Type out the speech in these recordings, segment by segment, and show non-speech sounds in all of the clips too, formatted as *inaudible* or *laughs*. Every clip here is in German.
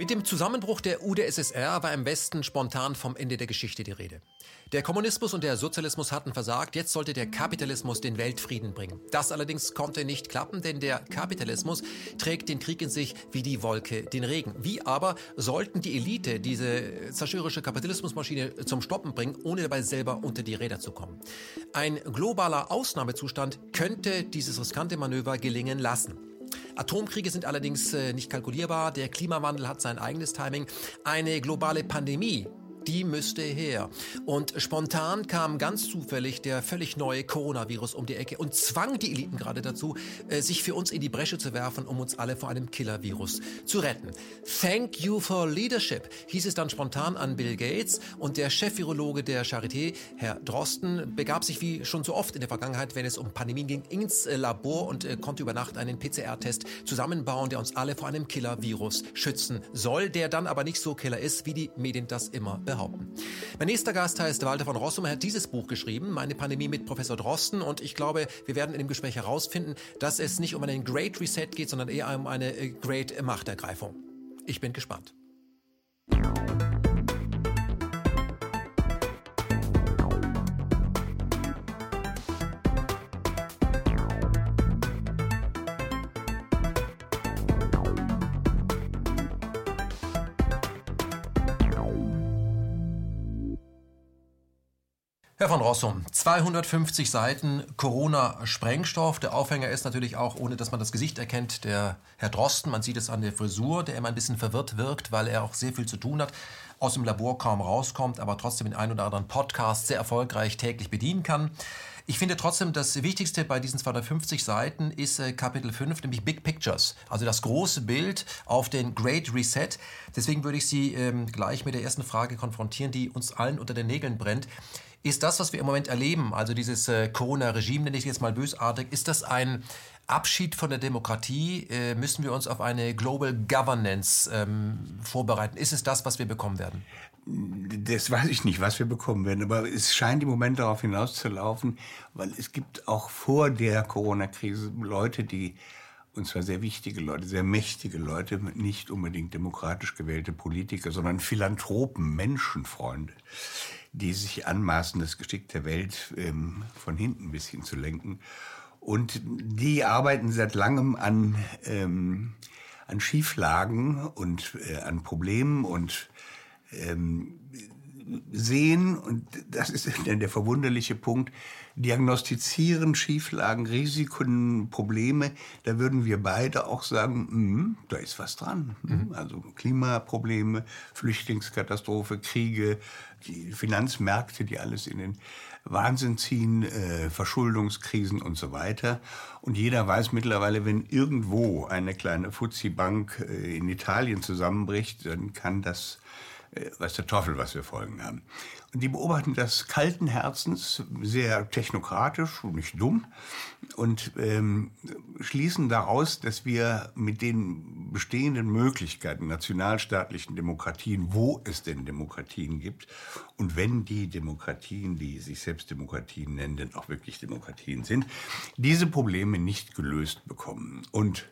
Mit dem Zusammenbruch der UdSSR war im Westen spontan vom Ende der Geschichte die Rede. Der Kommunismus und der Sozialismus hatten versagt, jetzt sollte der Kapitalismus den Weltfrieden bringen. Das allerdings konnte nicht klappen, denn der Kapitalismus trägt den Krieg in sich wie die Wolke den Regen. Wie aber sollten die Elite diese zerstörerische Kapitalismusmaschine zum Stoppen bringen, ohne dabei selber unter die Räder zu kommen? Ein globaler Ausnahmezustand könnte dieses riskante Manöver gelingen lassen. Atomkriege sind allerdings äh, nicht kalkulierbar. Der Klimawandel hat sein eigenes Timing. Eine globale Pandemie die müsste her. Und spontan kam ganz zufällig der völlig neue Coronavirus um die Ecke und zwang die Eliten gerade dazu, äh, sich für uns in die Bresche zu werfen, um uns alle vor einem Killer-Virus zu retten. Thank you for leadership, hieß es dann spontan an Bill Gates und der Chef-Virologe der Charité, Herr Drosten, begab sich wie schon so oft in der Vergangenheit, wenn es um Pandemien ging, ins äh, Labor und äh, konnte über Nacht einen PCR-Test zusammenbauen, der uns alle vor einem Killer-Virus schützen soll, der dann aber nicht so killer ist, wie die Medien das immer behaupten. Mein nächster Gast heißt Walter von Rossum. Er hat dieses Buch geschrieben, Meine Pandemie mit Professor Drosten. Und ich glaube, wir werden in dem Gespräch herausfinden, dass es nicht um einen Great Reset geht, sondern eher um eine äh, Great Machtergreifung. Ich bin gespannt. Herr von Rossum, 250 Seiten Corona-Sprengstoff. Der Aufhänger ist natürlich auch, ohne dass man das Gesicht erkennt, der Herr Drosten. Man sieht es an der Frisur, der immer ein bisschen verwirrt wirkt, weil er auch sehr viel zu tun hat, aus dem Labor kaum rauskommt, aber trotzdem den einen oder anderen Podcast sehr erfolgreich täglich bedienen kann. Ich finde trotzdem, das Wichtigste bei diesen 250 Seiten ist äh, Kapitel 5, nämlich Big Pictures, also das große Bild auf den Great Reset. Deswegen würde ich Sie ähm, gleich mit der ersten Frage konfrontieren, die uns allen unter den Nägeln brennt. Ist das, was wir im Moment erleben, also dieses äh, Corona-Regime, nenne ich jetzt mal bösartig, ist das ein Abschied von der Demokratie? Äh, müssen wir uns auf eine Global Governance ähm, vorbereiten? Ist es das, was wir bekommen werden? Das weiß ich nicht, was wir bekommen werden, aber es scheint im Moment darauf hinauszulaufen, weil es gibt auch vor der Corona-Krise Leute, die und zwar sehr wichtige Leute, sehr mächtige Leute, nicht unbedingt demokratisch gewählte Politiker, sondern Philanthropen, Menschenfreunde, die sich anmaßen, das Geschick der Welt ähm, von hinten ein bisschen zu lenken. Und die arbeiten seit langem an, ähm, an Schieflagen und äh, an Problemen und ähm, sehen, und das ist *laughs* der verwunderliche Punkt, diagnostizieren Schieflagen, Risiken, Probleme, da würden wir beide auch sagen, mh, da ist was dran. Mhm. Also Klimaprobleme, Flüchtlingskatastrophe, Kriege, die Finanzmärkte, die alles in den Wahnsinn ziehen, äh, Verschuldungskrisen und so weiter. Und jeder weiß mittlerweile, wenn irgendwo eine kleine Fuzzi-Bank äh, in Italien zusammenbricht, dann kann das weiß der Teufel, was wir Folgen haben. Und die beobachten das kalten Herzens, sehr technokratisch und nicht dumm, und ähm, schließen daraus, dass wir mit den bestehenden Möglichkeiten nationalstaatlichen Demokratien, wo es denn Demokratien gibt, und wenn die Demokratien, die sich selbst Demokratien nennen, denn auch wirklich Demokratien sind, diese Probleme nicht gelöst bekommen. Und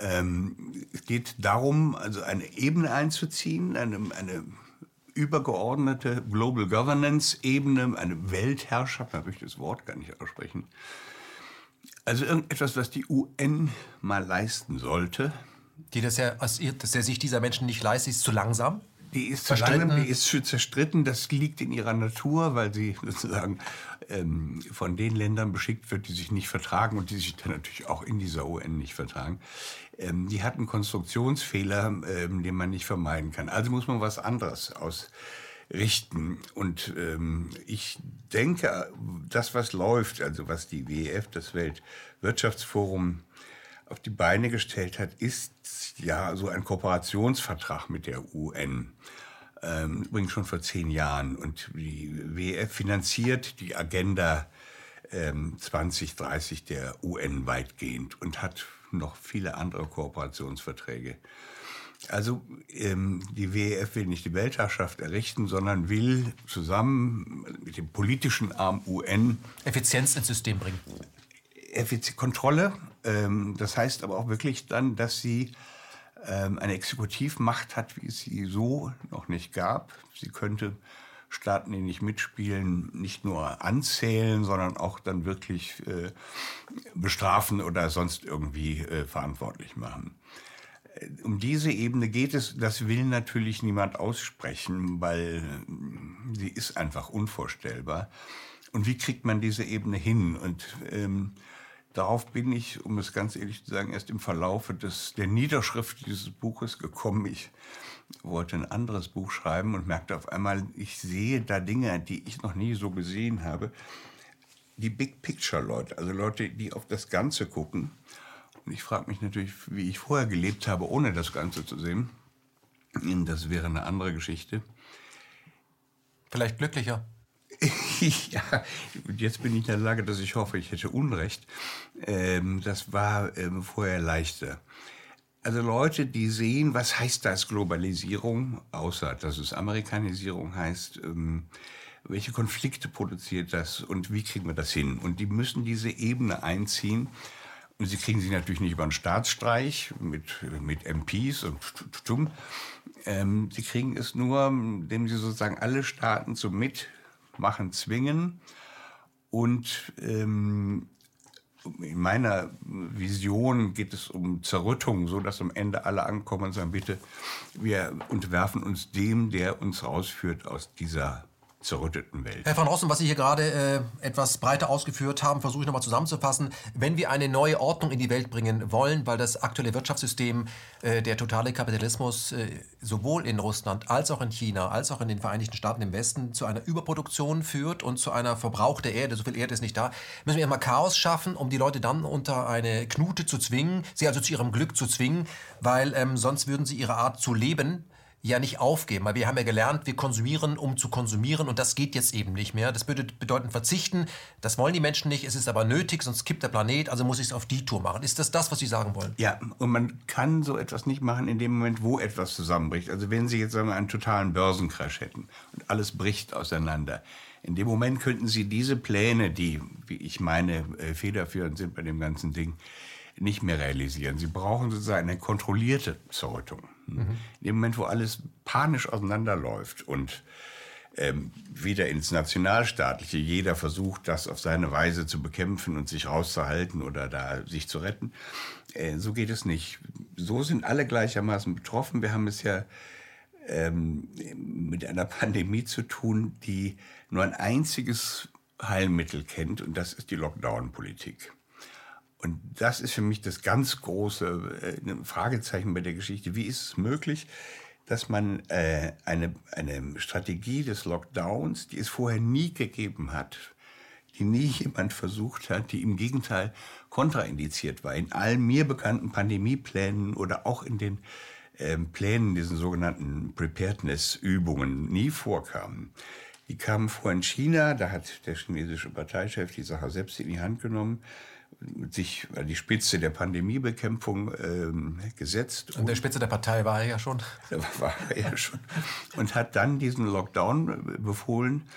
ähm, es geht darum, also eine Ebene einzuziehen, eine, eine übergeordnete Global Governance Ebene, eine Weltherrschaft, da möchte ich das Wort gar nicht aussprechen. Also irgendetwas, was die UN mal leisten sollte. Die das ja, dass er sich dieser Menschen nicht leistet, ist zu langsam? Die ist zerstritten. die ist zerstritten. Das liegt in ihrer Natur, weil sie *laughs* sozusagen ähm, von den Ländern beschickt wird, die sich nicht vertragen und die sich dann natürlich auch in dieser UN nicht vertragen. Ähm, die hatten Konstruktionsfehler, ähm, den man nicht vermeiden kann. Also muss man was anderes ausrichten. Und ähm, ich denke, das, was läuft, also was die WEF, das Weltwirtschaftsforum, auf die Beine gestellt hat, ist ja so ein Kooperationsvertrag mit der UN. Ähm, übrigens schon vor zehn Jahren. Und die WF finanziert die Agenda ähm, 2030 der UN weitgehend und hat noch viele andere Kooperationsverträge. Also ähm, die WEF will nicht die Weltherrschaft errichten, sondern will zusammen mit dem politischen Arm UN Effizienz ins System bringen. Effiz Kontrolle. Ähm, das heißt aber auch wirklich dann, dass sie ähm, eine Exekutivmacht hat, wie es sie so noch nicht gab. Sie könnte Staaten, die nicht mitspielen, nicht nur anzählen, sondern auch dann wirklich äh, bestrafen oder sonst irgendwie äh, verantwortlich machen. Äh, um diese Ebene geht es, das will natürlich niemand aussprechen, weil äh, sie ist einfach unvorstellbar. Und wie kriegt man diese Ebene hin? Und ähm, darauf bin ich, um es ganz ehrlich zu sagen, erst im Verlaufe des, der Niederschrift dieses Buches gekommen. Ich wollte ein anderes Buch schreiben und merkte auf einmal, ich sehe da Dinge, die ich noch nie so gesehen habe. Die Big Picture Leute, also Leute, die auf das Ganze gucken. Und ich frage mich natürlich, wie ich vorher gelebt habe, ohne das Ganze zu sehen. Das wäre eine andere Geschichte. Vielleicht glücklicher. *laughs* ja, jetzt bin ich in der Lage, dass ich hoffe, ich hätte Unrecht. Ähm, das war ähm, vorher leichter. Also Leute, die sehen, was heißt das Globalisierung, außer dass es Amerikanisierung heißt, ähm, welche Konflikte produziert das und wie kriegen wir das hin? Und die müssen diese Ebene einziehen. Und sie kriegen sie natürlich nicht über einen Staatsstreich mit, mit MPs und ähm, sie kriegen es nur, indem sie sozusagen alle Staaten zum Mit machen zwingen. Und ähm, in meiner Vision geht es um Zerrüttung, so dass am Ende alle ankommen und sagen, bitte, wir unterwerfen uns dem, der uns rausführt aus dieser zerrütteten Welt. Herr van Rossen, was Sie hier gerade äh, etwas breiter ausgeführt haben, versuche ich nochmal zusammenzufassen. Wenn wir eine neue Ordnung in die Welt bringen wollen, weil das aktuelle Wirtschaftssystem, äh, der totale Kapitalismus, äh, sowohl in Russland als auch in China, als auch in den Vereinigten Staaten im Westen zu einer Überproduktion führt und zu einer Verbrauch der Erde, so viel Erde ist nicht da, müssen wir immer Chaos schaffen, um die Leute dann unter eine Knute zu zwingen, sie also zu ihrem Glück zu zwingen, weil ähm, sonst würden sie ihre Art zu leben ja nicht aufgeben, weil wir haben ja gelernt, wir konsumieren, um zu konsumieren und das geht jetzt eben nicht mehr. Das würde bedeuten verzichten. Das wollen die Menschen nicht. Es ist aber nötig, sonst kippt der Planet. Also muss ich es auf die Tour machen. Ist das das, was Sie sagen wollen? Ja, und man kann so etwas nicht machen in dem Moment, wo etwas zusammenbricht. Also wenn Sie jetzt sagen wir, einen totalen Börsencrash hätten und alles bricht auseinander. In dem Moment könnten Sie diese Pläne, die, wie ich meine, äh, federführend sind bei dem ganzen Ding, nicht mehr realisieren. Sie brauchen sozusagen eine kontrollierte Zerrüttung. Mhm. In dem Moment, wo alles panisch auseinanderläuft und ähm, wieder ins Nationalstaatliche, jeder versucht, das auf seine Weise zu bekämpfen und sich rauszuhalten oder da sich zu retten. Äh, so geht es nicht. So sind alle gleichermaßen betroffen. Wir haben es ja ähm, mit einer Pandemie zu tun, die nur ein einziges Heilmittel kennt und das ist die Lockdown-Politik. Und das ist für mich das ganz große äh, Fragezeichen bei der Geschichte. Wie ist es möglich, dass man äh, eine, eine Strategie des Lockdowns, die es vorher nie gegeben hat, die nie jemand versucht hat, die im Gegenteil kontraindiziert war, in allen mir bekannten Pandemieplänen oder auch in den äh, Plänen, diesen sogenannten Preparedness-Übungen, nie vorkamen. Die kamen vor in China, da hat der chinesische Parteichef die Sache selbst in die Hand genommen sich an die Spitze der Pandemiebekämpfung ähm, gesetzt. An der Spitze der Partei war er ja schon. *laughs* War er ja schon. Und hat dann diesen Lockdown befohlen.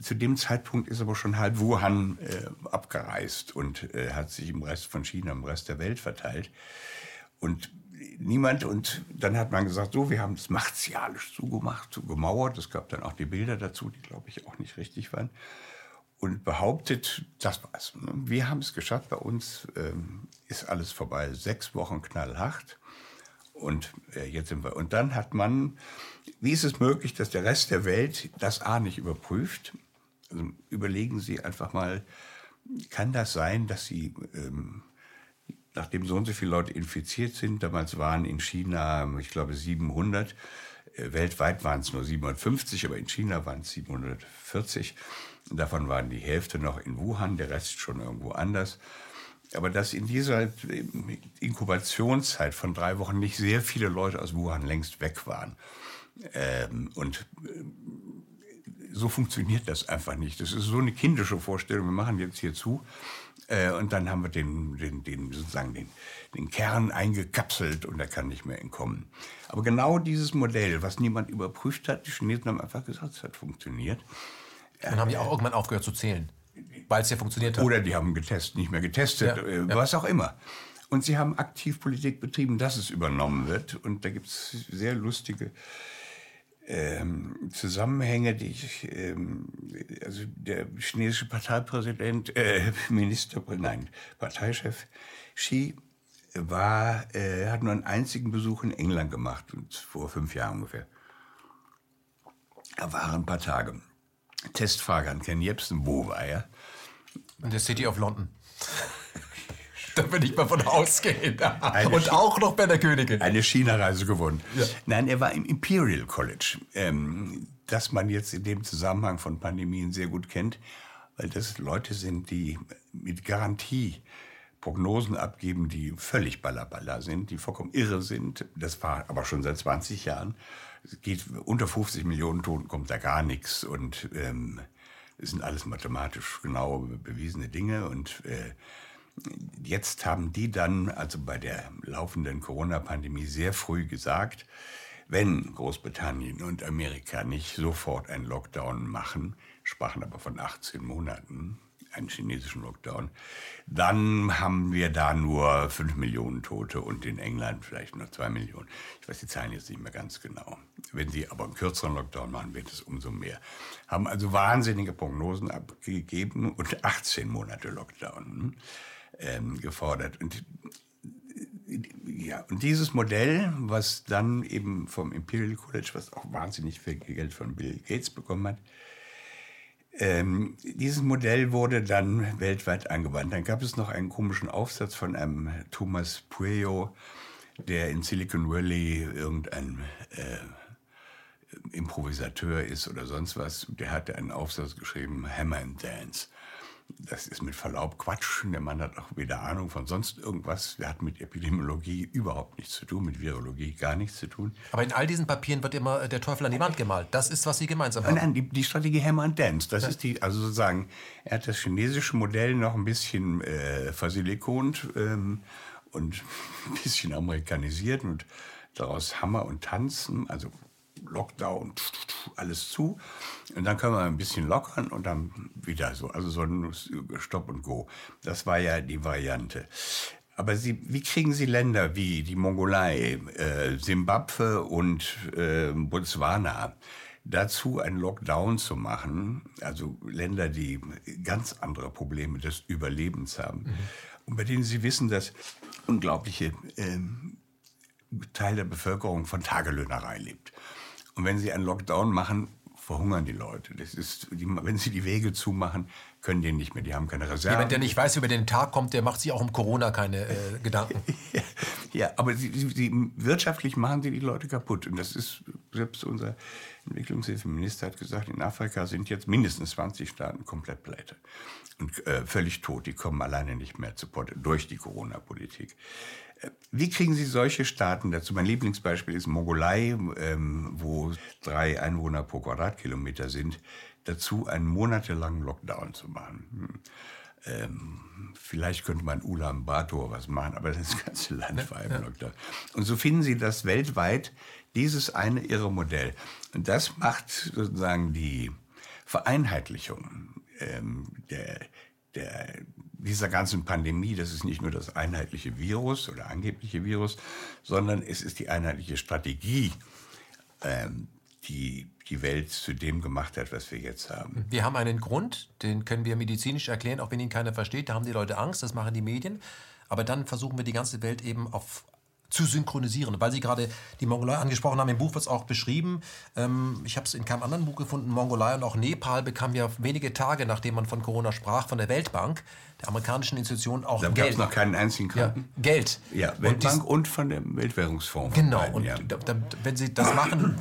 Zu dem Zeitpunkt ist aber schon halb Wuhan äh, abgereist und äh, hat sich im Rest von China, im Rest der Welt verteilt. Und niemand, und dann hat man gesagt, so, wir haben es martialisch zugemacht, zugemauert. Es gab dann auch die Bilder dazu, die, glaube ich, auch nicht richtig waren und behauptet, das war's. Wir haben es geschafft, bei uns ähm, ist alles vorbei. Sechs Wochen knallhart. Und äh, jetzt sind wir. Und dann hat man, wie ist es möglich, dass der Rest der Welt das A nicht überprüft? Also überlegen Sie einfach mal, kann das sein, dass Sie, ähm, nachdem so und so viele Leute infiziert sind, damals waren in China, ich glaube, 700, äh, weltweit waren es nur 750, aber in China waren es 740 Davon waren die Hälfte noch in Wuhan, der Rest schon irgendwo anders. Aber dass in dieser Inkubationszeit von drei Wochen nicht sehr viele Leute aus Wuhan längst weg waren. Ähm, und äh, so funktioniert das einfach nicht. Das ist so eine kindische Vorstellung. Wir machen jetzt hier zu äh, und dann haben wir den, den, den, sozusagen den, den Kern eingekapselt und er kann nicht mehr entkommen. Aber genau dieses Modell, was niemand überprüft hat, die Chinesen haben einfach gesagt, es hat funktioniert. Dann haben die auch irgendwann aufgehört zu zählen, weil es ja funktioniert hat. Oder die haben getestet, nicht mehr getestet, ja, äh, was auch immer. Und sie haben aktiv Politik betrieben, dass es übernommen wird. Und da gibt es sehr lustige ähm, Zusammenhänge, die ich, ähm, also der chinesische Parteipräsident, äh, *laughs* Minister, nein, Parteichef Xi war, äh, hat nur einen einzigen Besuch in England gemacht, vor fünf Jahren ungefähr. Er war ein paar Tage. Testfrage an Ken Jebsen, wo war er? In der City of London. da würde ich mal von ausgehen. Und auch noch bei der Königin. Eine China-Reise gewonnen. Ja. Nein, er war im Imperial College, ähm, das man jetzt in dem Zusammenhang von Pandemien sehr gut kennt, weil das Leute sind, die mit Garantie Prognosen abgeben, die völlig ballerballer sind, die vollkommen irre sind. Das war aber schon seit 20 Jahren. Es geht unter 50 Millionen Toten kommt da gar nichts und ähm, es sind alles mathematisch genau bewiesene Dinge und äh, jetzt haben die dann, also bei der laufenden Corona-Pandemie, sehr früh gesagt, wenn Großbritannien und Amerika nicht sofort einen Lockdown machen, sprachen aber von 18 Monaten, einen chinesischen Lockdown, dann haben wir da nur 5 Millionen Tote und in England vielleicht nur 2 Millionen. Ich weiß die Zahlen jetzt nicht mehr ganz genau. Wenn sie aber einen kürzeren Lockdown machen, wird es umso mehr. Haben also wahnsinnige Prognosen abgegeben und *laughs* 18 Monate Lockdown ähm, gefordert. Und ja, und dieses Modell, was dann eben vom Imperial College, was auch wahnsinnig viel Geld von Bill Gates bekommen hat, ähm, dieses Modell wurde dann weltweit angewandt. Dann gab es noch einen komischen Aufsatz von einem Thomas Pueyo, der in Silicon Valley irgendein äh, Improvisateur ist oder sonst was. Der hatte einen Aufsatz geschrieben, Hammer and Dance das ist mit Verlaub Quatsch. Der Mann hat auch weder Ahnung von sonst irgendwas. Der hat mit Epidemiologie überhaupt nichts zu tun, mit Virologie gar nichts zu tun. Aber in all diesen Papieren wird immer der Teufel an die Wand gemalt. Das ist, was Sie gemeinsam haben. Nein, die, die Strategie Hammer and Dance. Das ja. ist die, also sozusagen, er hat das chinesische Modell noch ein bisschen äh, versilikont ähm, und *laughs* ein bisschen amerikanisiert und daraus Hammer und Tanzen, also Lockdown, alles zu. Und dann können wir ein bisschen lockern und dann wieder so. Also so ein Stopp und Go. Das war ja die Variante. Aber Sie, wie kriegen Sie Länder wie die Mongolei, äh, Simbabwe und äh, Botswana dazu, einen Lockdown zu machen? Also Länder, die ganz andere Probleme des Überlebens haben. Mhm. Und bei denen Sie wissen, dass unglaubliche äh, Teil der Bevölkerung von Tagelöhnerei lebt. Und wenn sie einen Lockdown machen, verhungern die Leute. Das ist, wenn sie die Wege zumachen, können die nicht mehr. Die haben keine Reserven. Jemand, der nicht weiß, wie über den Tag kommt, der macht sich auch um Corona keine äh, Gedanken. *laughs* ja, ja, aber sie, sie, wirtschaftlich machen sie die Leute kaputt. Und das ist, selbst unser Entwicklungshilfeminister hat gesagt, in Afrika sind jetzt mindestens 20 Staaten komplett pleite. Und äh, völlig tot. Die kommen alleine nicht mehr zu Potte durch die Corona-Politik. Wie kriegen Sie solche Staaten dazu? Mein Lieblingsbeispiel ist Mongolei, ähm, wo drei Einwohner pro Quadratkilometer sind, dazu einen monatelangen Lockdown zu machen. Hm. Ähm, vielleicht könnte man Ulaanbaatar was machen, aber das ganze Land war im. Lockdown. Und so finden Sie das weltweit, dieses eine irre Modell. Und das macht sozusagen die Vereinheitlichung ähm, der, der, dieser ganzen Pandemie, das ist nicht nur das einheitliche Virus oder angebliche Virus, sondern es ist die einheitliche Strategie, ähm, die die Welt zu dem gemacht hat, was wir jetzt haben. Wir haben einen Grund, den können wir medizinisch erklären, auch wenn ihn keiner versteht. Da haben die Leute Angst, das machen die Medien. Aber dann versuchen wir die ganze Welt eben auf zu synchronisieren. Weil Sie gerade die Mongolei angesprochen haben, im Buch wird es auch beschrieben. Ähm, ich habe es in keinem anderen Buch gefunden. Mongolei und auch Nepal bekamen ja wenige Tage, nachdem man von Corona sprach, von der Weltbank, der amerikanischen Institution, auch da Geld. Da gab es noch keinen einzigen Kranken. Ja, Geld. Ja, Weltbank und, und von dem Weltwährungsfonds. Genau. Beiden, und ja. da, da, wenn Sie das machen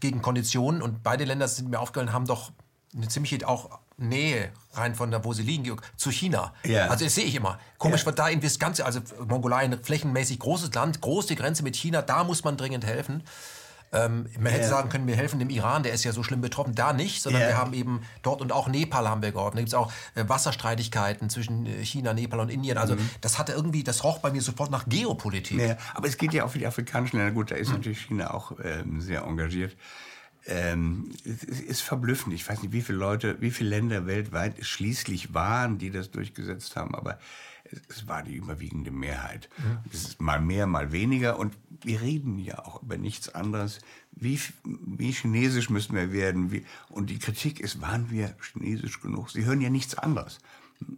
gegen Konditionen und beide Länder sind mir aufgefallen, haben doch eine ziemliche auch Nähe rein von da, wo sie liegen, zu China. Ja. Also das sehe ich immer. Komisch ja. wird da irgendwie das Ganze, also Mongolei ein flächenmäßig großes Land, große Grenze mit China, da muss man dringend helfen. Ähm, man hätte sagen können, wir helfen dem Iran, der ist ja so schlimm betroffen. Da nicht, sondern ja. wir haben eben dort und auch Nepal haben wir geholfen. Da gibt es auch äh, Wasserstreitigkeiten zwischen äh, China, Nepal und Indien. Also mhm. das hatte irgendwie, das roch bei mir sofort nach Geopolitik. Ja, aber es geht ja auch für die afrikanischen Länder. Gut, da ist mhm. natürlich China auch ähm, sehr engagiert ähm, es ist verblüffend. Ich weiß nicht, wie viele Leute, wie viele Länder weltweit es schließlich waren, die das durchgesetzt haben, aber es war die überwiegende Mehrheit. Mhm. Es ist mal mehr, mal weniger. Und wir reden ja auch über nichts anderes. Wie, wie chinesisch müssen wir werden? Wie, und die Kritik ist, waren wir chinesisch genug? Sie hören ja nichts anderes.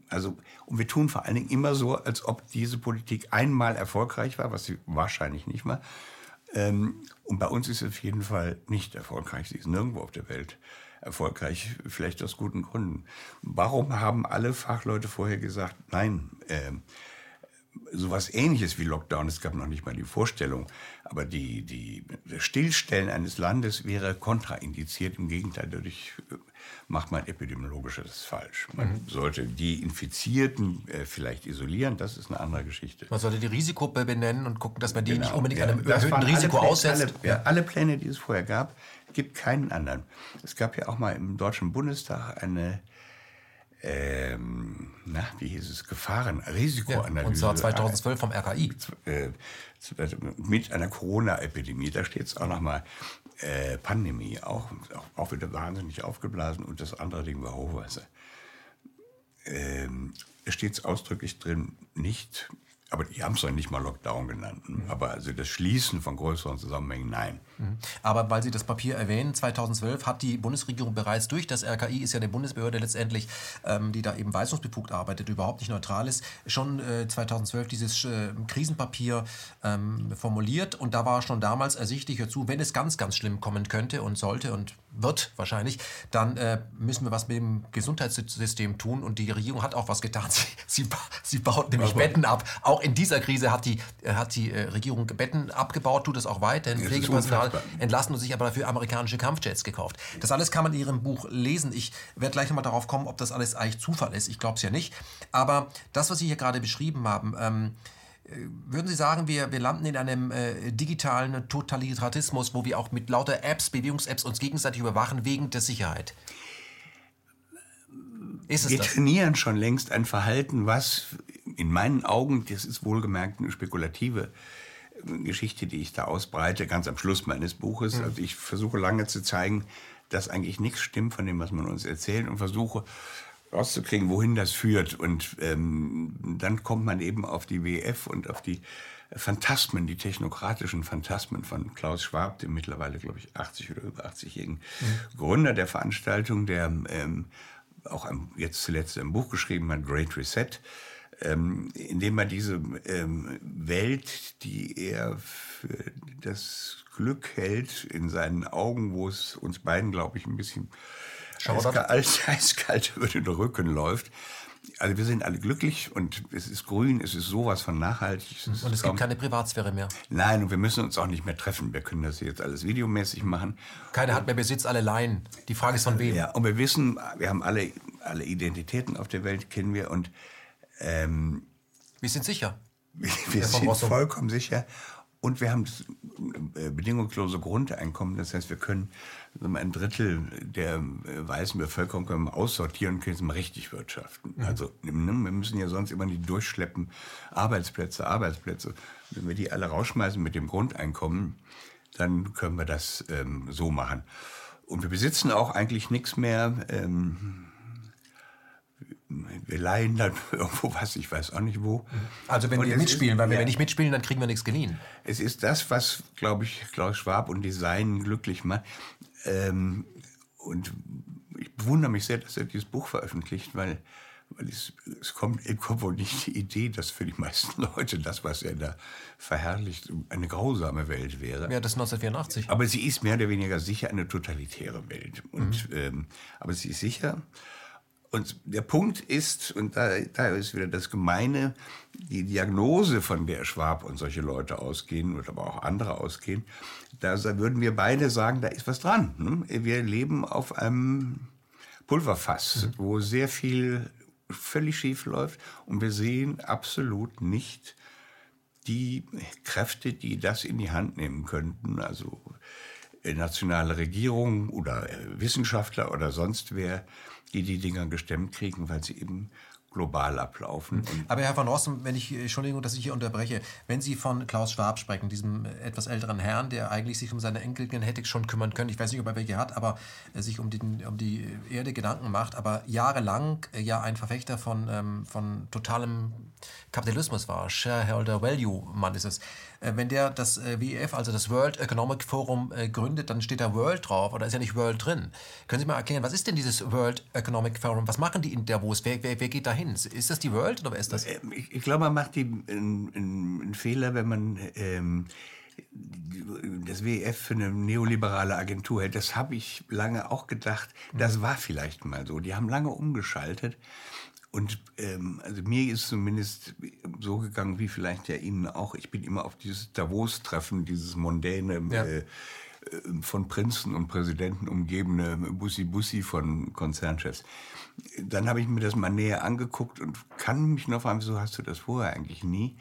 Also, und wir tun vor allen Dingen immer so, als ob diese Politik einmal erfolgreich war, was sie wahrscheinlich nicht war. Ähm, und bei uns ist es auf jeden Fall nicht erfolgreich. Sie ist nirgendwo auf der Welt erfolgreich, vielleicht aus guten Gründen. Warum haben alle Fachleute vorher gesagt, nein, äh, sowas ähnliches wie Lockdown, es gab noch nicht mal die Vorstellung, aber die, die, das Stillstellen eines Landes wäre kontraindiziert. Im Gegenteil, dadurch äh, macht man epidemiologisches falsch. Man mhm. sollte die Infizierten äh, vielleicht isolieren, das ist eine andere Geschichte. Man sollte die Risikogruppe benennen und gucken, dass man die genau. nicht unbedingt ja, einem erhöhten Risiko alle aussetzt. Alle, ja, alle Pläne, die es vorher gab, gibt keinen anderen. Es gab ja auch mal im Deutschen Bundestag eine ähm, na, wie hieß es, Gefahren, Risikoanalyse. Ja, und zwar 2012 vom RKI. Äh, mit einer Corona-Epidemie, da steht es auch nochmal, äh, Pandemie, auch, auch wieder wahnsinnig aufgeblasen und das andere Ding war Hochwasser. Ähm, steht es ausdrücklich drin, nicht aber die haben es doch nicht mal Lockdown genannt. Mhm. Aber also das Schließen von größeren Zusammenhängen, nein. Mhm. Aber weil Sie das Papier erwähnen, 2012 hat die Bundesregierung bereits durch das RKI, ist ja eine Bundesbehörde letztendlich, ähm, die da eben weisungsbefugt arbeitet, überhaupt nicht neutral ist, schon äh, 2012 dieses äh, Krisenpapier ähm, formuliert. Und da war schon damals ersichtlich dazu, wenn es ganz, ganz schlimm kommen könnte und sollte und wird wahrscheinlich, dann äh, müssen wir was mit dem Gesundheitssystem tun. Und die Regierung hat auch was getan. *laughs* Sie, sie, sie baut nämlich Aber Betten ab. Auch in dieser Krise hat die, äh, hat die äh, Regierung Betten abgebaut, tut es auch weiterhin. Pflegepersonal entlassen und sich aber dafür amerikanische Kampfjets gekauft. Das alles kann man in Ihrem Buch lesen. Ich werde gleich nochmal darauf kommen, ob das alles eigentlich Zufall ist. Ich glaube es ja nicht. Aber das, was Sie hier gerade beschrieben haben, ähm, würden Sie sagen, wir, wir landen in einem äh, digitalen Totalitarismus, wo wir auch mit lauter Apps, Bewegungs-Apps uns gegenseitig überwachen wegen der Sicherheit? wir das? trainieren schon längst ein Verhalten, was in meinen Augen, das ist wohlgemerkt eine spekulative äh, Geschichte, die ich da ausbreite, ganz am Schluss meines Buches. Mhm. Also ich versuche lange zu zeigen, dass eigentlich nichts stimmt von dem, was man uns erzählt und versuche rauszukriegen, wohin das führt. Und ähm, dann kommt man eben auf die WF und auf die Phantasmen, die technokratischen Phantasmen von Klaus Schwab, dem mittlerweile, glaube ich, 80 oder über 80-jährigen mhm. Gründer der Veranstaltung, der ähm, auch jetzt zuletzt ein Buch geschrieben hat, Great Reset, ähm, in dem er diese ähm, Welt, die er für das Glück hält, in seinen Augen, wo es uns beiden, glaube ich, ein bisschen eiskalt, *laughs* eiskalt über den Rücken läuft. Also wir sind alle glücklich und es ist grün, es ist sowas von nachhaltig. Es und es gibt keine Privatsphäre mehr. Nein, und wir müssen uns auch nicht mehr treffen. Wir können das jetzt alles videomäßig machen. Keiner hat mehr Besitz, alle Laien. Die Frage ist von wem. Ja, und wir wissen, wir haben alle, alle Identitäten auf der Welt, kennen wir und ähm, wir sind sicher. Wir, wir sind vollkommen sicher. Und wir haben das äh, bedingungslose Grundeinkommen. Das heißt, wir können ein Drittel der äh, weißen Bevölkerung können wir aussortieren und können richtig wirtschaften. Mhm. Also ne, wir müssen ja sonst immer nicht durchschleppen, Arbeitsplätze, Arbeitsplätze. Wenn wir die alle rausschmeißen mit dem Grundeinkommen, dann können wir das ähm, so machen. Und wir besitzen auch eigentlich nichts mehr. Ähm, wir leihen dann *laughs* irgendwo was, ich weiß auch nicht wo. Also wenn und wir mitspielen, ist, weil wenn ja, wir nicht mitspielen, dann kriegen wir nichts geliehen. Es ist das, was, glaube ich, Klaus Schwab und Design glücklich macht. Ähm, und ich bewundere mich sehr, dass er dieses Buch veröffentlicht, weil, weil es, es kommt, es kommt wohl nicht die Idee, dass für die meisten *laughs* Leute das, was er da verherrlicht, eine grausame Welt wäre. Ja, das ist 1984. Aber sie ist mehr oder weniger sicher eine totalitäre Welt. Und, mhm. ähm, aber sie ist sicher. Und der Punkt ist, und da, da ist wieder das Gemeine, die Diagnose, von der Schwab und solche Leute ausgehen, oder aber auch andere ausgehen, da würden wir beide sagen, da ist was dran. Ne? Wir leben auf einem Pulverfass, mhm. wo sehr viel völlig schief läuft und wir sehen absolut nicht die Kräfte, die das in die Hand nehmen könnten. Also äh, nationale Regierung oder äh, Wissenschaftler oder sonst wer, die die Dinger gestemmt kriegen, weil sie eben global ablaufen. Aber Herr van Rossum, wenn ich, Entschuldigung, dass ich hier unterbreche, wenn Sie von Klaus Schwab sprechen, diesem etwas älteren Herrn, der eigentlich sich um seine Enkelkinder hätte schon kümmern können, ich weiß nicht, ob er welche hat, aber sich um, den, um die Erde Gedanken macht, aber jahrelang ja ein Verfechter von, ähm, von totalem Kapitalismus war, Shareholder Value Mann ist es. Äh, wenn der das äh, WEF, also das World Economic Forum, äh, gründet, dann steht da World drauf oder ist ja nicht World drin. Können Sie mal erklären, was ist denn dieses World Economic Forum? Was machen die in Davos? Wer, wer, wer geht da hin? Ist das die World oder wer ist das? Ich, ich glaube, man macht einen, einen Fehler, wenn man ähm, das WEF für eine neoliberale Agentur hält. Das habe ich lange auch gedacht. Das war vielleicht mal so. Die haben lange umgeschaltet. Und ähm, also mir ist zumindest so gegangen, wie vielleicht ja Ihnen auch. Ich bin immer auf dieses Davos-Treffen, dieses mondäne, ja. äh, von Prinzen und Präsidenten umgebene Bussi-Bussi von Konzernchefs. Dann habe ich mir das mal näher angeguckt und kann mich noch fragen, wieso hast du das vorher eigentlich nie?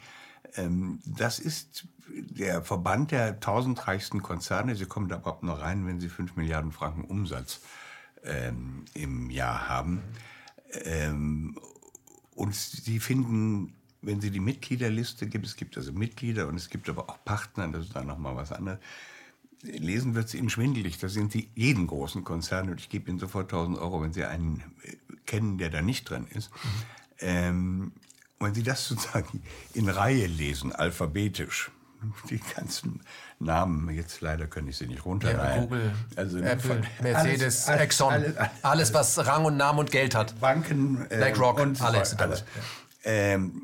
Ähm, das ist der Verband der tausend reichsten Konzerne. Sie kommen da überhaupt nur rein, wenn sie fünf Milliarden Franken Umsatz ähm, im Jahr haben. Ähm, und sie finden, wenn sie die Mitgliederliste gibt, es gibt also Mitglieder und es gibt aber auch Partner, das ist dann nochmal was anderes, lesen wird es ihnen schwindelig. Da sind sie jeden großen Konzern und ich gebe ihnen sofort 1000 Euro, wenn sie einen äh, kennen, der da nicht drin ist. Mhm. Ähm, wenn sie das *laughs* sozusagen in Reihe lesen, alphabetisch, die ganzen Namen, jetzt leider kann ich sie nicht runterreihen. Google, also Apple, Mercedes, alles, Exxon, alles, alles, alles, was Rang und Namen und Geld hat. Banken, äh, BlackRock und alles. alles. Ähm,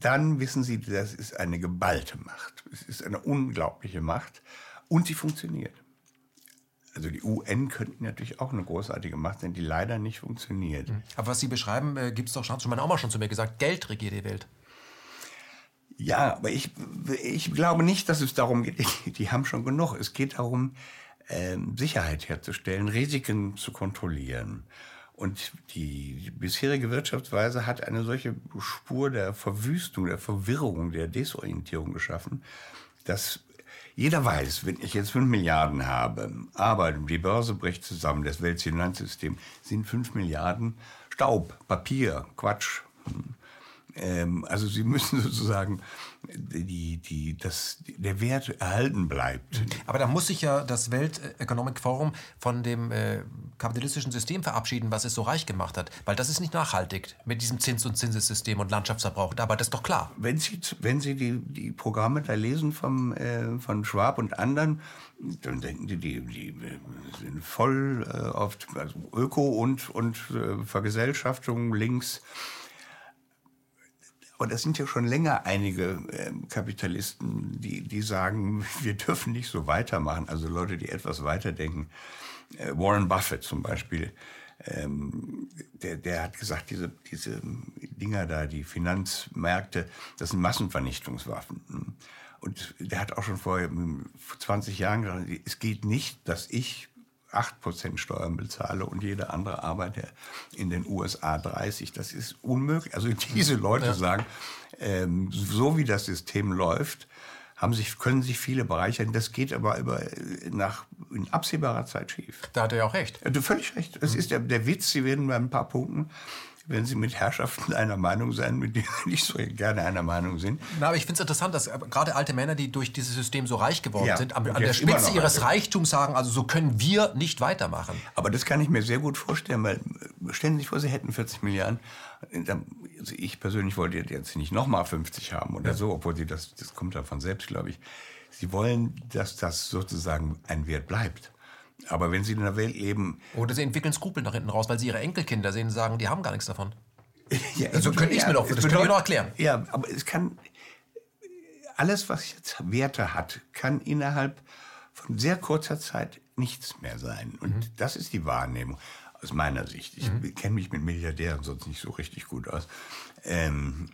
dann wissen Sie, das ist eine geballte Macht. Es ist eine unglaubliche Macht und sie funktioniert. Also die UN könnten natürlich auch eine großartige Macht sein, die leider nicht funktioniert. Mhm. Aber was Sie beschreiben, äh, gibt es doch schon, hat meine Oma schon zu mir gesagt, Geld regiert die Welt. Ja, aber ich, ich glaube nicht, dass es darum geht, die haben schon genug. Es geht darum, äh, Sicherheit herzustellen, Risiken zu kontrollieren. Und die bisherige Wirtschaftsweise hat eine solche Spur der Verwüstung, der Verwirrung, der Desorientierung geschaffen, dass jeder weiß, wenn ich jetzt 5 Milliarden habe, aber die Börse bricht zusammen, das Weltfinanzsystem, sind 5 Milliarden Staub, Papier, Quatsch. Ähm, also sie müssen *laughs* sozusagen die, die, dass der Wert erhalten bleibt. Aber da muss sich ja das Welt Economic Forum von dem äh, kapitalistischen System verabschieden, was es so reich gemacht hat. Weil das ist nicht nachhaltig mit diesem Zins- und Zinsessystem und Landschaftsverbrauch. Aber das ist doch klar. Wenn Sie, wenn Sie die, die Programme da lesen vom, äh, von Schwab und anderen, dann denken die, die, die sind voll äh, auf also Öko und, und äh, Vergesellschaftung links. Aber das sind ja schon länger einige äh, Kapitalisten, die, die sagen, *laughs* wir dürfen nicht so weitermachen. Also Leute, die etwas weiterdenken. Äh, Warren Buffett zum Beispiel, ähm, der, der hat gesagt, diese, diese Dinger da, die Finanzmärkte, das sind Massenvernichtungswaffen. Und der hat auch schon vor 20 Jahren gesagt, es geht nicht, dass ich 8% Steuern bezahle und jeder andere Arbeiter in den USA 30. Das ist unmöglich. Also *laughs* diese Leute ja. sagen, ähm, so wie das System läuft, haben sich, können sich viele bereichern. Das geht aber über, nach, in absehbarer Zeit schief. Da hat er ja auch recht. Du völlig recht. Das mhm. ist der, der Witz. Sie werden bei ein paar Punkten wenn Sie mit Herrschaften *laughs* einer Meinung sein, mit denen Sie nicht so gerne einer Meinung sind. Na, aber ich finde es interessant, dass gerade alte Männer, die durch dieses System so reich geworden ja, sind, an, an der Spitze ihres alte. Reichtums sagen, also so können wir nicht weitermachen. Aber das kann ich mir sehr gut vorstellen, weil äh, stellen Sie sich vor, Sie hätten 40 Milliarden. Also ich persönlich wollte jetzt nicht nochmal 50 haben oder ja. so, obwohl Sie das, das kommt davon selbst, glaube ich. Sie wollen, dass das sozusagen ein Wert bleibt. Aber wenn sie in einer Welt leben. Oder sie entwickeln Skrupel nach hinten raus, weil sie ihre Enkelkinder sehen und sagen, die haben gar nichts davon. *laughs* ja, also könnte ich es mir doch, das könnte ich noch erklären. Ja, aber es kann. Alles, was jetzt Werte hat, kann innerhalb von sehr kurzer Zeit nichts mehr sein. Und mhm. das ist die Wahrnehmung aus meiner Sicht. Ich mhm. kenne mich mit Milliardären sonst nicht so richtig gut aus. Ähm,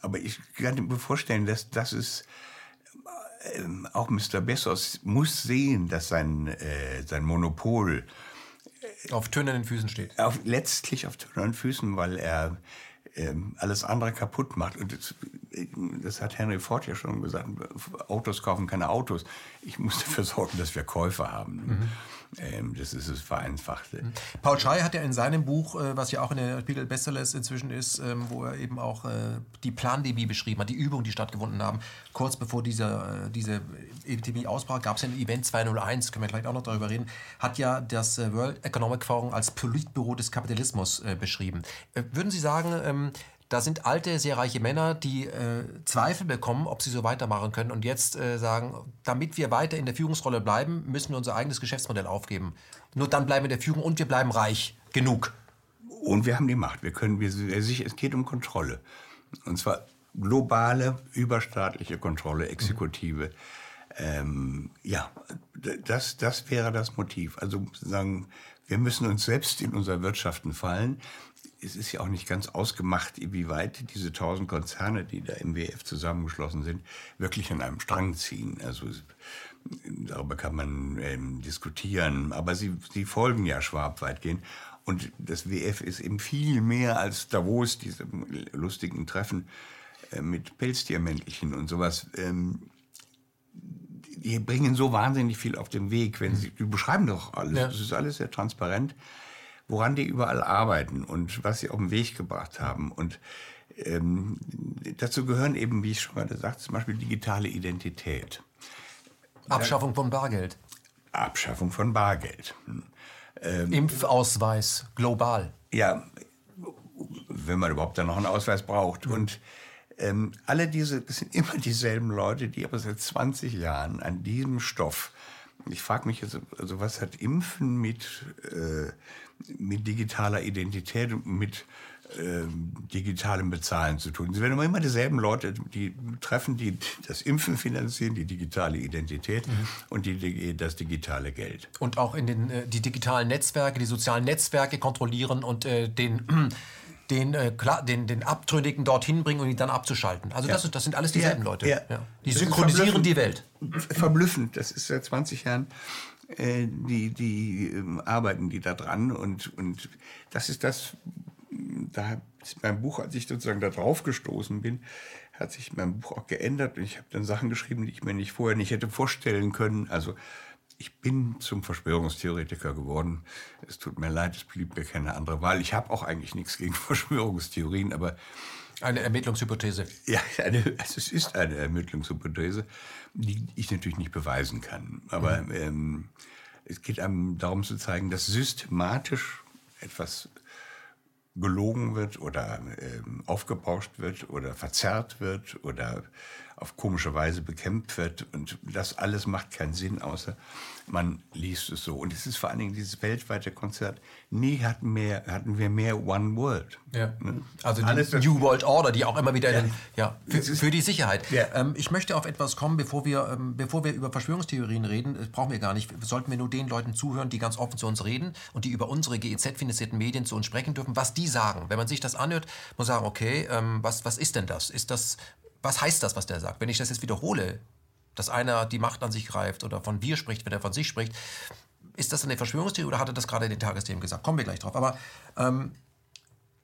aber ich kann mir vorstellen, dass das ist ähm, auch Mr. Bessos muss sehen, dass sein, äh, sein Monopol äh, auf tönernen Füßen steht. Auf, letztlich auf tönernen Füßen, weil er ähm, alles andere kaputt macht. Und das, das, hat Henry Ford ja schon gesagt, Autos kaufen keine Autos. Ich muss dafür sorgen, dass wir Käufer haben. Ähm, das ist das Vereinfachte. Mhm. Paul Schrey hat ja in seinem Buch, äh, was ja auch in der Spiegel Bestsellers inzwischen ist, ähm, wo er eben auch äh, die Plandemie beschrieben hat, die Übungen, die stattgefunden haben. Kurz bevor äh, diese Epidemie ausbrach, gab es ein Event 201, können wir gleich auch noch darüber reden, hat ja das World Economic Forum als Politbüro des Kapitalismus beschrieben. Würden Sie sagen, ähm, da sind alte, sehr reiche Männer, die äh, Zweifel bekommen, ob sie so weitermachen können und jetzt äh, sagen, damit wir weiter in der Führungsrolle bleiben, müssen wir unser eigenes Geschäftsmodell aufgeben. Nur dann bleiben wir in der Führung und wir bleiben reich genug. Und wir haben die Macht. Wir können, wir, es geht um Kontrolle. Und zwar globale, überstaatliche Kontrolle, Exekutive. Mhm. Ähm, ja, das, das wäre das Motiv. Also sagen, wir müssen uns selbst in unser Wirtschaften fallen es ist ja auch nicht ganz ausgemacht, wie weit diese tausend Konzerne, die da im WF zusammengeschlossen sind, wirklich an einem Strang ziehen. Also darüber kann man ähm, diskutieren, aber sie, sie folgen ja Schwab weitgehend. Und das WF ist eben viel mehr als Davos, diese lustigen Treffen äh, mit Pelztiermäntelchen und sowas. Ähm, die bringen so wahnsinnig viel auf den Weg. Wenn sie, die beschreiben doch alles. Ja. Das ist alles sehr transparent woran die überall arbeiten und was sie auf den Weg gebracht haben. Und ähm, dazu gehören eben, wie ich schon gerade sagte, zum Beispiel digitale Identität. Abschaffung von Bargeld. Abschaffung von Bargeld. Ähm, Impfausweis, global. Ja, wenn man überhaupt dann noch einen Ausweis braucht. Mhm. Und ähm, alle diese, das sind immer dieselben Leute, die aber seit 20 Jahren an diesem Stoff, ich frage mich jetzt, also was hat Impfen mit äh, mit digitaler Identität und mit äh, digitalem Bezahlen zu tun. Sie werden immer dieselben Leute, die treffen, die das Impfen finanzieren, die digitale Identität mhm. und die, das digitale Geld. Und auch in den äh, die digitalen Netzwerke, die sozialen Netzwerke kontrollieren und äh, den den, äh, den, den Abtrünnigen dorthin bringen und ihn dann abzuschalten. Also ja. das, das sind alles dieselben ja, Leute. Ja. Die synchronisieren die Welt. Verblüffend. Das ist seit 20 Jahren äh, die, die äh, arbeiten die da dran und, und das ist das, da mein Buch, als ich sozusagen da drauf gestoßen bin, hat sich mein Buch auch geändert und ich habe dann Sachen geschrieben, die ich mir nicht vorher nicht hätte vorstellen können. Also ich bin zum Verschwörungstheoretiker geworden. Es tut mir leid, es blieb mir keine andere Wahl. Ich habe auch eigentlich nichts gegen *laughs* Verschwörungstheorien, aber eine Ermittlungshypothese. Ja, eine, also es ist eine Ermittlungshypothese, die ich natürlich nicht beweisen kann. Aber mhm. ähm, es geht einem darum zu zeigen, dass systematisch etwas gelogen wird oder ähm, aufgebauscht wird oder verzerrt wird oder auf komische Weise bekämpft wird. Und das alles macht keinen Sinn, außer man liest es so. Und es ist vor allen Dingen dieses weltweite Konzert. Nie hatten, mehr, hatten wir mehr One World. Ja. Ne? Also alles die New World Order, die auch immer wieder, ja, den, ja für, für, die Sicherheit. Ja. Ähm, ich möchte auf etwas kommen, bevor wir, ähm, bevor wir über Verschwörungstheorien reden. Das brauchen wir gar nicht. Sollten wir nur den Leuten zuhören, die ganz offen zu uns reden und die über unsere GEZ-finanzierten Medien zu uns sprechen dürfen, was die sagen. Wenn man sich das anhört, muss man sagen, okay, ähm, was, was ist denn das? Ist das was heißt das, was der sagt? Wenn ich das jetzt wiederhole, dass einer die Macht an sich greift oder von wir spricht, wenn er von sich spricht, ist das eine Verschwörungstheorie oder hat er das gerade in den Tagesthemen gesagt? Kommen wir gleich drauf. Aber ähm,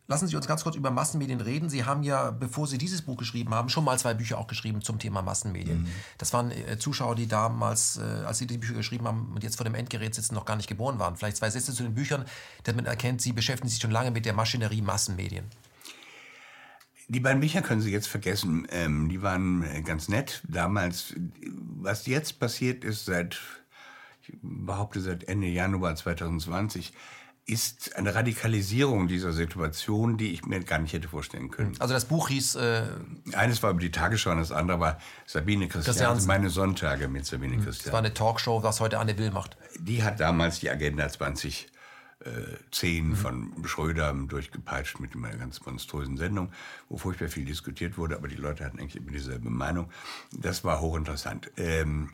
lassen Sie uns ganz kurz über Massenmedien reden. Sie haben ja, bevor Sie dieses Buch geschrieben haben, schon mal zwei Bücher auch geschrieben zum Thema Massenmedien. Mhm. Das waren äh, Zuschauer, die damals, äh, als Sie die Bücher geschrieben haben und jetzt vor dem Endgerät sitzen, noch gar nicht geboren waren. Vielleicht zwei Sätze zu den Büchern, damit man erkennt, Sie beschäftigen sich schon lange mit der Maschinerie Massenmedien. Die beiden Bücher können Sie jetzt vergessen. Ähm, die waren äh, ganz nett damals. Was jetzt passiert ist seit, ich behaupte seit Ende Januar 2020, ist eine Radikalisierung dieser Situation, die ich mir gar nicht hätte vorstellen können. Also das Buch hieß... Äh Eines war über die Tagesschau und das andere war Sabine Christian, meine Sonntage mit Sabine Christian. Das war eine Talkshow, was heute Anne Will macht. Die hat damals die Agenda 20 äh, zehn mhm. von Schröder durchgepeitscht mit einer ganz monströsen Sendung, wo furchtbar viel diskutiert wurde, aber die Leute hatten eigentlich immer dieselbe Meinung. Das war hochinteressant. Ähm,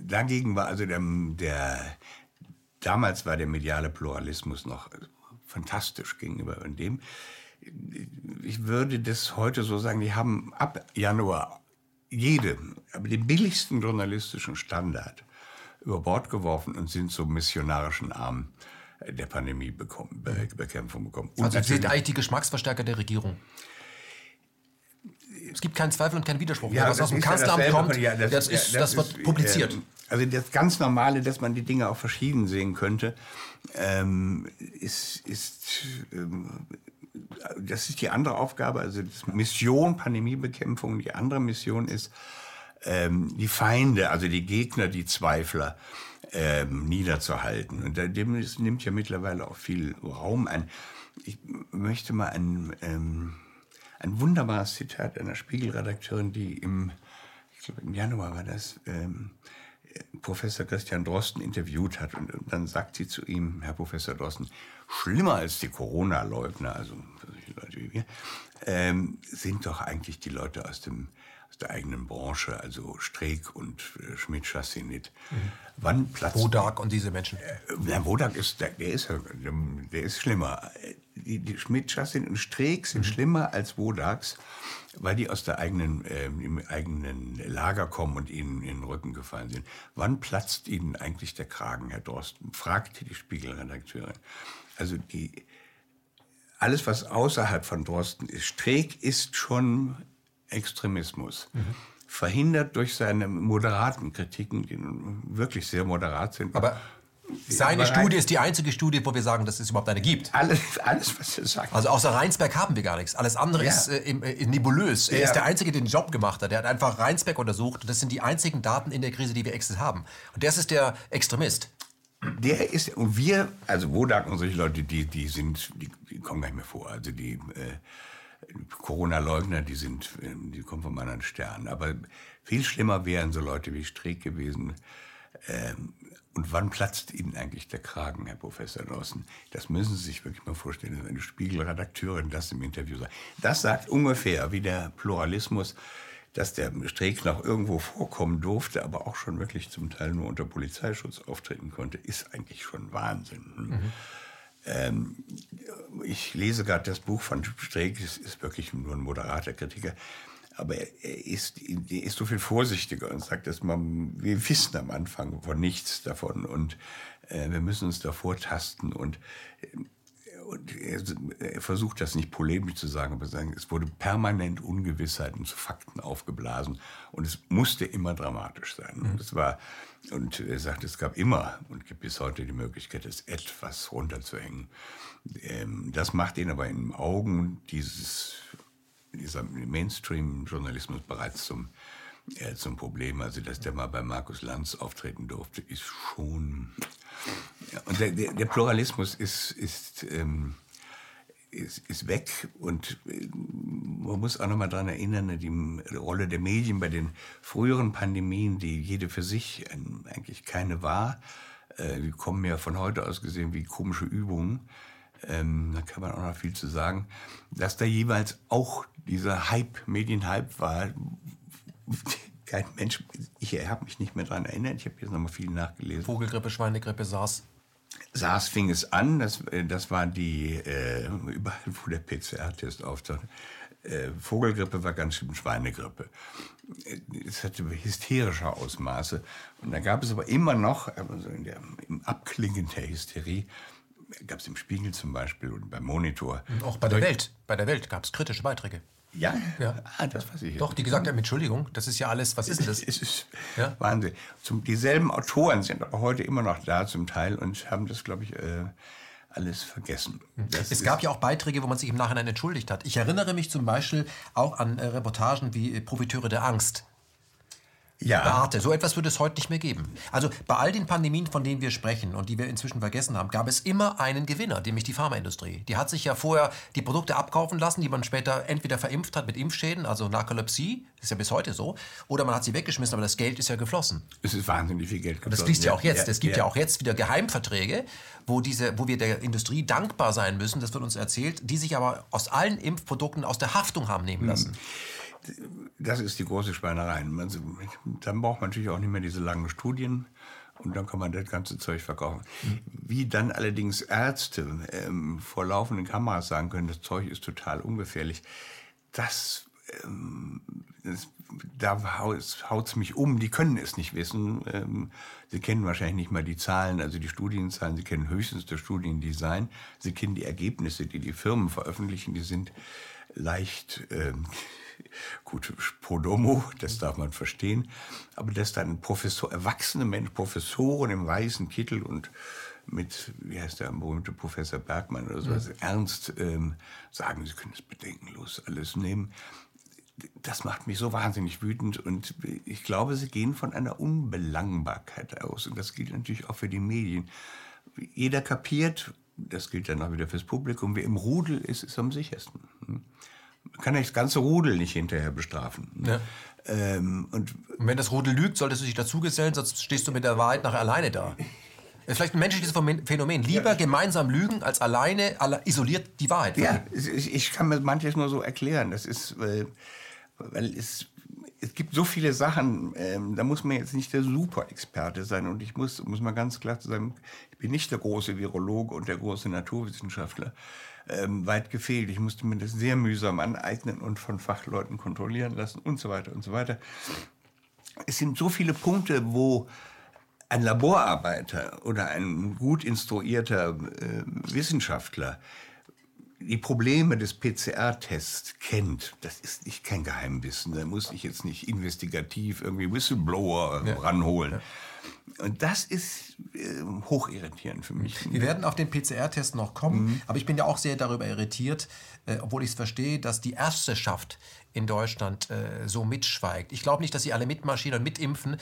dagegen war also der, der, damals war der mediale Pluralismus noch fantastisch gegenüber dem. Ich würde das heute so sagen, die haben ab Januar jede, aber den billigsten journalistischen Standard über Bord geworfen und sind zum missionarischen Arm der Pandemiebekämpfung bekommen. Und also Sie sind eigentlich die Geschmacksverstärker der Regierung. Es gibt keinen Zweifel und keinen Widerspruch. Ja, was aus dem Kanzleramt kommt, ja, das, das, ist, das, das wird publiziert. also das ganz Normale, dass man die Dinge auch verschieden sehen könnte, ähm, ist, ist ähm, das ist die andere Aufgabe, also die Mission Pandemiebekämpfung. Die andere Mission ist, ähm, die Feinde, also die Gegner, die Zweifler ähm, niederzuhalten. Und dem nimmt ja mittlerweile auch viel Raum ein. Ich möchte mal ein, ähm, ein wunderbares Zitat einer Spiegelredakteurin, die im, ich glaube im Januar war das, ähm, Professor Christian Drosten interviewt hat. Und, und, dann sagt sie zu ihm, Herr Professor Drosten, schlimmer als die Corona-Leugner, also Leute wie wir, ähm, sind doch eigentlich die Leute aus dem der eigenen Branche, also Streeck und äh, Schmidt Chassinit. Mhm. Wann platzt Wodak und diese Menschen? Äh, Wodak ist der, der ist der ist schlimmer. Die, die Schmidt Chassin und Streeck sind mhm. schlimmer als Wodaks, weil die aus der eigenen äh, im eigenen Lager kommen und ihnen in den Rücken gefallen sind. Wann platzt ihnen eigentlich der Kragen, Herr Drosten? fragte die Spiegelredakteurin. Also die alles, was außerhalb von Drosten ist. Streeck ist schon Extremismus. Mhm. Verhindert durch seine moderaten Kritiken, die wirklich sehr moderat sind. Aber seine Studie ist die einzige Studie, wo wir sagen, dass es überhaupt eine gibt. Alles, alles was er sagt. Also außer Rheinsberg haben wir gar nichts. Alles andere ja. ist äh, äh, nebulös. Er ja. ist der Einzige, der den Job gemacht hat. Der hat einfach Rheinsberg untersucht. Das sind die einzigen Daten in der Krise, die wir exist haben. Und das ist der Extremist. Der ist, und wir, also Wodak und solche Leute, die, die sind, die, die kommen gar nicht mehr vor. Also die äh, Corona-Leugner, die sind, ähm, die kommen von anderen Sternen. Aber viel schlimmer wären so Leute wie Streeck gewesen. Ähm, und wann platzt Ihnen eigentlich der Kragen, Herr Professor Lawson? Das müssen Sie sich wirklich mal vorstellen, dass eine Spiegelredakteurin das im Interview sagt. Das sagt ungefähr, wie der Pluralismus dass der Streeck noch irgendwo vorkommen durfte, aber auch schon wirklich zum Teil nur unter Polizeischutz auftreten konnte, ist eigentlich schon Wahnsinn. Mhm. Ähm, ich lese gerade das Buch von Streeck, es ist wirklich nur ein moderater Kritiker, aber er ist, er ist so viel vorsichtiger und sagt, dass man, wir wissen am Anfang von nichts davon und äh, wir müssen uns davor tasten und äh, und er, er, versucht das nicht polemisch zu sagen, aber sagen, es wurde permanent Ungewissheiten zu Fakten aufgeblasen und es musste immer dramatisch sein. Mhm. Und es war, und er sagt, es gab immer und gibt bis heute die Möglichkeit, es etwas runterzuhängen. Ähm, das macht ihn aber in den Augen dieses, dieser Mainstream-Journalismus bereits zum, äh, zum Problem. Also, dass der mal bei Markus Lanz auftreten durfte, ist schon und der, der, der Pluralismus ist, ist, ähm, ist, ist weg und äh, man muss auch noch mal daran erinnern, die Rolle der Medien bei den früheren Pandemien, die jede für sich ähm, eigentlich keine war, äh, die kommen ja von heute aus gesehen wie komische Übungen. Ähm, da kann man auch noch viel zu sagen, dass da jeweils auch dieser Hype, Medienhype war, kein Mensch, ich habe mich nicht mehr daran erinnert, ich habe jetzt noch mal viel nachgelesen. Vogelgrippe, Schweinegrippe, SARS. SARS fing es an, das, äh, das war die, äh, *laughs* überall wo der PCR-Test auftaucht. Äh, Vogelgrippe war ganz schlimm Schweinegrippe. Es hatte hysterische Ausmaße. Und da gab es aber immer noch, also der, im Abklingen der Hysterie, gab es im Spiegel zum Beispiel und beim Monitor. Und auch bei der Welt. Bei der Welt gab es kritische Beiträge. Ja, ja. Ah, das weiß ich. Doch, die gesagt haben, Entschuldigung, das ist ja alles, was ist das? *laughs* Es ist ja? Wahnsinn. Zum, dieselben Autoren sind aber heute immer noch da zum Teil und haben das, glaube ich, äh, alles vergessen. Hm. Das es gab ja auch Beiträge, wo man sich im Nachhinein entschuldigt hat. Ich erinnere mich zum Beispiel auch an äh, Reportagen wie äh, Profiteure der Angst ja. Warte, so etwas würde es heute nicht mehr geben. Also bei all den Pandemien, von denen wir sprechen und die wir inzwischen vergessen haben, gab es immer einen Gewinner, nämlich die Pharmaindustrie. Die hat sich ja vorher die Produkte abkaufen lassen, die man später entweder verimpft hat mit Impfschäden, also Narkolepsie, ist ja bis heute so, oder man hat sie weggeschmissen, aber das Geld ist ja geflossen. Es ist wahnsinnig viel Geld geflossen. Und das liest ja auch jetzt. Ja, es gibt ja. ja auch jetzt wieder Geheimverträge, wo, diese, wo wir der Industrie dankbar sein müssen, das wird uns erzählt, die sich aber aus allen Impfprodukten aus der Haftung haben nehmen lassen. Hm das ist die große Schweinerei. Dann braucht man natürlich auch nicht mehr diese langen Studien und dann kann man das ganze Zeug verkaufen. Wie dann allerdings Ärzte ähm, vor laufenden Kameras sagen können, das Zeug ist total ungefährlich, das, ähm, das da haut es mich um. Die können es nicht wissen. Ähm, sie kennen wahrscheinlich nicht mal die Zahlen, also die Studienzahlen. Sie kennen höchstens das Studiendesign. Sie kennen die Ergebnisse, die die Firmen veröffentlichen. Die sind leicht, ähm, gut, Podomo, das darf man verstehen, aber dass dann Professor, erwachsene Menschen, Professoren im weißen Kittel und mit, wie heißt der berühmte Professor Bergmann oder sowas, mhm. ernst ähm, sagen, sie können es bedenkenlos alles nehmen. Das macht mich so wahnsinnig wütend und ich glaube, sie gehen von einer Unbelangbarkeit aus und das gilt natürlich auch für die Medien. Jeder kapiert, das gilt dann auch wieder fürs Publikum, wer im Rudel ist, ist am sichersten. Man kann ja das ganze Rudel nicht hinterher bestrafen. Ja. Ähm, und, und, wenn das Rudel lügt, solltest du dich dazugesellen, sonst stehst du mit der Wahrheit nachher alleine da. Vielleicht ein menschliches Phänomen. Lieber ja. gemeinsam lügen, als alleine isoliert die Wahrheit. Ja, ich, kann mir manches nur so erklären. Das ist, weil, weil es, es gibt so viele Sachen, ähm, da muss man jetzt nicht der Superexperte sein. Und ich muss, muss mal ganz klar sagen, ich bin nicht der große Virologe und der große Naturwissenschaftler. Ähm, weit gefehlt. Ich musste mir das sehr mühsam aneignen und von Fachleuten kontrollieren lassen und so weiter und so weiter. Es sind so viele Punkte, wo ein Laborarbeiter oder ein gut instruierter äh, Wissenschaftler die Probleme des PCR-Tests kennt, das ist nicht kein Geheimwissen. Da muss ich jetzt nicht investigativ irgendwie Whistleblower ja. ranholen. Ja. Und das ist äh, hochirritierend für mich. Wir werden auf den PCR-Test noch kommen, mhm. aber ich bin ja auch sehr darüber irritiert, äh, obwohl ich es verstehe, dass die Ärzteschaft in Deutschland äh, so mitschweigt. Ich glaube nicht, dass sie alle mitmarschieren und mitimpfen,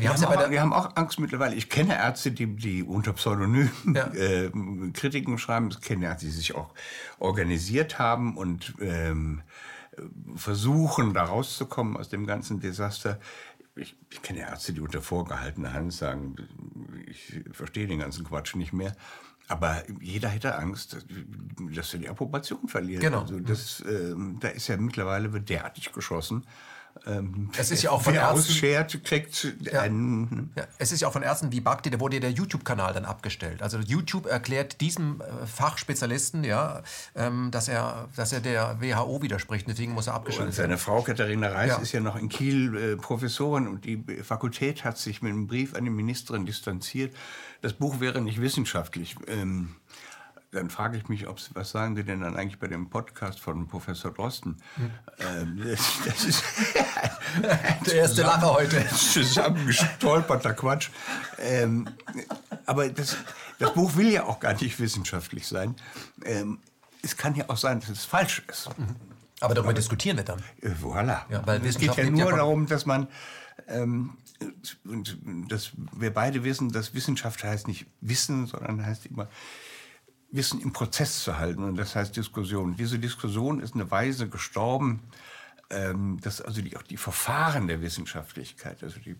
wir, haben, auch, wir haben auch Angst mittlerweile. Ich kenne Ärzte, die, die unter Pseudonym ja. *laughs* äh, Kritiken schreiben. Ich kenne Ärzte, die sich auch organisiert haben und ähm, versuchen, da rauszukommen aus dem ganzen Desaster. Ich, ich kenne Ärzte, die unter vorgehaltener Hand sagen, ich verstehe den ganzen Quatsch nicht mehr. Aber jeder hätte Angst, dass er die Approbation verliert. Genau. Also das, äh, da ist ja mittlerweile derartig geschossen. Ähm, es ist ja auch von Ärzten. Ausschert, kriegt ja, einen, ja, es ist ja auch von Ärzten wie Bakti, da wurde ja der YouTube-Kanal dann abgestellt. Also YouTube erklärt diesem äh, Fachspezialisten, ja, ähm, dass er, dass er der WHO widerspricht. Deswegen muss er abgestellt werden. Seine Frau Katharina Reis ja. ist ja noch in Kiel äh, Professorin und die Fakultät hat sich mit einem Brief an die Ministerin distanziert. Das Buch wäre nicht wissenschaftlich. Ähm, dann frage ich mich, ob's, was sagen Sie denn dann eigentlich bei dem Podcast von Professor Drosten? Hm. Ähm, das, das, ist *laughs* der erste Lacher heute. Zusammengestolperter Quatsch. Ähm, aber das, das, Buch will ja auch gar nicht wissenschaftlich sein. Ähm, es kann ja auch sein, dass es falsch ist. Mhm. Aber darüber aber, diskutieren wir dann. Äh, voilà. Ja, weil es geht ja nur ja darum, dass man ähm, und dass wir beide wissen, dass Wissenschaft heißt nicht Wissen, sondern heißt immer Wissen im Prozess zu halten. Und das heißt Diskussion. Diese Diskussion ist eine Weise gestorben, ähm, dass also die, auch die Verfahren der Wissenschaftlichkeit, also die,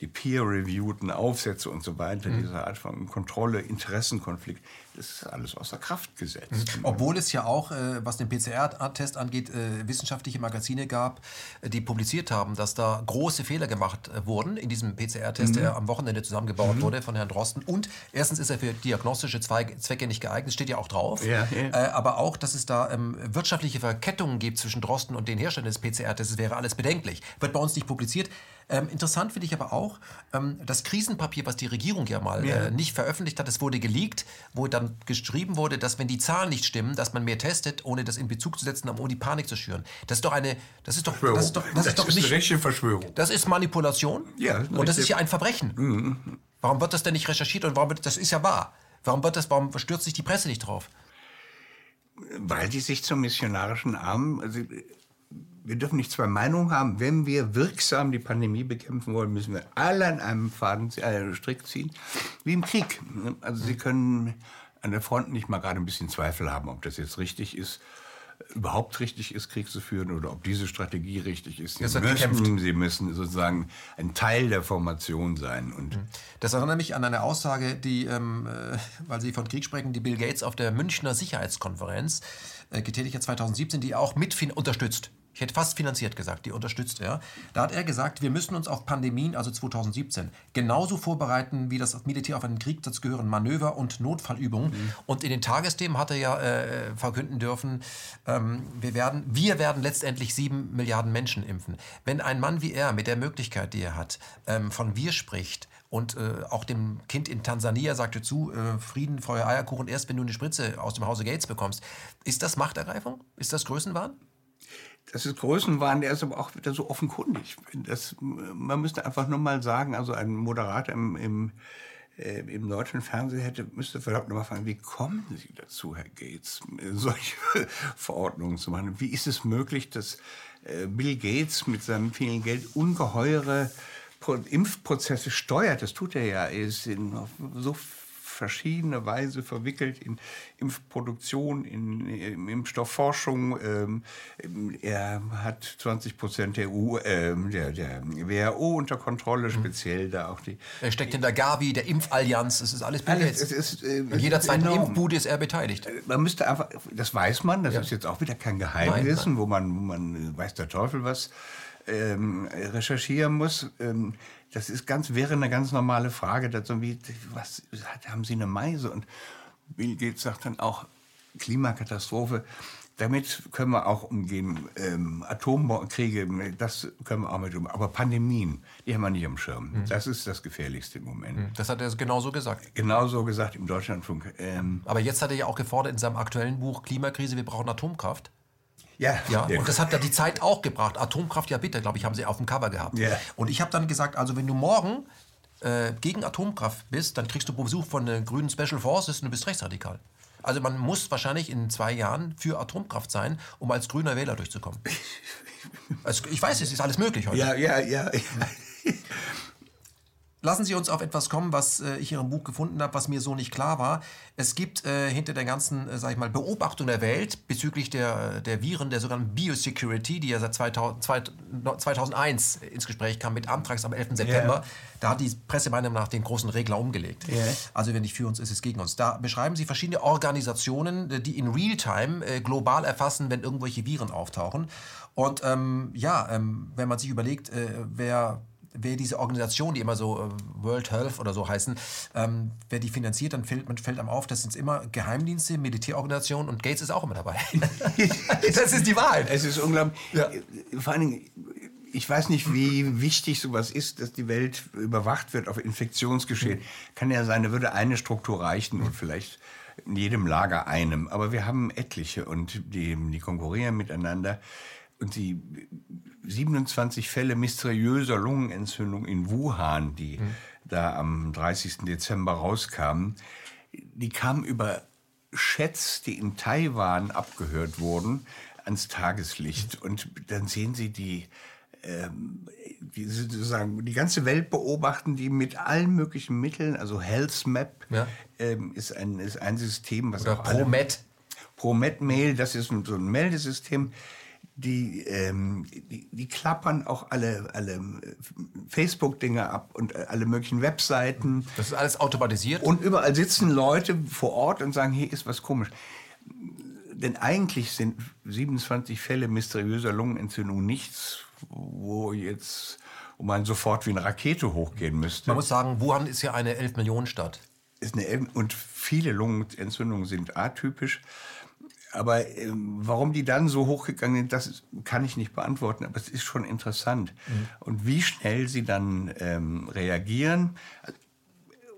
die peer-reviewten Aufsätze und so weiter, mhm. diese Art von Kontrolle, Interessenkonflikt, das ist alles außer Kraft gesetzt. Mhm. Obwohl es ja auch, äh, was den PCR-Test angeht, äh, wissenschaftliche Magazine gab, äh, die publiziert haben, dass da große Fehler gemacht äh, wurden in diesem PCR-Test, mhm. der am Wochenende zusammengebaut mhm. wurde von Herrn Drosten. Und erstens ist er für diagnostische Zwecke nicht geeignet, steht ja auch drauf. Ja, ja. Äh, aber auch, dass es da ähm, wirtschaftliche Verkettungen gibt zwischen Drosten und den Herstellern des PCR-Tests, wäre alles bedenklich. Wird bei uns nicht publiziert. Ähm, interessant finde ich aber auch, ähm, das Krisenpapier, was die Regierung ja mal ja. Äh, nicht veröffentlicht hat, es wurde geleakt, wo dann geschrieben wurde, dass wenn die Zahlen nicht stimmen, dass man mehr testet, ohne das in Bezug zu setzen, um die Panik zu schüren. Das ist doch eine, das ist doch, das ist doch, das, das ist doch nicht, eine rechte Verschwörung. Das ist Manipulation. Ja. Und das ist ja ein Verbrechen. Mhm. Warum wird das denn nicht recherchiert und warum wird, das ist ja wahr. Warum wird das, warum stürzt sich die Presse nicht drauf? Weil die sich zum missionarischen Arm, also wir dürfen nicht zwei Meinungen haben. Wenn wir wirksam die Pandemie bekämpfen wollen, müssen wir alle an einem Faden, äh, Strick ziehen, wie im Krieg. Also Sie können an der Front nicht mal gerade ein bisschen Zweifel haben, ob das jetzt richtig ist, überhaupt richtig ist, Krieg zu führen oder ob diese Strategie richtig ist. Sie, müssen, Sie müssen sozusagen ein Teil der Formation sein. Und mhm. das erinnert mich an eine Aussage, die, ähm, äh, weil Sie von Krieg sprechen, die Bill Gates auf der Münchner Sicherheitskonferenz äh, getätigt hat 2017, die auch mit unterstützt ich hätte fast finanziert gesagt, die unterstützt er. Da hat er gesagt, wir müssen uns auf Pandemien, also 2017, genauso vorbereiten, wie das Militär auf einen Krieg. Dazu gehören Manöver- und Notfallübungen. Mhm. Und in den Tagesthemen hat er ja äh, verkünden dürfen, ähm, wir, werden, wir werden letztendlich sieben Milliarden Menschen impfen. Wenn ein Mann wie er mit der Möglichkeit, die er hat, ähm, von wir spricht und äh, auch dem Kind in Tansania sagte zu, äh, Frieden, Feuer, Eierkuchen erst, wenn du eine Spritze aus dem Hause Gates bekommst. Ist das Machtergreifung? Ist das Größenwahn? Das ist Größenwahn, der ist aber auch wieder so offenkundig. Das, man müsste einfach nur mal sagen, also ein Moderator im, im äh, im deutschen Fernsehen hätte, müsste verdammt nochmal fragen, wie kommen Sie dazu, Herr Gates, *laughs* solche Verordnungen zu machen? Wie ist es möglich, dass äh, Bill Gates mit seinem vielen Geld ungeheure Impfprozesse steuert? Das tut er ja. Er ist in so verschiedene Weise verwickelt in Impfproduktion, in, in Impfstoffforschung. Ähm, er hat 20 Prozent der, EU, äh, der, der WHO unter Kontrolle, speziell da auch die. Er steckt in der Gavi, der Impfallianz, es ist alles Bill Gates. Es ist, äh, in jeder zweiten Impfbude ist er beteiligt. Äh, man müsste einfach, das weiß man, das ja. ist jetzt auch wieder kein nein, nein. wo man, wo man weiß der Teufel was ähm, recherchieren muss. Ähm, das ist ganz, wäre eine ganz normale Frage, dazu wie, was, haben Sie eine Meise? Und Bill Gates sagt dann auch, Klimakatastrophe, damit können wir auch umgehen. Ähm, Atomkriege, das können wir auch mit umgehen. Aber Pandemien, die haben wir nicht am Schirm. Mhm. Das ist das Gefährlichste im Moment. Mhm. Das hat er genauso gesagt. Genauso gesagt im Deutschlandfunk. Ähm, Aber jetzt hat er ja auch gefordert in seinem aktuellen Buch Klimakrise, wir brauchen Atomkraft. Ja. ja. Und das hat ja die Zeit auch gebracht. Atomkraft, ja bitte, glaube ich, haben sie auf dem Cover gehabt. Ja. Und ich habe dann gesagt, also wenn du morgen äh, gegen Atomkraft bist, dann kriegst du Besuch von den grünen Special Forces und du bist rechtsradikal. Also man muss wahrscheinlich in zwei Jahren für Atomkraft sein, um als grüner Wähler durchzukommen. *laughs* Also ich weiß, es ist alles möglich heute. Ja, ja, ja. *laughs* Lassen Sie uns auf etwas kommen, was äh, ich in Ihrem Buch gefunden habe, was mir so nicht klar war. Es gibt äh, hinter der ganzen, äh, sag ich mal, Beobachtung der Welt bezüglich der, der Viren, der sogenannten Biosecurity, die ja seit 2000, 2001 ins Gespräch kam mit Antrags am 11. September, yeah. da hat die Presse meiner Meinung nach den großen Regler umgelegt. Yeah. Also wenn nicht für uns ist, ist es gegen uns. Da beschreiben Sie verschiedene Organisationen, äh, die in Realtime äh, global erfassen, wenn irgendwelche Viren auftauchen. Und ähm, ja, ähm, wenn man sich überlegt, äh, wer wer diese Organisation, die immer so äh, World Health oder so heißen, ähm, wer die finanziert, dann fällt, man fällt einem auf, das sind immer Geheimdienste, Militärorganisationen und Gates ist auch immer dabei. *laughs* das ist die Wahrheit. Es ist unglaublich. Ja. Vor allen Dingen, ich weiß nicht, wie wichtig sowas ist, dass die Welt überwacht wird auf Infektionsgeschehen. Mhm. Kann ja sein, da würde eine Struktur reichen und vielleicht in jedem Lager einem. Aber wir haben etliche und die, die konkurrieren miteinander. Und die 27 Fälle mysteriöser Lungenentzündung in Wuhan, die mhm. da am 30. Dezember rauskamen, die kamen über Chats, die in Taiwan abgehört wurden, ans Tageslicht. Mhm. Und dann sehen Sie die, ähm, die, sozusagen die ganze Welt beobachten, die mit allen möglichen Mitteln, also Health Map ja. ähm, ist, ein, ist ein System, was Oder auch ProMed. ProMed Mail, das ist so ein Meldesystem die, ähm, die, die klappern auch alle, alle äh, Facebook-Dinge ab und äh, alle möglichen Webseiten. Das ist alles automatisiert? Und überall sitzen Leute vor Ort und sagen, hier ist was komisch. Denn eigentlich sind 27 Fälle mysteriöser Lungenentzündung nichts, wo jetzt wo man sofort wie eine Rakete hochgehen müsste. Man muss sagen, Wuhan ist ja eine 11 Millionen Stadt. Ist eine, und viele Lungenentzündungen sind atypisch. Aber ähm, warum die dann so hochgegangen sind, das kann ich nicht beantworten. Aber es ist schon interessant. Mhm. Und wie schnell sie dann ähm, reagieren.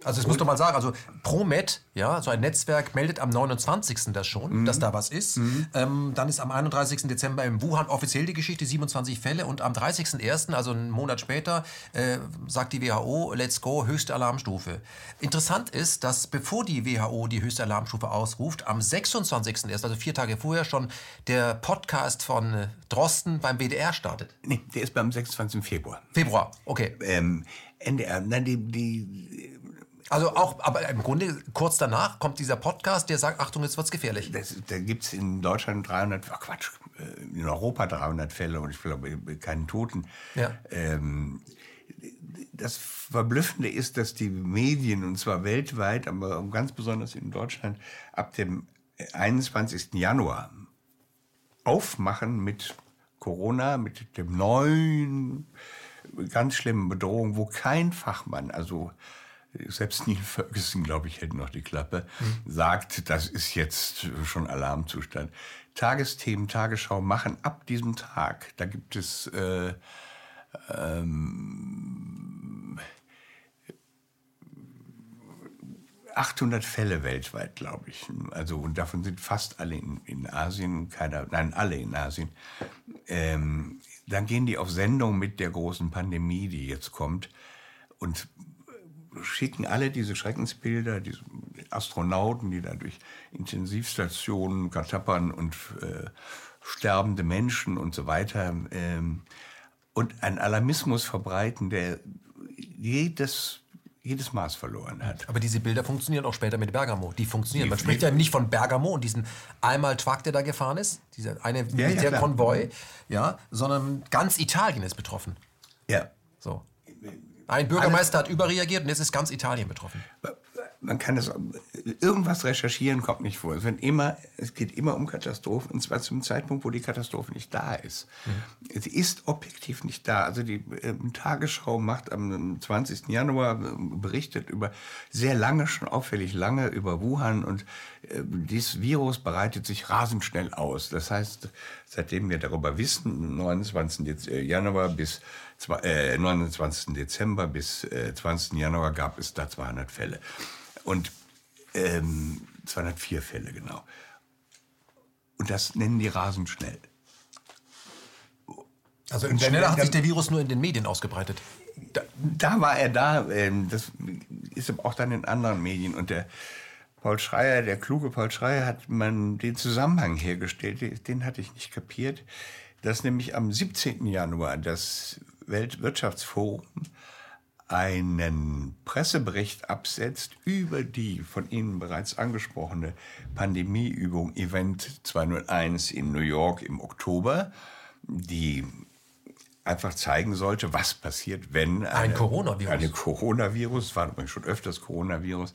Also das muss doch mal sagen, also ProMed, ja, so ein Netzwerk meldet am 29. das schon, mhm. dass da was ist. Mhm. Ähm, dann ist am 31. Dezember in Wuhan offiziell die Geschichte, 27 Fälle. Und am 30.01., also einen Monat später, äh, sagt die WHO, let's go, höchste Alarmstufe. Interessant ist, dass bevor die WHO die höchste Alarmstufe ausruft, am 26.01., also vier Tage vorher schon, der Podcast von äh, Drosten beim WDR startet. Nee, der ist beim 26. Februar. Februar, okay. Ähm, NDR, nein, die, die also auch, aber im Grunde kurz danach kommt dieser Podcast, der sagt, Achtung, jetzt wird's gefährlich. Das, da gibt es in Deutschland 300, ach Quatsch, äh, in Europa 300 Fälle und ich glaube keinen Toten. Ja. Ähm, das Verblüffende ist, dass die Medien, und zwar weltweit, aber ganz besonders in Deutschland, ab dem 21. Januar aufmachen mit Corona, mit dem neuen, ganz schlimmen Bedrohung, wo kein Fachmann, also selbst Neil Ferguson, glaube ich, hätte noch die Klappe, mhm. sagt, das ist jetzt schon Alarmzustand. Tagesthemen, Tagesschau machen ab diesem Tag, da gibt es äh, ähm, 800 Fälle weltweit, glaube ich. Also, und davon sind fast alle in, in Asien, keiner, nein, alle in Asien. Ähm, dann gehen die auf Sendung mit der großen Pandemie, die jetzt kommt, und schicken alle diese Schreckensbilder, diese Astronauten, die da durch Intensivstationen katappern und äh, sterbende Menschen und so weiter. Ähm, und einen Alarmismus verbreiten, der jedes jedes Maß verloren hat. Aber diese Bilder funktionieren auch später mit Bergamo. Die funktionieren. Man spricht ja nicht von Bergamo und diesen einmal Truck, der da gefahren ist, dieser eine Militärkonvoi, ja, ja, sondern ganz Italien ist betroffen. Ja. So. Ein Bürgermeister hat überreagiert und jetzt ist ganz Italien betroffen man kann es irgendwas recherchieren, kommt nicht vor. Es, wird immer, es geht immer um Katastrophen, und zwar zum Zeitpunkt, wo die Katastrophe nicht da ist. Mhm. Sie ist objektiv nicht da. Also die äh, Tagesschau macht am 20. Januar äh, berichtet über sehr lange, schon auffällig lange über Wuhan und äh, dieses Virus bereitet sich rasend schnell aus. Das heißt, seitdem wir darüber wissen, 29. Januar bis äh, 29. Dezember bis äh, 20. Januar gab es da 200 Fälle. Und ähm, 204 Fälle, genau. Und das nennen die rasend schnell. Also in schneller hat sich der Virus nur in den Medien ausgebreitet. Da, da war er da. Ähm, das ist auch dann in anderen Medien. Und der Paul Schreier, der kluge Paul Schreier, hat man den Zusammenhang hergestellt. Den hatte ich nicht kapiert. Dass nämlich am 17. Januar das Weltwirtschaftsforum einen Pressebericht absetzt über die von Ihnen bereits angesprochene Pandemieübung Event 201 in New York im Oktober, die einfach zeigen sollte, was passiert, wenn eine, ein Coronavirus, eine Coronavirus, war übrigens schon öfters Coronavirus,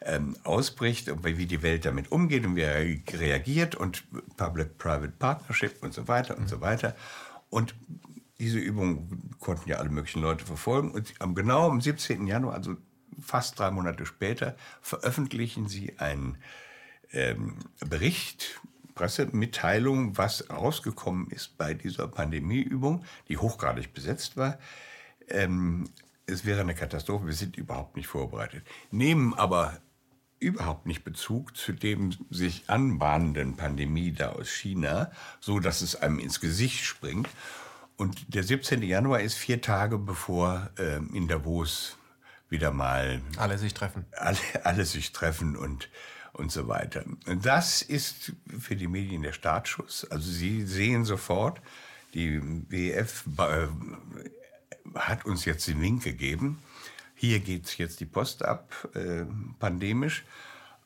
ähm, ausbricht und wie die Welt damit umgeht und wie er reagiert und Public-Private Partnership und so weiter und mhm. so weiter. Und diese Übung konnten ja alle möglichen Leute verfolgen. Und genau am 17. Januar, also fast drei Monate später, veröffentlichen sie einen ähm, Bericht, Pressemitteilung, was rausgekommen ist bei dieser Pandemieübung, die hochgradig besetzt war. Ähm, es wäre eine Katastrophe, wir sind überhaupt nicht vorbereitet. Nehmen aber überhaupt nicht Bezug zu dem sich anbahnenden Pandemie da aus China, so dass es einem ins Gesicht springt und der 17. Januar ist vier Tage bevor äh, in Davos wieder mal alle sich treffen. Alle, alle sich treffen und, und so weiter. Und das ist für die Medien der Startschuss. Also sie sehen sofort, die WF äh, hat uns jetzt den Wink gegeben. Hier geht jetzt die Post ab, äh, pandemisch,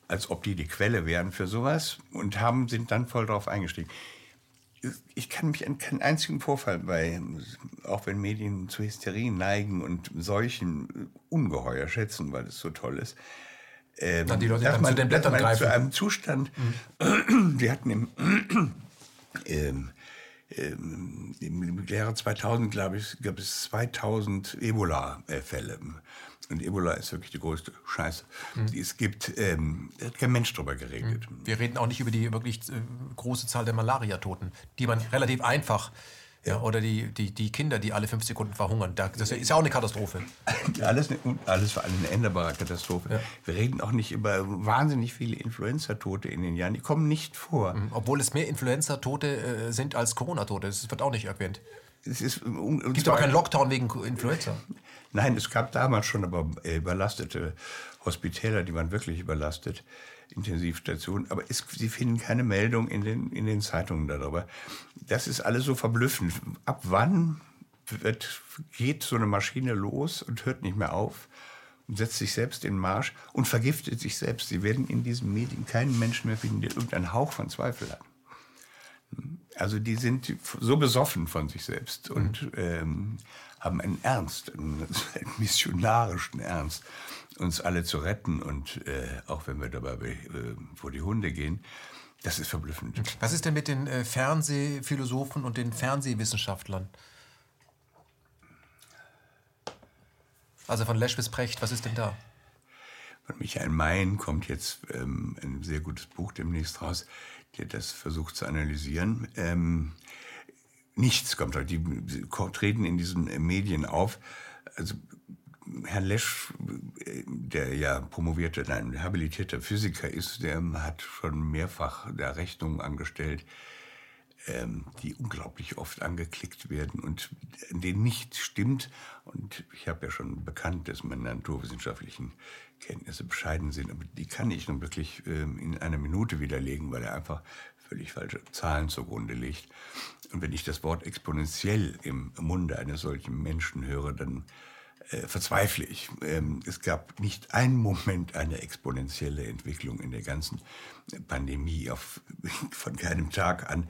als ob die die Quelle wären für sowas und haben, sind dann voll darauf eingestiegen ich kann mich an keinen einzigen Vorfall bei, auch wenn Medien zu Hysterie neigen und solchen ungeheuer schätzen, weil es so toll ist. Ähm, Dann die Leute dass man, zu den Blättern greifen. Zu einem Zustand, mhm. wir hatten im, *clears throat* ähm, ähm, im Jahre 2000, glaube ich, gab es 2000 Ebola-Fälle. Und Ebola ist wirklich die größte Scheiße, mhm. die es gibt. Ähm, hat kein Mensch drüber geredet. Mhm. Wir reden auch nicht über die wirklich äh, große Zahl der Malariatoten, die man relativ einfach ja, oder die, die, die Kinder, die alle fünf Sekunden verhungern. Das ist ja auch eine Katastrophe. *laughs* Alles, alles war eine änderbare Katastrophe. Ja. Wir reden auch nicht über wahnsinnig viele Influenza-Tote in den Jahren. Die kommen nicht vor. Mhm. Obwohl es mehr Influenza-Tote äh, sind als Corona-Tote. Das wird auch nicht erwähnt. Es ist, um, Gibt auch keinen Lockdown wegen Influenza? Nein, es gab damals schon aber äh, überlastete Hospitäler, die waren wirklich überlastet, Intensivstationen. Aber es, sie finden keine Meldung in den, in den Zeitungen darüber. Das ist alles so verblüffend. Ab wann wird, geht so eine Maschine los und hört nicht mehr auf? und setzt sich selbst in Marsch und vergiftet sich selbst. Sie werden in diesen Medien keinen Menschen mehr finden, der irgendeinen Hauch von Zweifel hat. Also die sind so besoffen von sich selbst und mhm. ähm, haben einen Ernst, einen, einen, *laughs* missionarischen Ernst, uns alle zu retten und äh, auch wenn wir dabei äh, vor die Hunde gehen, das ist verblüffend. Was ist denn mit den äh, Fernsehphilosophen und den Fernsehwissenschaftlern? Also von Lesch bis Precht, was ist denn da? Von Michael Mayen kommt jetzt ähm, ein sehr gutes Buch demnächst raus, der das versucht zu analysieren. Ähm, nichts kommt. Die, treten in diesen Medien auf. Also Herr Lesch, der ja promovierte, nein, habilitierter Physiker ist, der hat schon mehrfach da Rechnungen angestellt, ähm, die unglaublich oft angeklickt werden und denen nicht stimmt. Und ich habe ja schon bekannt, dass meine naturwissenschaftlichen Kenntnisse bescheiden sind, aber die kann ich nun wirklich ähm, in einer Minute widerlegen, weil er einfach völlig falsche Zahlen zugrunde legt. Und wenn ich das Wort exponentiell im Munde eines solchen Menschen höre, dann äh, verzweifle ich. Ähm, es gab nicht einen Moment eine exponentielle Entwicklung in der ganzen Pandemie auf, *laughs* von keinem Tag an.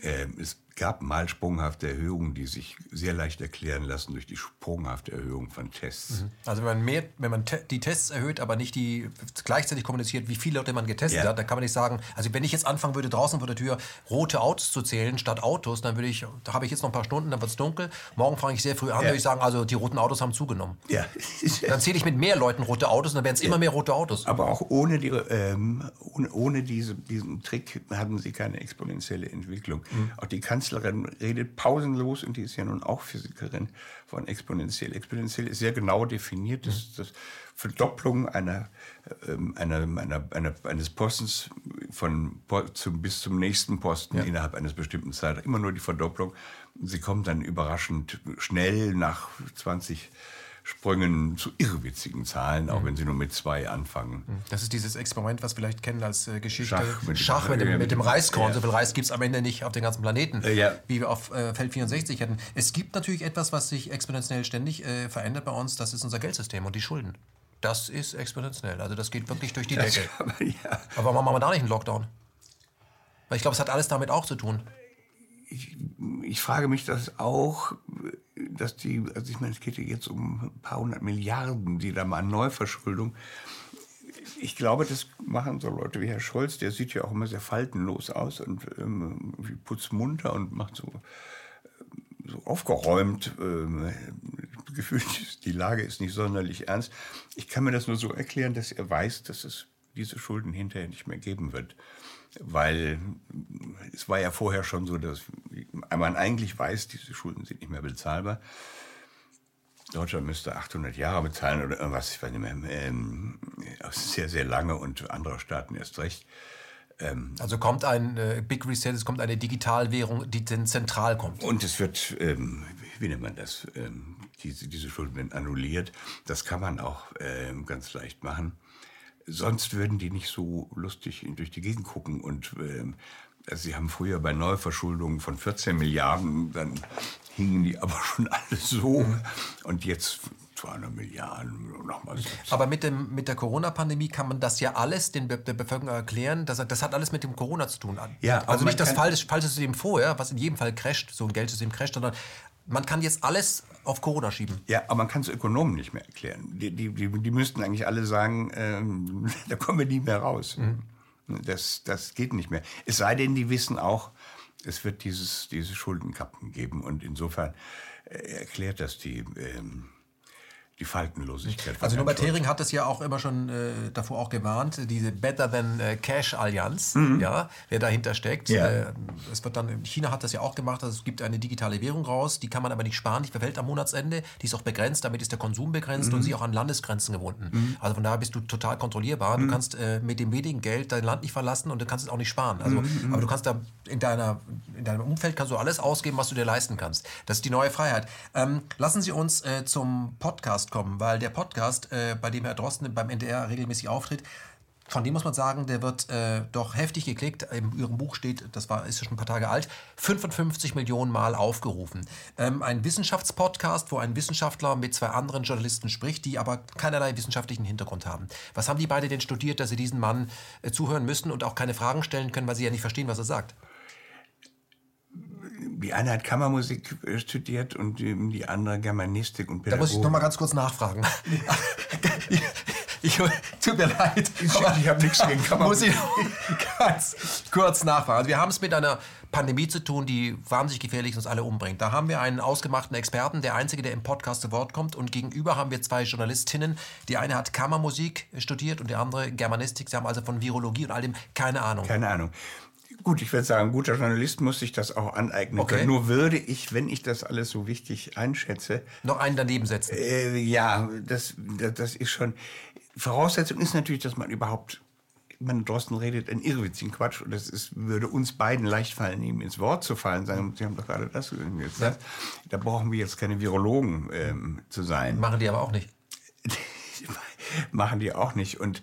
Äh, es gab mal sprunghafte Erhöhungen, die sich sehr leicht erklären lassen durch die sprunghafte Erhöhung von Tests. Mhm. Also wenn man mehr, wenn man te die Tests erhöht, aber nicht die gleichzeitig kommuniziert, wie viele Leute man getestet ja. hat, dann kann man nicht sagen, also wenn ich jetzt anfangen würde, draußen vor der Tür rote Autos zu zählen statt Autos, dann würde ich, da habe ich jetzt noch ein paar Stunden, dann wird es dunkel. Morgen fange ich sehr früh an, ja. würde ich sagen, also die roten Autos haben zugenommen. Ja. *laughs* dann zähle ich mit mehr Leuten rote Autos und dann werden es ja. immer mehr rote Autos. Aber auch ohne, die, ähm, ohne, ohne diese, diesen Trick haben sie keine exponentielle Entwicklung. Mhm. Auch die Kanzlerin redet redet pausenlos, und die ist ja nun auch Physikerin, von exponentiell. Exponentiell ist sehr genau definiert. Das ist das Verdopplung einer, ähm, einer, einer, einer, eines Postens von, zum, bis zum nächsten Posten ja. innerhalb eines bestimmten Zeitraums. Immer nur die Verdopplung. Sie kommt dann überraschend schnell nach 20 Sprüngen zu irrwitzigen Zahlen, auch mhm. wenn sie nur mit zwei anfangen. Mhm. Das ist dieses Experiment, was wir vielleicht kennen als äh, Geschichte. Schach mit, Schach mit, dem, mit, dem Reiskorn. Ja. So viel Reis gibt es am Ende nicht auf dem ganzen Planeten, äh, ja. wie wir auf äh, Feld 64 hätten. Es gibt natürlich etwas, was sich exponentiell ständig äh, verändert bei uns. Das ist unser Geldsystem und die Schulden. Das ist exponentiell. Also das geht wirklich durch die das Decke. Aber, ja. aber warum machen wir da nicht einen Lockdown? Weil ich glaube, es hat alles damit auch zu tun. Ich, ich frage mich das auch dass die, also ich meine, es geht ja jetzt um ein paar hundert Milliarden, die da mal an Neuverschuldung. Ich glaube, das machen so Leute wie Herr Scholz, der sieht ja auch immer sehr faltenlos aus und ähm, putzmunter und macht so, äh, so aufgeräumt. Ähm, *laughs* gefühlt, die Lage ist nicht sonderlich ernst. Ich kann mir das nur so erklären, dass er weiß, dass es diese Schulden hinterher nicht mehr geben wird weil es war ja vorher schon so, dass man eigentlich weiß, diese Schulden sind nicht mehr bezahlbar. Deutschland müsste 800 Jahre bezahlen oder irgendwas, ich weiß nicht mehr, ähm, sehr, sehr lange und andere Staaten erst recht. Ähm, also kommt ein äh, Big Reset, es kommt eine Digitalwährung, die denn zentral kommt. Und es wird, ähm, wie nennt man das, ähm, diese, diese Schulden werden annulliert. Das kann man auch ähm, ganz leicht machen. Sonst würden die nicht so lustig durch die Gegend gucken. Und äh, also sie haben früher bei Neuverschuldungen von 14 Milliarden, dann hingen die aber schon alle so. Und jetzt 200 Milliarden nochmal. Aber mit, dem, mit der Corona-Pandemie kann man das ja alles den der Bevölkerung erklären. Das, das hat alles mit dem Corona zu tun. Ja, also nicht das falsche, falsche System vorher, was in jedem Fall crasht, so ein Geldsystem crasht, sondern man kann jetzt alles auf Corona schieben. Ja, aber man kann es Ökonomen nicht mehr erklären. Die, die, die, die müssten eigentlich alle sagen, ähm, *laughs* da kommen wir nie mehr raus. Mhm. Das, das geht nicht mehr. Es sei denn, die wissen auch, es wird dieses, diese Schuldenkappen geben. Und insofern äh, erklärt das die. Ähm, die Faltenlosigkeit. Also Norbert Hering hat es ja auch immer schon äh, davor auch gewarnt, diese Better Than äh, Cash Allianz, mhm. ja, wer dahinter steckt. Ja. Äh, es wird dann, China hat das ja auch gemacht, also es gibt eine digitale Währung raus, die kann man aber nicht sparen, die verfällt am Monatsende, die ist auch begrenzt, damit ist der Konsum begrenzt mhm. und sie auch an Landesgrenzen gebunden. Mhm. Also von daher bist du total kontrollierbar. Du mhm. kannst äh, mit dem wenigen Geld dein Land nicht verlassen und du kannst es auch nicht sparen. Also, mhm. Mhm. aber du kannst da in, deiner, in deinem Umfeld kannst du alles ausgeben, was du dir leisten kannst. Das ist die neue Freiheit. Ähm, lassen Sie uns äh, zum Podcast kommen, weil der Podcast, äh, bei dem Herr Drosten beim NDR regelmäßig auftritt, von dem muss man sagen, der wird äh, doch heftig geklickt. In Ihrem Buch steht, das war, ist schon ein paar Tage alt, 55 Millionen Mal aufgerufen. Ähm, ein Wissenschaftspodcast, wo ein Wissenschaftler mit zwei anderen Journalisten spricht, die aber keinerlei wissenschaftlichen Hintergrund haben. Was haben die beide denn studiert, dass sie diesen Mann äh, zuhören müssen und auch keine Fragen stellen können, weil sie ja nicht verstehen, was er sagt? Die eine hat Kammermusik äh, studiert und die andere Germanistik und Pädagogik. Da muss ich noch mal ganz kurz nachfragen. ich, tut mir leid. Ich, ich habe nichts gegen Kammermusik. Muss ich ganz kurz nachfragen. Also wir haben es mit einer Pandemie zu tun, die wahnsinnig gefährlich uns alle umbringt. Da haben wir einen ausgemachten Experten, der einzige, der im Podcast zu Wort kommt. Und gegenüber haben wir zwei Journalistinnen. Die eine hat Kammermusik studiert und die andere Germanistik. Sie haben also von Virologie und all dem keine Ahnung. Keine Ahnung Gut, ich würde sagen, ein guter Journalist muss sich das auch aneignen Okay. können. Nur würde ich, wenn ich das alles so wichtig einschätze, Noch einen daneben setzen. äh, ja, das, das, ist schon. Voraussetzung ist natürlich, dass man überhaupt. Man Drosten redet einen irrwitzigen Quatsch und das ist, würde uns beiden leicht fallen, ihm ins Wort zu fallen, sagen, Sie haben doch gerade das und jetzt das. Da brauchen wir jetzt keine Virologen ähm, zu sein. Machen die aber auch nicht. *laughs* machen die auch nicht. Und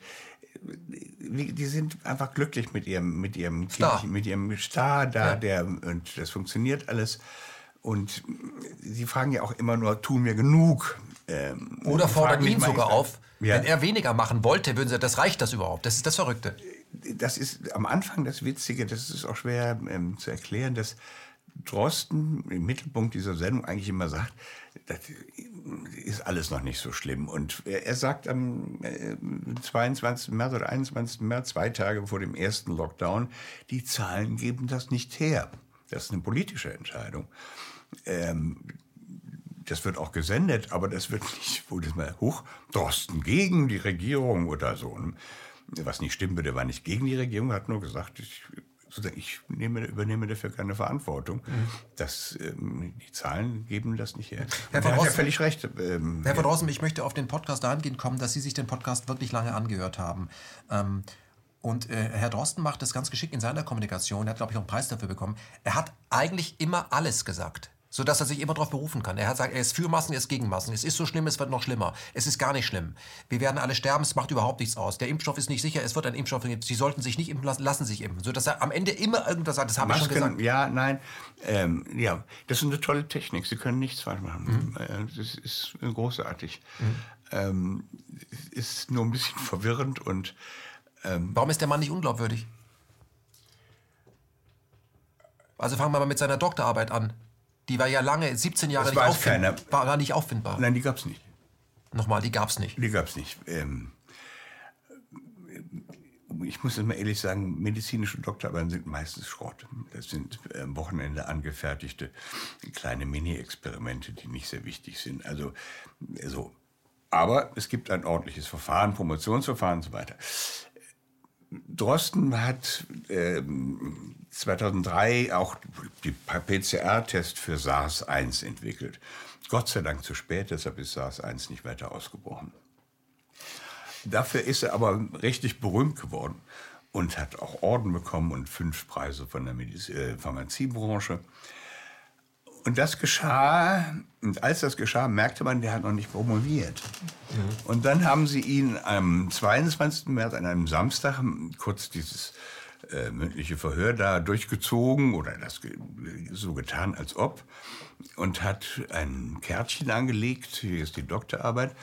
die sind einfach glücklich mit ihrem, mit ihrem Star. Kind, mit ihrem Star da, Ja. der, und das funktioniert alles. Und sie fragen ja auch immer nur, tun wir genug? Ähm, Oder fordern ihn sogar manchmal- auf, Ja. wenn er weniger machen wollte, würden sie, das reicht das überhaupt. Das ist das Verrückte. das ist am Anfang das Witzige, das ist auch schwer ähm, zu erklären, dass Drosten im Mittelpunkt dieser Sendung eigentlich immer sagt, das ist alles noch nicht so schlimm. Und er, sagt am äh, 22. März oder 21. März, zwei Tage vor dem ersten Lockdown, die Zahlen geben das nicht her. Das ist eine politische Entscheidung. Ähm, das wird auch gesendet, aber das wird nicht, wo das mal hoch, Drosten gegen die Regierung oder so. Was nicht stimmt, der war nicht gegen die Regierung, hat nur gesagt, ich, sozusagen, ich nehme, übernehme dafür keine Verantwortung. Das, ähm, die Zahlen geben das nicht her. Herr von hat ja völlig recht. Ähm, Herr von Rossum, ich möchte auf den Podcast dahingehend kommen, dass Sie sich den Podcast wirklich lange angehört haben. Ähm, und äh, Herr Drosten macht das ganz geschickt in seiner Kommunikation. Er hat, glaube ich, auch einen Preis dafür bekommen. Er hat eigentlich immer alles gesagt. Sodass er sich immer darauf berufen kann. Er hat gesagt, er ist für Massen, er ist gegen Massen. Es ist so schlimm, es wird noch schlimmer. Es ist gar nicht schlimm. Wir werden alle sterben, es macht überhaupt nichts aus. Der Impfstoff ist nicht sicher, es wird ein Impfstoff geben. Sie sollten sich nicht impfen lassen, lassen sich impfen. Sodass er am Ende immer irgendwas sagt. Das habe ich schon gesagt. ja, nein. Ähm, ja, das ist eine tolle Technik. Sie können nichts falsch machen. Mhm. Äh, Das ist großartig. Ähm, ist nur ein bisschen verwirrend und Warum ist der Mann nicht unglaubwürdig? Also fangen wir mal mit seiner Doktorarbeit an. Die war ja lange, 17 Jahre Das nicht, keiner. War, war nicht auffindbar. nein, die gab's nicht. Nochmal, die gab's nicht. Die gab's nicht. Ähm, ich muss immer ehrlich sagen, medizinische Doktorarbeiten sind meistens Schrott. Das sind am Wochenende angefertigte kleine Mini-Experimente, die nicht sehr wichtig sind. Also so. Aber es gibt ein ordentliches Verfahren, Promotionsverfahren und so weiter. Drosten hat ähm, 2003 auch die PCR-Test für SARS-1 entwickelt. Gott sei Dank zu spät, deshalb ist SARS-1 nicht weiter ausgebrochen. Dafür ist er aber richtig berühmt geworden und hat auch Orden bekommen und fünf Preise von der Mediz äh, Pharmaziebranche. Und das geschah, und als das geschah, merkte man, der hat noch nicht promoviert. Und dann haben sie ihn am 22. März, an einem Samstag, kurz dieses äh, mündliche Verhör da durchgezogen oder das ge so getan, als ob, und hat ein Kärtchen angelegt, hier ist die Doktorarbeit.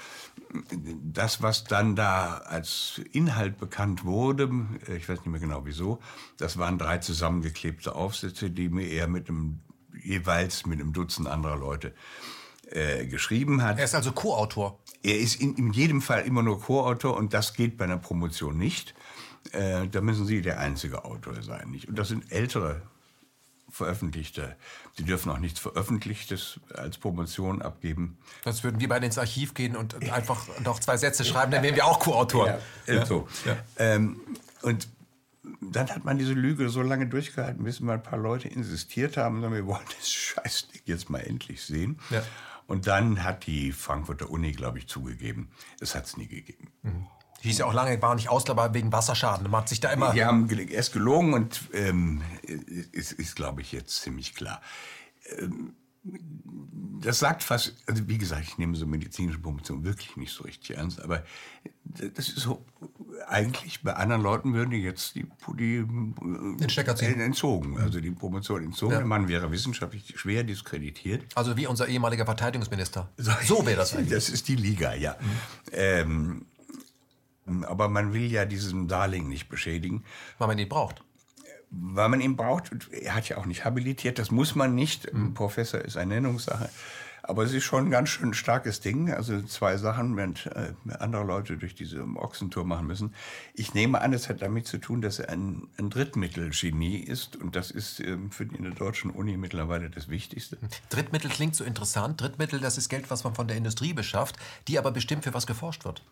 Das, was dann da als Inhalt bekannt wurde, ich weiß nicht mehr genau wieso, das waren drei zusammengeklebte Aufsätze, die mir er mit einem, jeweils mit einem Dutzend anderer Leute äh, geschrieben hat. Er ist also Co-Autor. Er ist in, in jedem Fall immer nur Co-Autor und das geht bei einer Promotion nicht. Äh, da müssen Sie der einzige Autor sein. Nicht? Und das sind ältere Veröffentlichte. Sie dürfen auch nichts Veröffentlichtes als Promotion abgeben. Sonst würden wir beide ins Archiv gehen und einfach noch zwei Sätze schreiben, dann wären wir auch Co-Autoren. Ja, so. Ähm, und dann hat man diese Lüge so lange durchgehalten, bis mal ein paar Leute insistiert haben, sagen, wir wollen das *laughs* Scheißding jetzt mal endlich sehen. Ja. Und dann hat die Frankfurter Uni, glaube ich, zugegeben, es hat es nie gegeben. Hieß ja auch lange, war nicht ausklappbar wegen Wasserschaden. Man hat sich da immer... Die haben erst gelogen und ähm, ist, ist glaube ich, jetzt ziemlich klar. Ähm, das sagt fast, also wie gesagt, ich nehme so medizinische Promotion wirklich nicht so richtig ernst, aber das ist so, eigentlich bei anderen Leuten würden die jetzt die, die Den Stecker ziehen. entzogen, also die Promotion entzogen. Ja. Der Mann wäre wissenschaftlich schwer diskreditiert. Also wie unser ehemaliger Verteidigungsminister. So wäre das *laughs* eigentlich. Das ist die Liga, ja. Ähm, aber man will ja diesen Darling nicht beschädigen. Weil man ihn braucht. weil man ihn braucht. Und Er hat ja auch nicht habilitiert, das muss man nicht. Ein Professor ist eine Nennungssache. Aber es ist schon ein ganz schön starkes Ding. Also zwei Sachen, während äh, andere Leute durch diese Ochsentour machen müssen. Ich nehme an, es hat damit zu tun, dass er ein, ein Drittmittelgenie ist. Und das ist ähm, für die in der deutschen Uni mittlerweile das Wichtigste. Drittmittel klingt so interessant. Drittmittel, das ist Geld, was man von der Industrie beschafft, die aber bestimmt für was geforscht wird.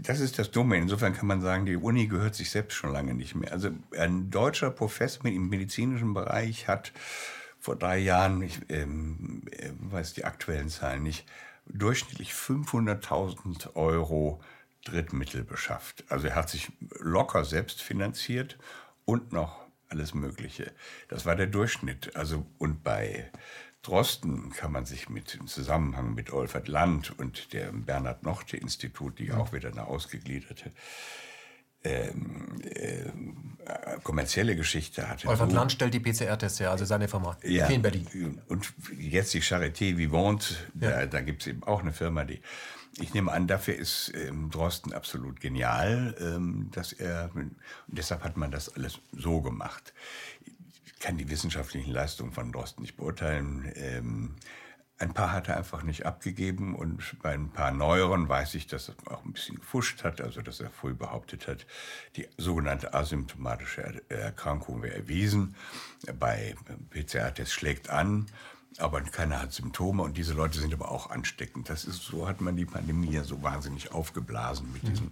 das ist das Dumme. Insofern kann man sagen, die Uni gehört sich selbst schon lange nicht mehr. Also ein deutscher Professor im medizinischen Bereich hat vor drei Jahren, ich ähm, äh, weiß die aktuellen Zahlen nicht, durchschnittlich 500.000 Euro Drittmittel beschafft. Also er hat sich locker selbst finanziert und noch alles Mögliche. Das war der Durchschnitt. Also und bei Drosten kann man sich mit im Zusammenhang mit Olfert Land und dem Bernhard Nochte Institut, die auch wieder eine ausgegliederte ähm, äh, kommerzielle Geschichte hatte. Olfert so, Land stellt die PCR-Tests her, also seine Firma ja, hier in Berlin. Und jetzt die Charité Vivante, ja. da, da gibt es eben auch eine Firma, die ich nehme an, dafür ist ähm, Drosten absolut genial, ähm, dass er, und deshalb hat man das alles so gemacht. Ich kann die wissenschaftlichen Leistungen von Drosten nicht beurteilen. Ähm, ein paar hat er einfach nicht abgegeben und bei ein paar neueren weiß ich, dass er auch ein bisschen gefuscht hat, also dass er früh behauptet hat, die sogenannte asymptomatische Erkrankung wäre erwiesen. Bei PCR-Test schlägt an, aber keiner hat Symptome und diese Leute sind aber auch ansteckend. Das ist, so hat man die Pandemie ja so wahnsinnig aufgeblasen mit mhm. diesen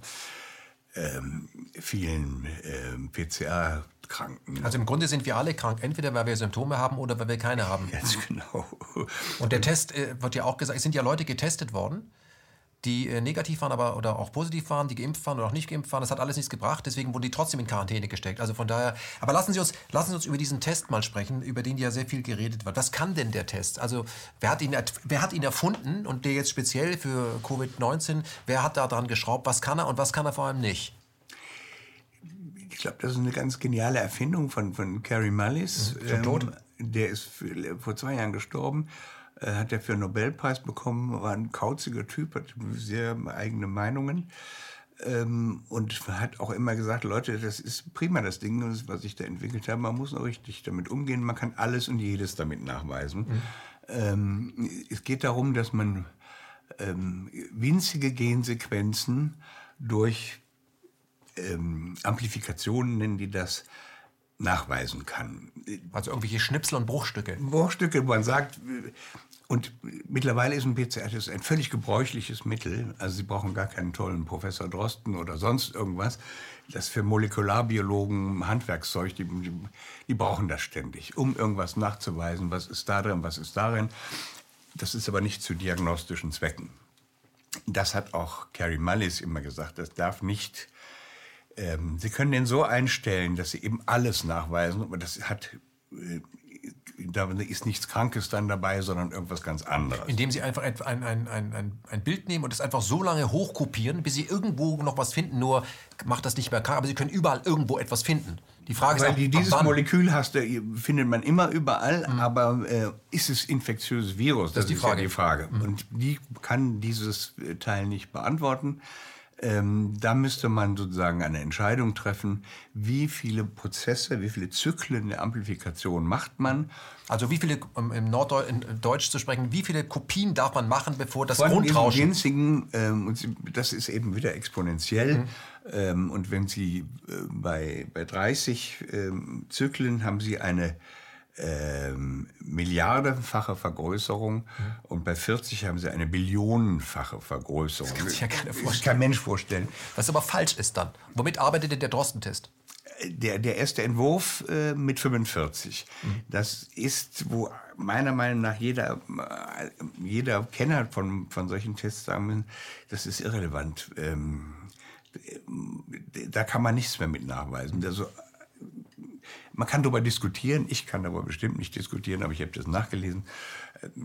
ähm, vielen ähm, PCR-Kranken. Also im Grunde sind wir alle krank, entweder weil wir Symptome haben oder weil wir keine haben. *laughs* Ganz genau. Und der Test äh, wird ja auch gesagt, es sind ja Leute getestet worden die äh, negativ waren, aber oder auch positiv waren, die geimpft waren oder auch nicht geimpft waren. Das hat alles nichts gebracht, deswegen wurden die trotzdem in Quarantäne gesteckt. Also von daher, aber lassen Sie uns, lassen Sie uns über diesen Test mal sprechen, über den ja sehr viel geredet wird. Was kann denn der Test? Also wer hat ihn, wer hat ihn erfunden und der jetzt speziell für Covid-19, wer hat da dran geschraubt? Was kann er und was kann er vor allem nicht? Ich glaube, das ist eine ganz geniale Erfindung von, von Carrie Mullis. Mhm, ähm, tot. Der ist vor zwei Jahren gestorben hat er für einen Nobelpreis bekommen, war ein kauziger Typ, hat sehr eigene Meinungen. Ähm, und hat auch immer gesagt, Leute, das ist prima das Ding, was ich da entwickelt habe. Man muss auch richtig damit umgehen. Man kann alles und jedes damit nachweisen. Mhm. Ähm, es geht darum, dass man ähm, winzige Gensequenzen durch ähm, Amplifikationen, nennen die das, nachweisen kann. Also irgendwelche Schnipsel und Bruchstücke. Bruchstücke, man sagt, und mittlerweile ist ein PCR-Test ein völlig gebräuchliches Mittel. Also Sie brauchen gar keinen tollen Professor Drosten oder sonst irgendwas. Das für Molekularbiologen, Handwerkszeug, die, die, brauchen das ständig, um irgendwas nachzuweisen. Was ist da drin, was ist darin. Das ist aber nicht zu diagnostischen Zwecken. Das hat auch Carrie Mullis immer gesagt. Das darf nicht. Ähm, Sie können den so einstellen, dass Sie eben alles nachweisen, aber das hat äh, da ist nichts Krankes dann dabei, sondern irgendwas ganz anderes. Indem Sie einfach ein, ein, ein, ein, Bild nehmen und es einfach so lange hochkopieren, bis Sie irgendwo noch was finden, nur macht das nicht mehr krank, aber Sie können überall irgendwo etwas finden. Die Frage Weil ist auch, dieses Molekül hast findet man immer überall, mhm. aber äh, ist es infektiöses Virus? Das, das ist die Frage. Ja die Frage. Mhm. Und die kann dieses äh, Teil nicht beantworten. Ähm, da müsste man sozusagen eine Entscheidung treffen, wie viele Prozesse, wie viele Zyklen der Amplifikation macht man. Also wie viele, um im Norddeutsch in Deutsch zu sprechen, wie viele Kopien darf man machen, bevor das Von Grundrauschen... Winzigen, ähm, das ist eben wieder exponentiell. Mhm. Ähm, und wenn Sie äh, bei, bei 30 ähm, Zyklen haben Sie eine ähm, milliardenfache Vergrößerung mhm. und bei 40 haben sie eine billionenfache Vergrößerung. Das kann sich ja keiner vorstellen. Das kein Mensch vorstellen. Was aber falsch ist dann. Womit arbeitet denn der Drostentest? Der, der erste Entwurf äh, mit 45. Mhm. Das ist, wo meiner Meinung nach jeder, äh, jeder Kenner von, von solchen Tests sagen muss, das ist irrelevant. Ähm, da kann man nichts mehr mit nachweisen. Also man kann darüber diskutieren, ich kann darüber bestimmt nicht diskutieren, aber ich habe das nachgelesen.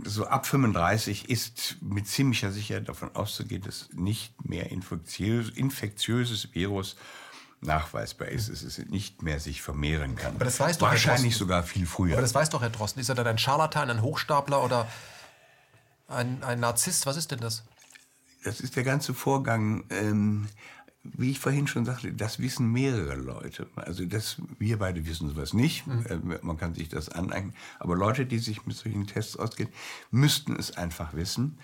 So ab 35 ist mit ziemlicher Sicherheit davon auszugehen, dass nicht mehr infektiös, infektiöses Virus nachweisbar ist, dass es nicht mehr sich vermehren kann. Aber das weiß doch Wahrscheinlich sogar viel früher. Aber das weiß doch Herr Drosten. Ist er dann ein Scharlatan, ein Hochstapler oder ein, ein Narzisst? Was ist denn das? Das ist der ganze Vorgang. Ähm, wie ich vorhin schon sagte, das wissen mehrere Leute. Also das, wir beide wissen sowas nicht. Mhm. Äh, man kann sich das aneignen. Aber Leute, die sich mit solchen Tests auskennen, müssten es einfach wissen.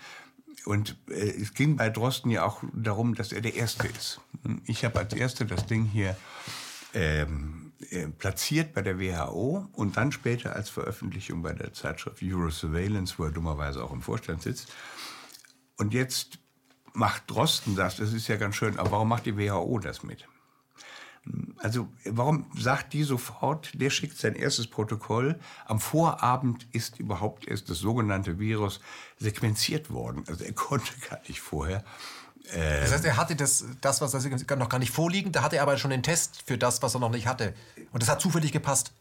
Und äh, es ging bei Drosten ja auch darum, dass er der Erste ist. Ich habe als Erster das Ding hier ähm, äh, platziert bei der WHO und dann später als Veröffentlichung bei der Zeitschrift Eurosurveillance, wo er dummerweise auch im Vorstand sitzt. Und jetzt macht Drosten das? Das ist ja ganz schön. Aber warum macht die WHO das mit? Also warum sagt die sofort, der schickt sein erstes Protokoll, am Vorabend ist überhaupt erst das sogenannte Virus sequenziert worden. Also er *laughs* konnte gar nicht vorher. Äh, das heißt, er hatte das, das, was er noch gar nicht vorliegen, da hatte er aber schon den Test für das, was er noch nicht hatte. Und das hat zufällig gepasst.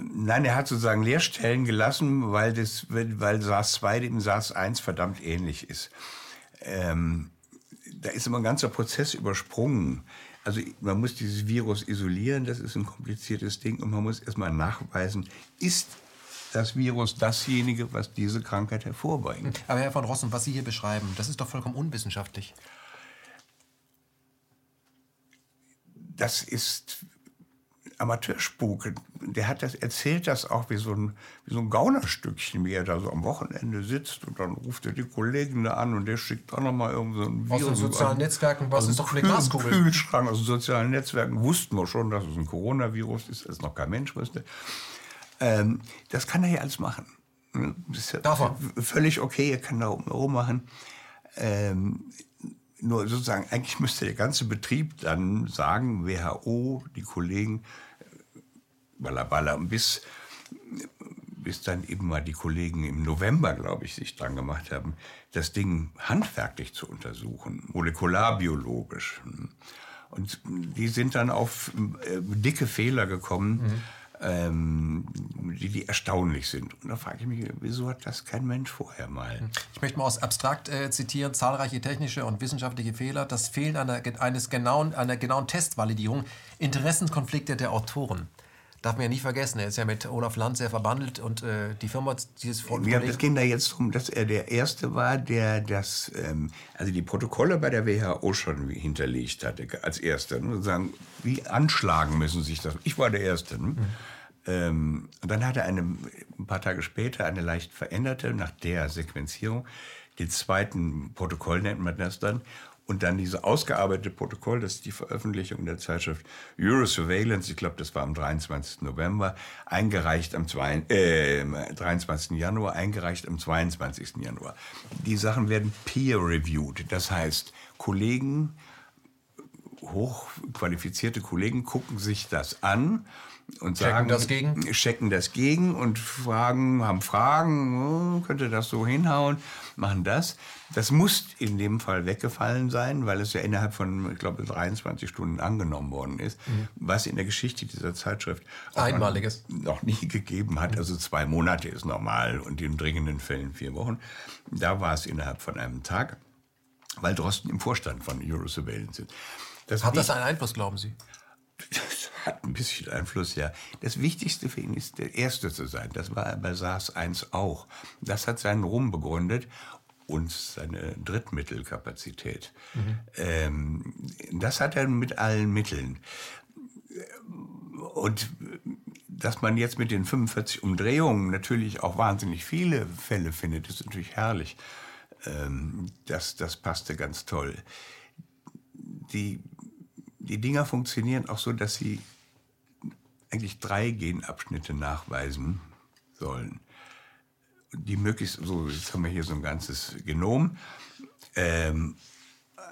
Nein, er hat sozusagen Leerstellen gelassen, weil, das, weil SARS-2 dem SARS-1 verdammt ähnlich ist. Ähm, da ist immer ein ganzer Prozess übersprungen. Also man muss dieses Virus isolieren, das ist ein kompliziertes Ding und man muss erstmal nachweisen, ist das Virus dasjenige, was diese Krankheit hervorbringt. Aber Herr von Rossen, was Sie hier beschreiben, das ist doch vollkommen unwissenschaftlich. Das ist Amateurspuk. Der hat das, erzählt das auch wie so ein, wie so ein Gaunerstückchen, wie er da so am Wochenende sitzt und dann ruft er die Kollegen da an und der schickt auch noch mal irgend so ein Virus. Aus den sozialen Netzwerken, was ist doch eine Glaskugel? Kühlschrank aus den sozialen Netzwerken wussten wir schon, dass es ein Coronavirus ist, das noch kein Mensch wusste. Ähm, das kann er ja alles machen. Das ist ja er? Völlig okay, er kann da rummachen. Ähm, nur sozusagen, eigentlich müsste der ganze Betrieb dann sagen, WHO, die Kollegen, Ballaballa. Bis, bis dann eben mal die Kollegen im November, glaube ich, sich dran gemacht haben, das Ding handwerklich zu untersuchen, molekularbiologisch. Und die sind dann auf äh, dicke Fehler gekommen. Mhm ähm, die, die erstaunlich sind. Und da frage ich mich, wieso hat das kein Mensch vorher mal? Ich möchte mal aus abstrakt äh, zitieren, zahlreiche technische und wissenschaftliche Fehler, das Fehlen einer, eines genauen, einer genauen Testvalidierung, Interessenkonflikte der Autoren darf man ja nicht vergessen, er ist ja mit Olaf Land sehr verbandelt und äh, die Firma dieses Volk. Ja, das ging da jetzt darum, dass er der Erste war, der das, ähm, also die Protokolle bei der WHO schon hinterlegt hatte, als Erster. Ne? Sagen, wie anschlagen müssen sich das. Ich war der Erste. Ne? Mhm. Ähm, und dann hat er eine, ein paar Tage später eine leicht veränderte, nach der Sequenzierung, den zweiten Protokoll nennt man das dann, und dann dieses ausgearbeitete Protokoll, das ist die Veröffentlichung der Zeitschrift Eurosurveillance, ich glaube, das war am 23. November, eingereicht am zwei, äh, 23. Januar, eingereicht am 22. Januar. Die Sachen werden peer-reviewed, das heißt, Kollegen, hochqualifizierte Kollegen gucken sich das an und checken sagen, das gegen? checken das gegen und fragen, haben Fragen, oh, könnte das so hinhauen, machen das. Das muss in dem Fall weggefallen sein, weil es ja innerhalb von, ich glaube, 23 Stunden angenommen worden ist, mhm. was in der Geschichte dieser Zeitschrift einmaliges noch nie gegeben hat. Also zwei Monate ist normal und in dringenden Fällen vier Wochen. Da war es innerhalb von einem Tag, weil Drosten im Vorstand von Eurosurveillance ist. Das hat das einen Einfluss, glauben Sie? Das hat ein bisschen Einfluss, ja. Das Wichtigste für ihn ist, der Erste zu sein. Das war er bei SARS-1 auch. Das hat seinen Ruhm begründet und seine Drittmittelkapazität. Mhm. Ähm, das hat er mit allen Mitteln. Und dass man jetzt mit den 45 Umdrehungen natürlich auch wahnsinnig viele Fälle findet, ist natürlich herrlich. Ähm, das, das passte ganz toll. Die die Dinger funktionieren auch so, dass sie eigentlich drei Genabschnitte nachweisen sollen. Die möglichst, so, jetzt haben wir hier so ein ganzes Genom. Ähm,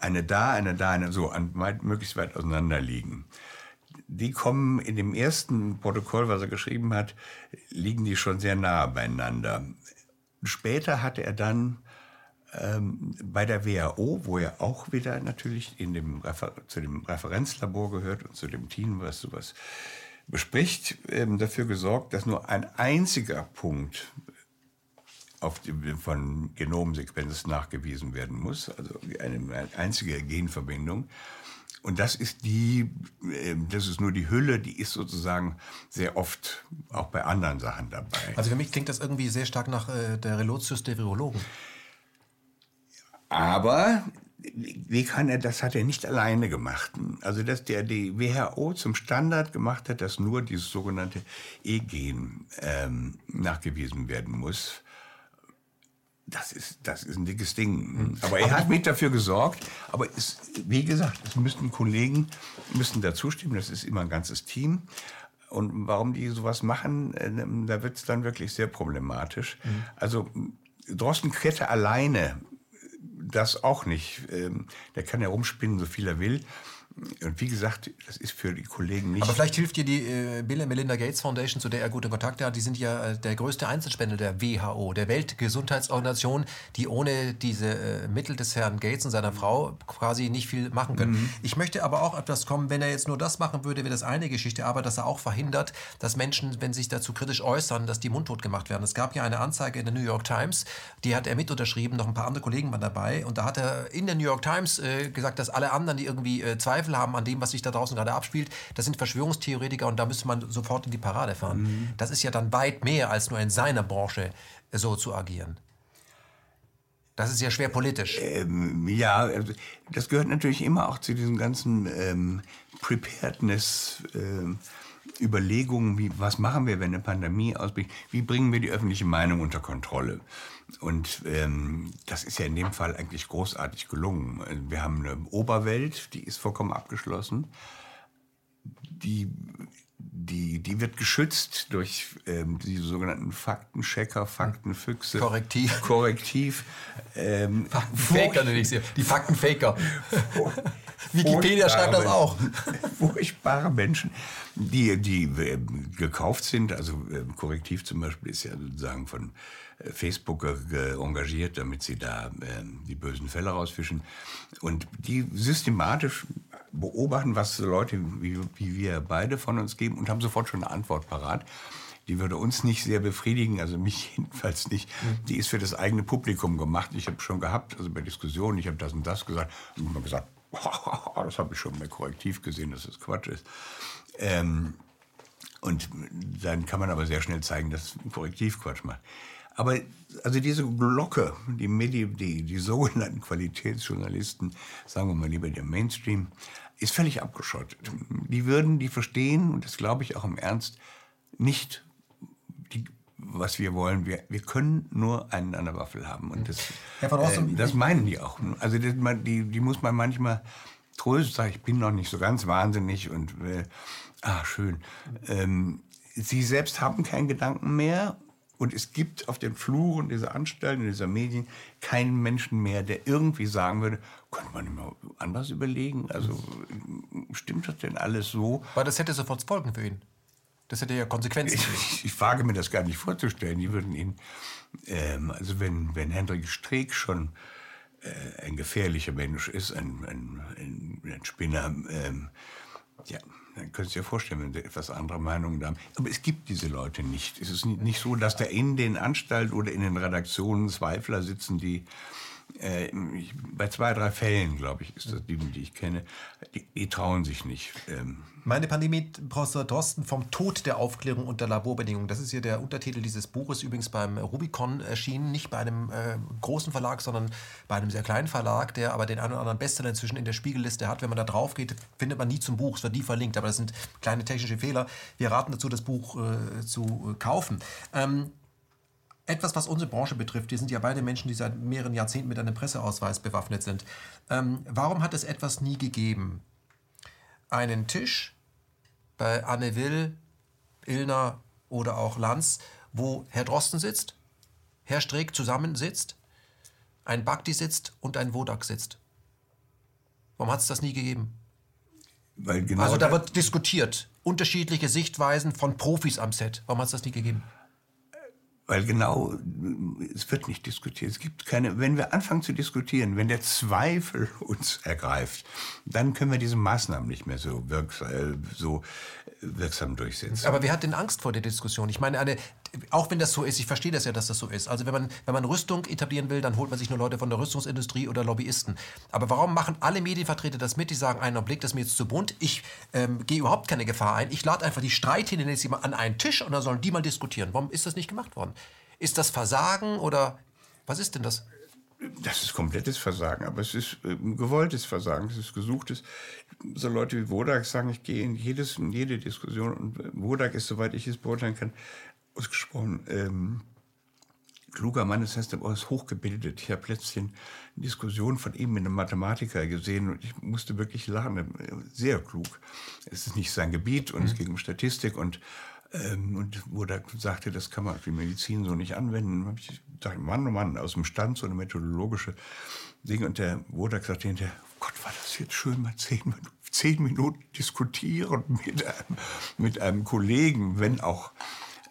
eine da, eine da, eine so, an, weit, möglichst weit auseinander liegen. Die kommen in dem ersten Protokoll, was er geschrieben hat, liegen die schon sehr nah beieinander. Später hatte er dann ähm, bei der WHO, wo er auch wieder natürlich in dem zu dem Referenzlabor gehört und zu dem Team, was sowas bespricht, ähm, dafür gesorgt, dass nur ein einziger Punkt auf die, von Genomsequenz nachgewiesen werden muss, also eine, eine einzige Genverbindung. Und das ist die, ähm, das ist nur die Hülle, die ist sozusagen sehr oft auch bei anderen Sachen dabei. Also für mich klingt das irgendwie sehr stark nach äh, der Relotius der Virologen. Aber wie kann er, das hat er nicht alleine gemacht. Also, dass der die WHO zum Standard gemacht hat, dass nur dieses sogenannte E-Gen ähm, nachgewiesen werden muss. Das ist, das ist ein dickes Ding. Hm. Aber er hat mit dafür gesorgt. Aber es, wie gesagt, es müssten Kollegen müssten da zustimmen. Das ist immer ein ganzes Team. Und warum die sowas machen, äh, da wird es dann wirklich sehr problematisch. Mhm. Also Drosten hätte alleine das auch nicht. Ähm, der kann ja rumspinnen, so viel er will. Und wie gesagt, das ist für die Kollegen nicht. Aber vielleicht hilft dir die äh, Bill und Melinda Gates Foundation, zu der er gute Kontakte hat. Die sind ja äh, der größte Einzelspender der WHO, der Weltgesundheitsorganisation, die ohne diese äh, Mittel des Herrn Gates und seiner Frau quasi nicht viel machen können. Mhm. Ich möchte aber auch etwas kommen, wenn er jetzt nur das machen würde, wäre das eine Geschichte, aber dass er auch verhindert, dass Menschen, wenn sich dazu kritisch äußern, dass die mundtot gemacht werden. Es gab ja eine Anzeige in der New York Times, die hat er mit unterschrieben, noch ein paar andere Kollegen waren dabei. Und da hat er in der New York Times äh, gesagt, dass alle anderen, die irgendwie äh, Zweifel haben an dem, was sich da draußen gerade abspielt, das sind Verschwörungstheoretiker und da müsste man sofort in die Parade fahren. Mhm. Das ist ja dann weit mehr als nur in seiner Branche äh, so zu agieren. Das ist ja schwer politisch. Ähm, ja, also, das gehört natürlich immer auch zu diesem ganzen ähm, Preparedness. Ähm, Überlegungen, wie, was machen wir, wenn eine Pandemie ausbricht, wie bringen wir die öffentliche Meinung unter Kontrolle. Und ähm, das ist ja in dem Fall eigentlich großartig gelungen. Wir haben eine Oberwelt, die ist vollkommen abgeschlossen. Die, die, die wird geschützt durch ähm, die sogenannten Faktenchecker, Faktenfüchse. Korrektiv. *laughs* Korrektiv. Ähm, Faktenfaker nenne ich sie. Die Faktenfaker. *laughs* Wikipedia schreibt das auch. *laughs* Furchtbare Menschen, die, die äh, gekauft sind. Also äh, Korrektiv zum Beispiel ist ja sozusagen von Facebook engagiert, damit sie da äh, die bösen Fälle rausfischen. Und die systematisch beobachten, was Leute wie, wie wir beide von uns geben und haben sofort schon eine Antwort parat. Die würde uns nicht sehr befriedigen, also mich *laughs* jedenfalls nicht. Die ist für das eigene Publikum gemacht. Ich habe schon gehabt, also bei Diskussionen, ich habe das und das gesagt und immer gesagt, *laughs* das habe ich schon bei Korrektiv gesehen, dass das Quatsch ist. Ähm, und dann kann man aber sehr schnell zeigen, dass Korrektiv Quatsch macht. Aber also diese Glocke, die, Medi die, die sogenannten Qualitätsjournalisten, sagen wir mal lieber der Mainstream, ist völlig abgeschottet. Die würden, die verstehen, und das glaube ich auch im Ernst, nicht, die, was wir wollen. Wir, wir können nur einen an der Waffel haben. Und das, äh, das meinen die auch. Also das, die, die muss man manchmal trösten, sagen, ich bin noch nicht so ganz wahnsinnig und äh, ah, schön. Ähm, sie selbst haben keinen Gedanken mehr und es gibt auf den Fluren dieser Anstalten, dieser Medien keinen Menschen mehr, der irgendwie sagen würde, könnte man immer anders überlegen? Also stimmt das denn alles so? Weil das hätte sofort Folgen für ihn. Das hätte ja Konsequenzen. Ich, ich wage mir das gar nicht vorzustellen. Die würden ihn, ähm, also wenn, wenn Hendrik Streeck schon äh, ein gefährlicher Mensch ist, ein, ein, ein, ein Spinner, ähm, ja, dann könnt ihr dir vorstellen, wenn Sie etwas andere Meinungen haben. Aber es gibt diese Leute nicht. Es ist nicht so, dass da in den Anstalten oder in den Redaktionen Zweifler sitzen, die äh, bei zwei, drei Fällen, glaube ich, ist das die, die ich kenne, die, die trauen sich nicht. Ähm. Meine Pandemie, Professor Drosten, vom Tod der Aufklärung unter Laborbedingungen. Das ist ja der Untertitel dieses Buches, übrigens beim Rubicon erschienen, nicht bei einem äh, großen Verlag, sondern bei einem sehr kleinen Verlag, der aber den einen oder anderen Bestseller inzwischen in der Spiegelliste hat. Wenn man da drauf geht, findet man nie zum Buch, es wird nie verlinkt, aber das sind kleine technische Fehler. Wir raten dazu, das Buch äh, zu kaufen. Ähm, etwas, was unsere Branche betrifft, wir sind ja beide Menschen, die seit mehreren Jahrzehnten mit einem Presseausweis bewaffnet sind. Ähm, warum hat es etwas nie gegeben? Einen Tisch bei Anne Will, Illner oder auch Lanz, wo Herr Drosten sitzt, Herr Streeck zusammensitzt, ein Bakti sitzt und ein Wodak sitzt. Warum hat es das nie gegeben? Genau also da wird diskutiert. Unterschiedliche Sichtweisen von Profis am Set. Warum hat es das nie gegeben? Weil genau, es wird nicht diskutiert. Es gibt keine, wenn wir anfangen zu diskutieren, wenn der Zweifel *laughs* uns ergreift, dann können wir diese Maßnahmen nicht mehr so, wirksam, äh, so wirksam durchsetzen. Aber wer hat denn Angst vor der Diskussion? Ich meine, eine, auch wenn das so ist, ich verstehe das ja, dass das so ist. Also wenn man, wenn man Rüstung etablieren will, dann holt man sich nur Leute von der Rüstungsindustrie oder Lobbyisten. Aber warum machen alle Medienvertreter das mit? Die sagen, einen Augenblick, das ist mir jetzt zu bunt. Ich ähm, gehe überhaupt keine Gefahr ein. Ich lade einfach die Streithindernisse an einen Tisch und dann sollen die mal diskutieren. Warum ist das nicht gemacht worden? Ist das Versagen oder was ist denn das? Das ist komplettes Versagen, aber es ist äh, gewolltes Versagen, es ist gesuchtes. So Leute wie Wodak sagen, ich gehe in, jedes, in jede Diskussion und äh, Wodak ist, soweit ich es beurteilen kann, ausgesprochen ähm, kluger Mann, das heißt, er ist hochgebildet. Ich habe letztens eine Diskussion von ihm mit einem Mathematiker gesehen und ich musste wirklich lachen. Sehr klug. Es ist nicht sein Gebiet und mhm. es geht um Statistik und ähm, und wo er sagte, das kann man für Medizin so nicht anwenden. Da habe ich gedacht, Mann, oh Mann, aus dem Stand so eine methodologische Ding und der Wodak sagte hinterher, oh Gott, war das jetzt schön, mal zehn Minuten, zehn Minuten diskutieren mit einem, mit einem Kollegen, wenn auch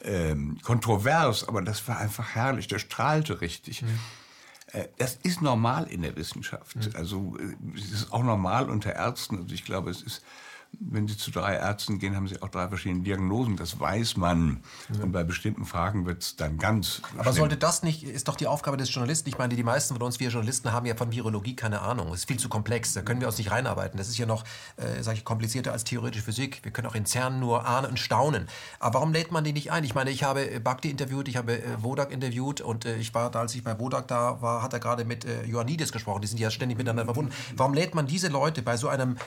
ähm, kontrovers, aber das war einfach herrlich, der strahlte richtig. Mhm. Äh, das ist normal in der Wissenschaft. Mhm. Also äh, es ist auch normal unter Ärzten. Also ich glaube, es ist wenn Sie zu drei Ärzten gehen, haben Sie auch drei verschiedene Diagnosen. Das weiß man. Ja. Und bei bestimmten Fragen wird es dann ganz. Aber schlimm. sollte das nicht, ist doch die Aufgabe des Journalisten. Ich meine, die meisten von uns, wir Journalisten, haben ja von Virologie keine Ahnung. Es ist viel zu komplex. Da können wir uns nicht reinarbeiten. Das ist ja noch, äh, sage ich, komplizierter als theoretische Physik. Wir können auch in CERN nur ahnen und staunen. Aber warum lädt man die nicht ein? Ich meine, ich habe äh, Bhakti interviewt, ich habe äh, Wodak interviewt und äh, ich war da, als ich bei Wodak da war, hat er gerade mit äh, Ioannidis gesprochen. Die sind ja ständig miteinander verbunden. Warum lädt man diese Leute bei so einem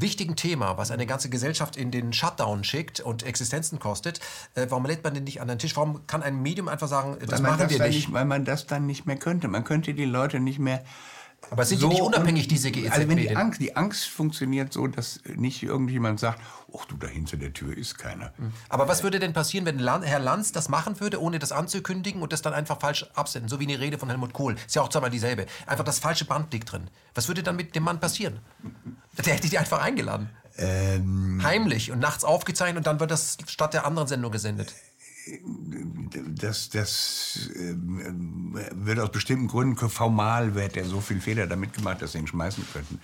wichtigen Thema, was eine ganze Gesellschaft in den Shutdown schickt und Existenzen kostet, äh, warum lädt man den nicht an den Tisch? Warum kann ein Medium einfach sagen, das machen das wir nicht? nicht? Weil man das dann nicht mehr könnte. Man könnte die Leute nicht mehr aber sind so die nicht unabhängig, diese GEZ? Also wenn die Angst, die Angst funktioniert so, dass nicht irgendjemand sagt, ach du, da hinter der Tür ist keiner. Hm. Aber was würde denn passieren, wenn Herr Lanz das machen würde, ohne das anzukündigen und das dann einfach falsch absenden? So wie eine Rede von Helmut Kohl. Ist ja auch zweimal dieselbe. Einfach das falsche Band liegt drin. Was würde dann mit dem Mann passieren? Der hätte die einfach eingeladen. Ähm, Heimlich und nachts aufgezeichnet und dann wird das statt der anderen Sendung gesendet das, das äh, wird aus bestimmten Gründen formal, wird er so viel Fehler damit gemacht, dass sie ihn schmeißen könnten.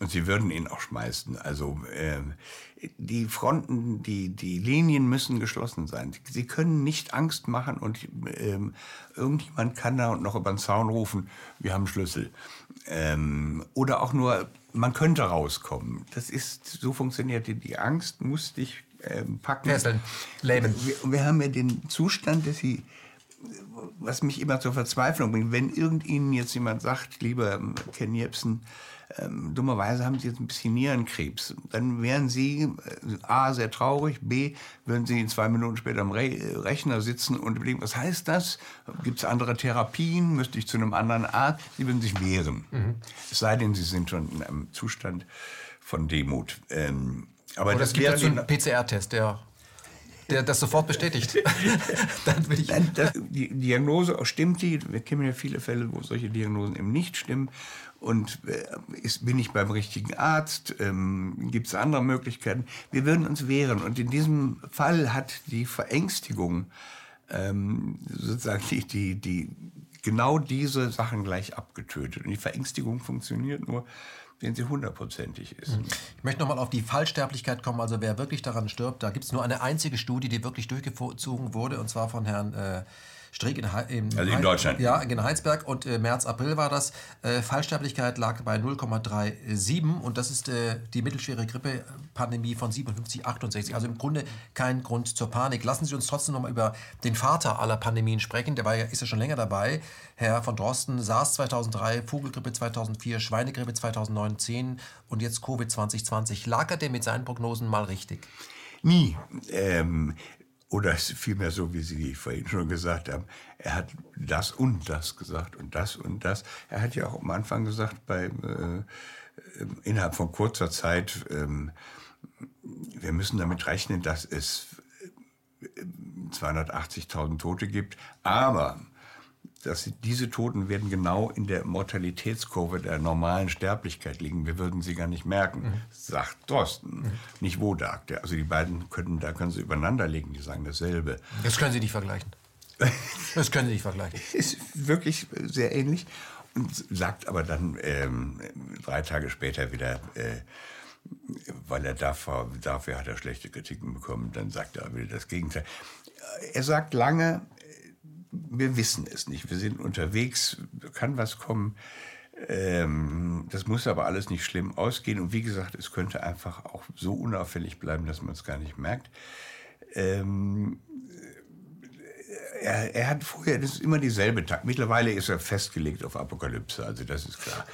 Und sie würden ihn auch schmeißen. Also äh, die Fronten, die, die Linien müssen geschlossen sein. Sie können nicht Angst machen und äh, irgendjemand kann da noch über den Zaun rufen, wir haben Schlüssel. Ähm, oder auch nur, man könnte rauskommen. Das ist, so funktioniert die, die Angst, muss dich ähm, packen. Fesseln, lähmen. Wir, wir haben ja den Zustand, dass sie was mich immer zur Verzweiflung bringt, wenn irgend jetzt jemand sagt, lieber Ken Jebsen, ähm, dummerweise haben Sie jetzt ein bisschen Nierenkrebs, dann wären Sie äh, A, sehr traurig, B, würden Sie zwei Minuten später am Re Rechner sitzen und überlegen, was heißt das? Gibt es andere Therapien? Müsste ich zu einem anderen Arzt? Sie würden sich wehren. Mhm. Es sei denn, Sie sind schon in einem Zustand von Demut. Ähm, aber Oder es gibt dazu einen PCR-Test, der, der das sofort bestätigt. *laughs* Dann will ich Nein, das, die Diagnose stimmt die. Wir kennen ja viele Fälle, wo solche Diagnosen eben nicht stimmen. Und äh, ist, bin ich beim richtigen Arzt? Ähm, Gibt es andere Möglichkeiten? Wir würden uns wehren. Und in diesem Fall hat die Verängstigung ähm, sozusagen die, die, die genau diese Sachen gleich abgetötet. Und die Verängstigung funktioniert nur, wenn sie hundertprozentig ist. Mhm. Ich möchte nochmal auf die Fallsterblichkeit kommen. Also wer wirklich daran stirbt, da gibt es nur eine einzige Studie, die wirklich durchgezogen wurde, und zwar von Herrn äh, Strick in, in, also in Deutschland. Ja, in Heinsberg. Und äh, März, April war das. Äh, Fallsterblichkeit lag bei 0,37 und das ist äh, die mittelschwere Grippepandemie von 57, 68. Also im Grunde kein Grund zur Panik. Lassen Sie uns trotzdem noch mal über den Vater aller Pandemien sprechen. Der war ja, ist ja schon länger dabei. Herr von Drosten, SARS 2003, Vogelgrippe 2004, Schweinegrippe 2009, und jetzt Covid 2020. Lag er denn mit seinen Prognosen mal richtig? Nie. Ähm, oder vielmehr so, wie Sie vorhin schon gesagt haben, er hat das und das gesagt und das und das. Er hat ja auch am Anfang gesagt, bei, äh, innerhalb von kurzer Zeit, ähm, wir müssen damit rechnen, dass es 280.000 Tote gibt, aber dass diese Toten werden genau in der Mortalitätskurve der normalen Sterblichkeit liegen. Wir würden sie gar nicht merken, mhm. sagt Drosten, mhm. nicht Wodak. Also die beiden können, da können sie übereinander legen, die sagen dasselbe. Das können Sie nicht vergleichen. *laughs* Das können Sie nicht vergleichen. ist wirklich sehr ähnlich und sagt aber dann ähm, drei Tage später wieder, äh, weil er dafür, dafür hat er schlechte Kritiken bekommen, dann sagt er wieder das Gegenteil. Er sagt lange, wir wissen es nicht. Wir sind unterwegs, kann was kommen. Ähm, das muss aber alles nicht schlimm ausgehen. Und wie gesagt, es könnte einfach auch so unauffällig bleiben, dass man es gar nicht merkt. Ähm, er, er, hat vorher, das ist immer dieselbe Tag. Mittlerweile ist er festgelegt auf Apokalypse, also das ist klar.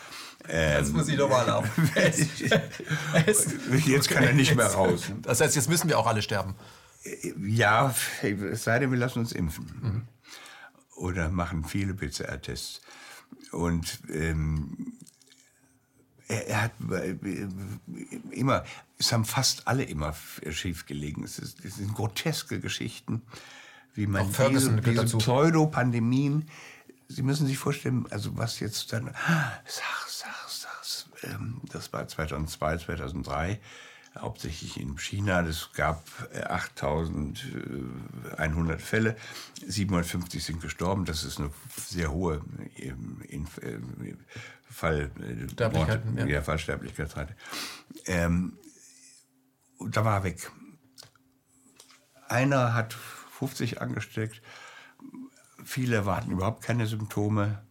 Ähm, jetzt muss ich doch mal laufen. *laughs* jetzt kann er nicht mehr raus. Das heißt, jetzt müssen wir auch alle sterben. Ja, es sei denn, wir lassen uns impfen. Mhm oder machen viele PCR-Tests. Und ähm, er, er, hat äh, immer, es haben fast alle immer schief gelegen. Es, ist, es sind groteske Geschichten, wie man diese, diese Pseudopandemien Sie müssen sich vorstellen, also was jetzt dann, sag, sag, sag, ähm, das war 2002, 2003, hauptsächlich in China. Es gab 8100 Fälle, 750 sind gestorben. Das ist eine sehr hohe ähm, Fall, Sterblichkeit, ja. Ja, Fallsterblichkeitsrate. Ähm, da war er weg. Einer hat 50 angesteckt, viele hatten überhaupt keine Symptome.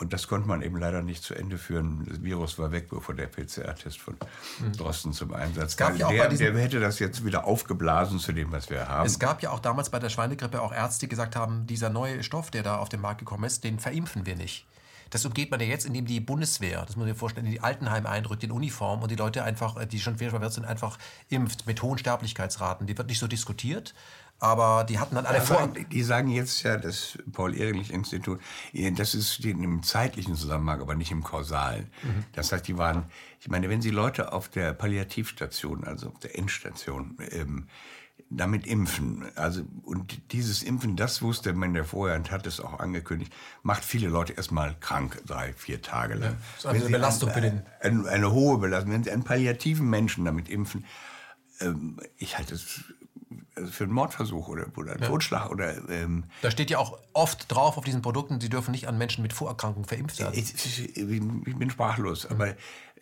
Und das konnte man eben leider nicht zu Ende führen. Das Virus war weg, bevor der PCR-Test von hm. Drosten zum Einsatz kam. Ja der, der hätte das jetzt wieder aufgeblasen zu dem, was wir haben. Es gab ja auch damals bei der Schweinegrippe auch Ärzte, die gesagt haben, dieser neue Stoff, der da auf den Markt gekommen ist, den verimpfen wir nicht. Das umgeht man ja jetzt, indem die Bundeswehr, das muss man sich vorstellen, in die Altenheime eindrückt, in Uniform und die Leute einfach, äh, die schon schwer verwirrt sind, einfach impft mit hohen Sterblichkeitsraten. Die wird nicht so diskutiert. Aber die hatten dann alle vor. Die sagen jetzt ja, das Paul-Ehrlich-Institut, das ist im zeitlichen Zusammenhang, aber nicht im kausalen. Mhm. Das heißt, die waren, ich meine, wenn Sie Leute auf der Palliativstation, also auf der Endstation, ähm, damit impfen. Also, und dieses Impfen, das wusste man ja vorher und hat es auch angekündigt, macht viele Leute erstmal krank, drei, vier Tage lang. ist also eine Belastung für den. Eine, eine, hohe Belastung. Wenn Sie einen palliativen Menschen damit impfen, ähm, ich halte es für einen Mordversuch oder, oder einen ja. Totschlag oder. Ähm, da steht ja auch oft drauf auf diesen Produkten, sie dürfen nicht an Menschen mit Vorerkrankungen verimpft werden. Ich, ich, ich bin sprachlos, mhm. aber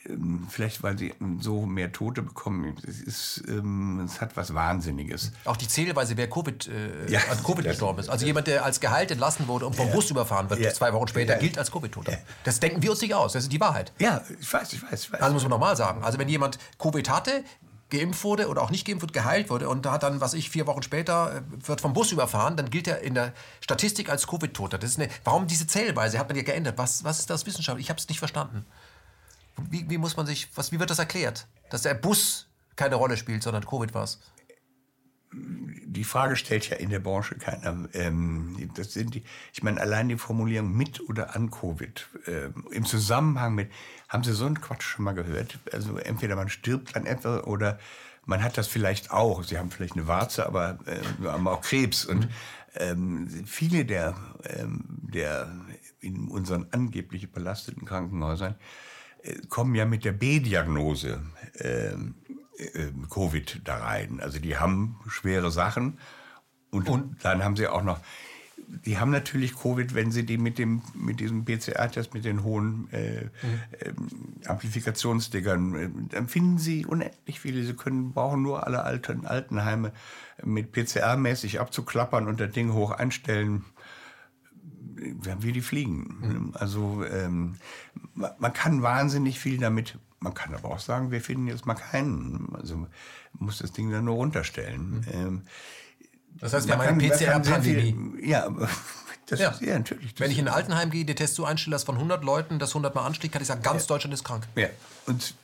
ähm, vielleicht weil sie so mehr Tote bekommen. Es, ist, ähm, es hat was Wahnsinniges. Auch die Zählweise, wer COVID, äh, ja, an Covid *laughs* gestorben ist. Also jemand, der als Gehalt entlassen wurde und vom ja. Bus überfahren wird, ja. zwei Wochen später, gilt als Covid-Toter. Das denken wir uns nicht aus. Das ist die Wahrheit. Ja, ich weiß, ich weiß. Ich weiß. Also muss man nochmal sagen. Also wenn jemand Covid hatte, geimpft wurde oder auch nicht geimpft wurde, geheilt wurde und da dann, was ich, vier Wochen später äh, wird vom Bus überfahren, dann gilt er in der Statistik als Covid-Toter. warum diese Zählweise hat man ja geändert? Was, was ist das Wissenschaft? Ich habe es nicht verstanden. Wie, wie muss man sich, was, wie wird das erklärt? Dass der Bus keine Rolle spielt, sondern Covid war es. Die Frage stellt ja in der Branche keiner. Ähm, das sind die, ich meine, allein die Formulierung mit oder an Covid ähm, im Zusammenhang mit, haben Sie so einen Quatsch schon mal gehört? Also entweder man stirbt an etwas oder man hat das vielleicht auch. Sie haben vielleicht eine Warze, aber äh, haben auch Krebs. Und ähm, viele der, ähm, der in unseren angeblich belasteten Krankenhäusern kommen ja mit der B-Diagnose äh, äh, Covid da rein. Also die haben schwere Sachen und, und, dann haben sie auch noch, die haben natürlich Covid, wenn sie die mit dem mit diesem PCR-Test mit den hohen äh, mhm. Amplifikationsdiggern, äh, dann finden sie unendlich viele. Sie können brauchen nur alle alten Altenheime mit PCR-mäßig abzuklappern und das Ding hoch einstellen wie die fliegen. Mhm. Also ähm, man kann wahnsinnig viel damit. Man kann aber auch sagen, wir finden jetzt mal keinen. Also man muss das Ding dann nur runterstellen. Mhm. Ähm, das heißt, wir haben eine PCR-Pandemie. Ja, *laughs* das ja. Ist, ja, natürlich. Wenn ich in ein Altenheim gehe, der Test so einstelle, dass von 100 Leuten das 100 Mal anstieg, kann ich sagen, ganz ja. Deutschland ist krank. Ja, und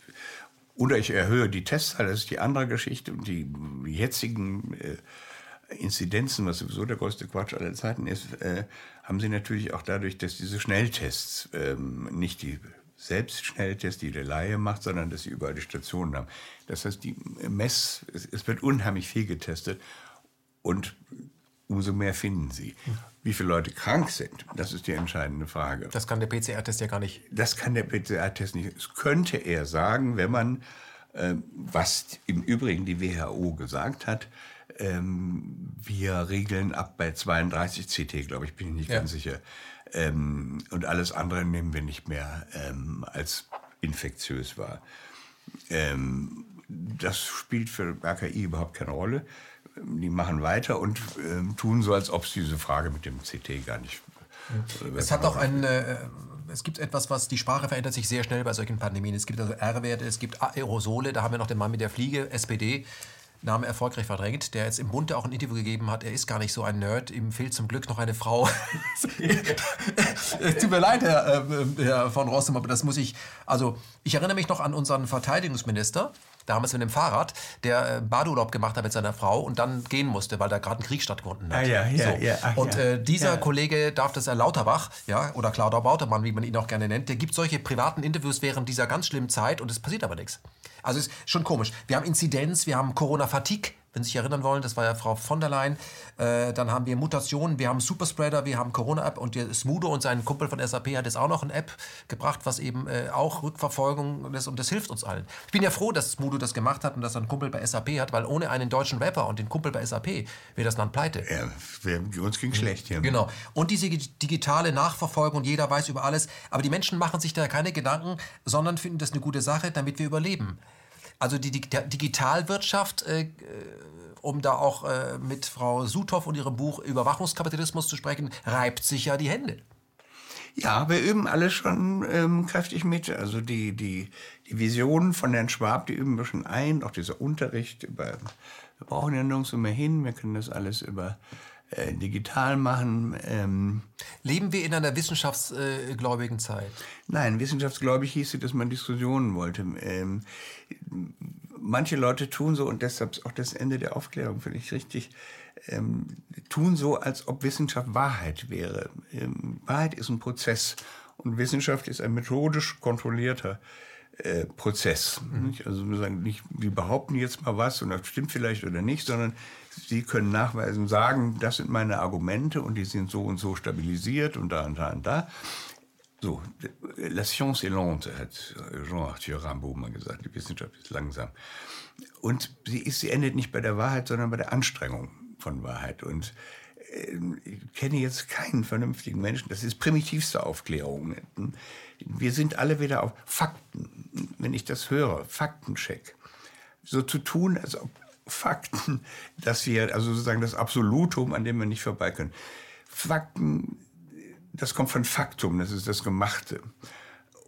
oder ich erhöhe die Testzahl, das ist die andere Geschichte. Und die jetzigen äh, Inzidenzen, was sowieso der größte Quatsch aller Zeiten ist, äh, haben sie natürlich auch dadurch, dass diese Schnelltests ähm, nicht die Selbstschnelltests, die der Laie macht, sondern dass sie überall die Stationen haben. Das heißt, die Mess, es, es wird unheimlich viel getestet und umso mehr finden sie. Wie viele Leute krank sind, das ist die entscheidende Frage. Das kann der PCR-Test ja gar nicht. Das kann der PCR-Test nicht. Das könnte er sagen, wenn man, äh, was im Übrigen die WHO gesagt hat, ähm, wir regeln ab bei 32 CT, glaube ich, bin ich nicht ja. ganz sicher. Ähm, und alles andere nehmen wir nicht mehr ähm, als infektiös wahr. Ähm, das spielt für RKI überhaupt keine Rolle. Die machen weiter und ähm, tun so, als ob sie diese Frage mit dem CT gar nicht. Äh, es hat auch ein. Äh, es gibt etwas, was die Sprache verändert sich sehr schnell bei solchen Pandemien. Es gibt also R-Werte, es gibt Aerosole. Da haben wir noch den Mann mit der Fliege, SPD. Name erfolgreich verdrängt, der jetzt im Bunte auch ein Interview gegeben hat. Er ist gar nicht so ein Nerd. Ihm fehlt zum Glück noch eine Frau. *laughs* Tut mir leid, Herr, äh, Herr von Rossum, aber das muss ich. Also, ich erinnere mich noch an unseren Verteidigungsminister, damals mit dem Fahrrad, der äh, Badeurlaub gemacht hat mit seiner Frau und dann gehen musste, weil da gerade ein Krieg stattgefunden hat. Ah, ja, ja, so. ja, ach, und äh, dieser. Kollege darf das, Herr Lauterbach, ja, oder Claudia Bautermann, wie man ihn auch gerne nennt, der gibt solche privaten Interviews während dieser ganz schlimmen Zeit und es passiert aber nichts. Also ist schon komisch. Wir haben Inzidenz, wir haben Corona-Fatigue, wenn Sie sich erinnern wollen. Das war ja Frau von der Leyen. Äh, dann haben wir Mutationen, wir haben Superspreader, wir haben Corona-App und der Smudo und sein Kumpel von SAP hat jetzt auch noch eine App gebracht, was eben äh, auch Rückverfolgung ist und das hilft uns allen. Ich bin ja froh, dass Smudo das gemacht hat und dass er einen Kumpel bei SAP hat, weil ohne einen deutschen Rapper und den Kumpel bei SAP wäre das Land pleite. Ja, wir, uns ging schlecht. Ja. Genau. Und diese digitale Nachverfolgung, jeder weiß über alles. Aber die Menschen machen sich da keine Gedanken, sondern finden das eine gute Sache, damit wir überleben. Also die Digitalwirtschaft, äh, um da auch äh, mit Frau Suthoff und ihrem Buch Überwachungskapitalismus zu sprechen, reibt sich ja die Hände. Ja, wir üben alle schon ähm, kräftig mit. Also die, die, die Visionen von Herrn Schwab, die üben wir schon ein. Auch dieser Unterricht über, wir brauchen ja nirgends mehr hin, wir können das alles über äh, digital machen. Ähm, Leben wir in einer wissenschaftsgläubigen Zeit? Nein, wissenschaftsgläubig hieß dass man Diskussionen wollte. Ähm, manche Leute tun so, und deshalb auch das Ende der Aufklärung finde ich richtig, ähm, tun so, als ob Wissenschaft Wahrheit wäre. Ähm, Wahrheit ist ein Prozess und Wissenschaft ist ein methodisch kontrollierter äh, Prozess. Mhm. Also wir sagen nicht, wir behaupten jetzt mal was und das stimmt vielleicht oder nicht, sondern Sie können nachweisen, sagen, das sind meine Argumente und die sind so und so stabilisiert und da und da und da. So, la science est lente, hat Jean-Arthur Rimbaud mal gesagt, die Wissenschaft ist langsam. Und sie, ist, sie endet nicht bei der Wahrheit, sondern bei der Anstrengung von Wahrheit. Und äh, ich kenne jetzt keinen vernünftigen Menschen, das ist primitivste Aufklärung. Wir sind alle wieder auf Fakten. Wenn ich das höre, Faktencheck. So zu tun, als ob Fakten, *laughs* dass wir, also sozusagen das Absolutum, an dem wir nicht vorbei können. Fakten, das kommt von Faktum, das ist das Gemachte.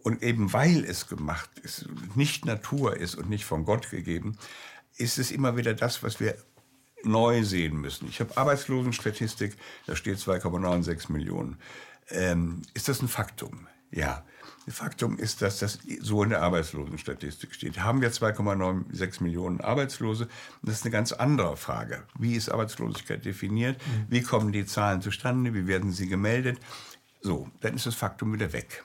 Und eben weil es gemacht ist, nicht Natur ist und nicht von Gott gegeben, ist es immer wieder das, was wir neu sehen müssen. Ich habe Arbeitslosenstatistik, da steht 2,96 Millionen. Ähm, ist das ein Faktum? Ja. Faktum ist, dass das so in der Arbeitslosenstatistik steht. Haben wir 2,96 Millionen Arbeitslose? Das ist eine ganz andere Frage. Wie ist Arbeitslosigkeit definiert? Mhm. Wie kommen die Zahlen zustande? Wie werden sie gemeldet? So, dann ist das Faktum wieder weg.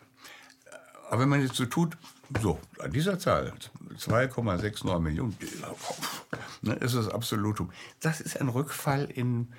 Aber wenn man jetzt so tut, so, an dieser Zahl, 2,69 Millionen, *laughs* ne, ist das Absolutum. Das ist ein Rückfall in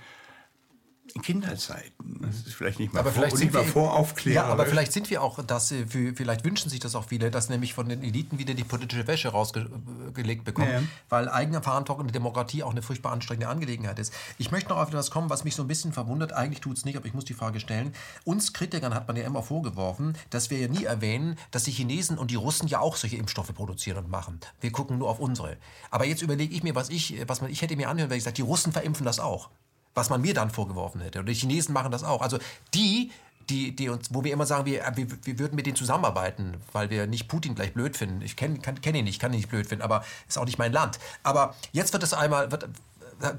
Kinderzeiten. Das ist vielleicht nicht mal, aber vor, vielleicht sind wir, voraufklären. Ja, aber vielleicht sind wir auch, dass vielleicht wünschen sich das auch viele, dass nämlich von den Eliten wieder die politische Wäsche rausgelegt bekommen, ja. weil eigene Verantwortung in der Demokratie auch eine furchtbar anstrengende Angelegenheit ist. Ich möchte noch auf etwas kommen, was mich so ein bisschen verwundert. Eigentlich tut es nicht, aber ich muss die Frage stellen. Uns Kritikern hat man ja immer vorgeworfen, dass wir ja nie erwähnen, dass die Chinesen und die Russen ja auch solche Impfstoffe produzieren und machen. Wir gucken nur auf unsere. Aber jetzt überlege ich mir, was ich, was man, ich hätte mir anhören, wenn ich sage, die Russen verimpfen das auch was man mir dann vorgeworfen hätte. Und die Chinesen machen das auch. Also die, die, die uns, wo wir immer sagen, wir, wir, wir würden mit denen zusammenarbeiten, weil wir nicht Putin gleich blöd finden. Ich kenne kenn ihn nicht, kann ihn nicht blöd finden, aber ist auch nicht mein Land. Aber jetzt wird es einmal, wird,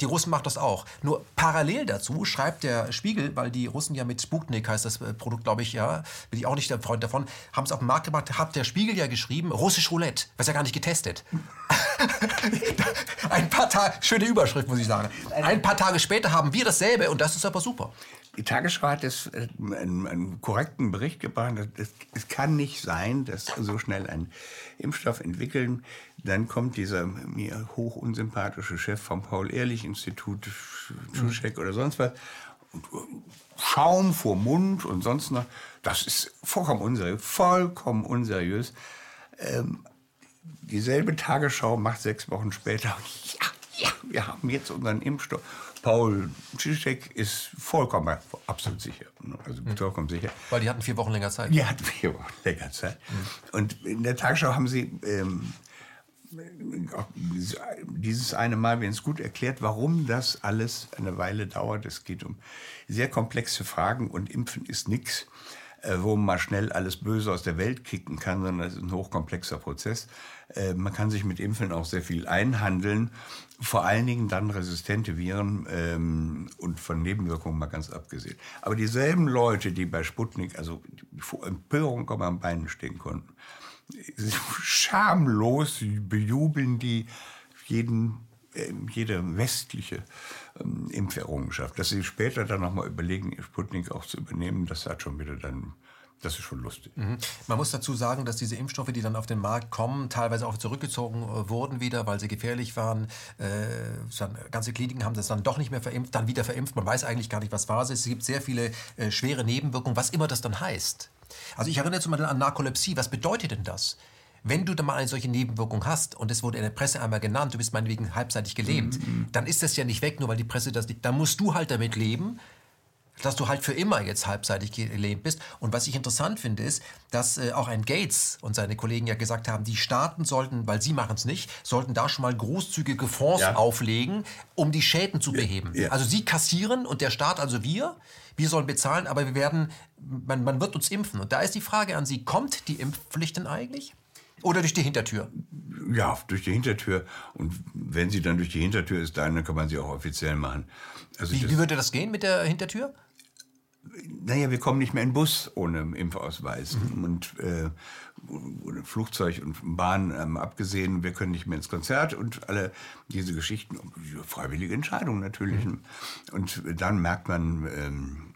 die Russen machen das auch. Nur parallel dazu schreibt der Spiegel, weil die Russen ja mit Sputnik heißt das äh, Produkt, glaube ich, ja, bin ich auch nicht der Freund davon, haben es auf den Markt gebracht, hat der Spiegel ja geschrieben, russisch Roulette, was ja gar nicht getestet. *laughs* Ein paar Tage, schöne Überschrift, muss ich sagen. Ein paar Tage später haben wir dasselbe und das ist aber super. Die Tagesschau hat es, äh, einen, einen, korrekten Bericht gebracht. Es kann nicht sein, dass so schnell ein Impfstoff entwickeln. Dann kommt dieser mir hoch unsympathische Chef vom Paul-Ehrlich-Institut, Schuschek mhm. oder sonst was, und Schaum vor Mund und sonst noch. Das ist vollkommen unseriös. Vollkommen unseriös. Ähm, dieselbe Tagesschau macht sechs Wochen später, *laughs* ja, ja, wir haben jetzt unseren Impfstoff. Paul Zizek ist vollkommen, absolut sicher. Also hm. vollkommen sicher. Weil die hatten vier Wochen länger Zeit. Die hatten vier Wochen länger Zeit. Mhm. Und in der Tagesschau haben sie ähm, dieses eine Mal, wenn es gut erklärt, warum das alles eine Weile dauert. Es geht um sehr komplexe Fragen und Impfen ist nichts, äh, wo man mal schnell alles Böse aus der Welt kicken kann, sondern es ist ein hochkomplexer Prozess. Äh, man kann sich mit Impfen auch sehr viel einhandeln, vor allen Dingen dann resistente Viren ähm, und von Nebenwirkungen mal ganz abgesehen. Aber dieselben Leute, die bei Sputnik, also vor Empörung kaum am Beinen stehen konnten, *laughs* schamlos bejubeln die jeden, äh, jede westliche ähm, Impferrungenschaft. Dass sie später dann nochmal überlegen, Sputnik auch zu übernehmen, das hat schon wieder dann Das ist schon lustig. Mhm. Man muss dazu sagen, dass diese Impfstoffe, die dann auf den Markt kommen, teilweise auch zurückgezogen äh, wurden wieder, weil sie gefährlich waren. Äh, ganze Kliniken haben das dann doch nicht mehr verimpft, dann wieder verimpft. Man weiß eigentlich gar nicht, was Phase ist. Es gibt sehr viele äh, schwere Nebenwirkungen, was immer das dann heißt. Also ich erinnere zum Beispiel an Narkolepsie. Was bedeutet denn das? Wenn du dann mal eine solche Nebenwirkung hast, und es wurde in der Presse einmal genannt, du bist meinetwegen halbseitig gelähmt, mhm. dann ist das ja nicht weg, nur weil die Presse das nicht. Dann musst du halt damit leben, dass du halt für immer jetzt halbseitig gelähmt bist. Und was ich interessant finde, ist, dass äh, auch ein Gates und seine Kollegen ja gesagt haben, die Staaten sollten, weil sie machen es nicht, sollten da schon mal großzügige Fonds ja. auflegen, um die Schäden zu beheben. Ja. Also sie kassieren und der Staat, also wir, wir sollen bezahlen, aber wir werden, man, man wird uns impfen. Und da ist die Frage an Sie, kommt die Impfpflicht denn eigentlich? Oder durch die Hintertür? Ja, durch die Hintertür. Und wenn sie dann durch die Hintertür ist, dann kann man sie auch offiziell machen. Also wie, wie würde das gehen mit der Hintertür? Naja, wir kommen nicht mehr in Bus ohne Impfausweis. Mhm. Und äh, Flugzeug und Bahn ähm, abgesehen, wir können nicht mehr ins Konzert und alle diese Geschichten, freiwillige Entscheidungen natürlich. Mhm. Und dann merkt man, ähm,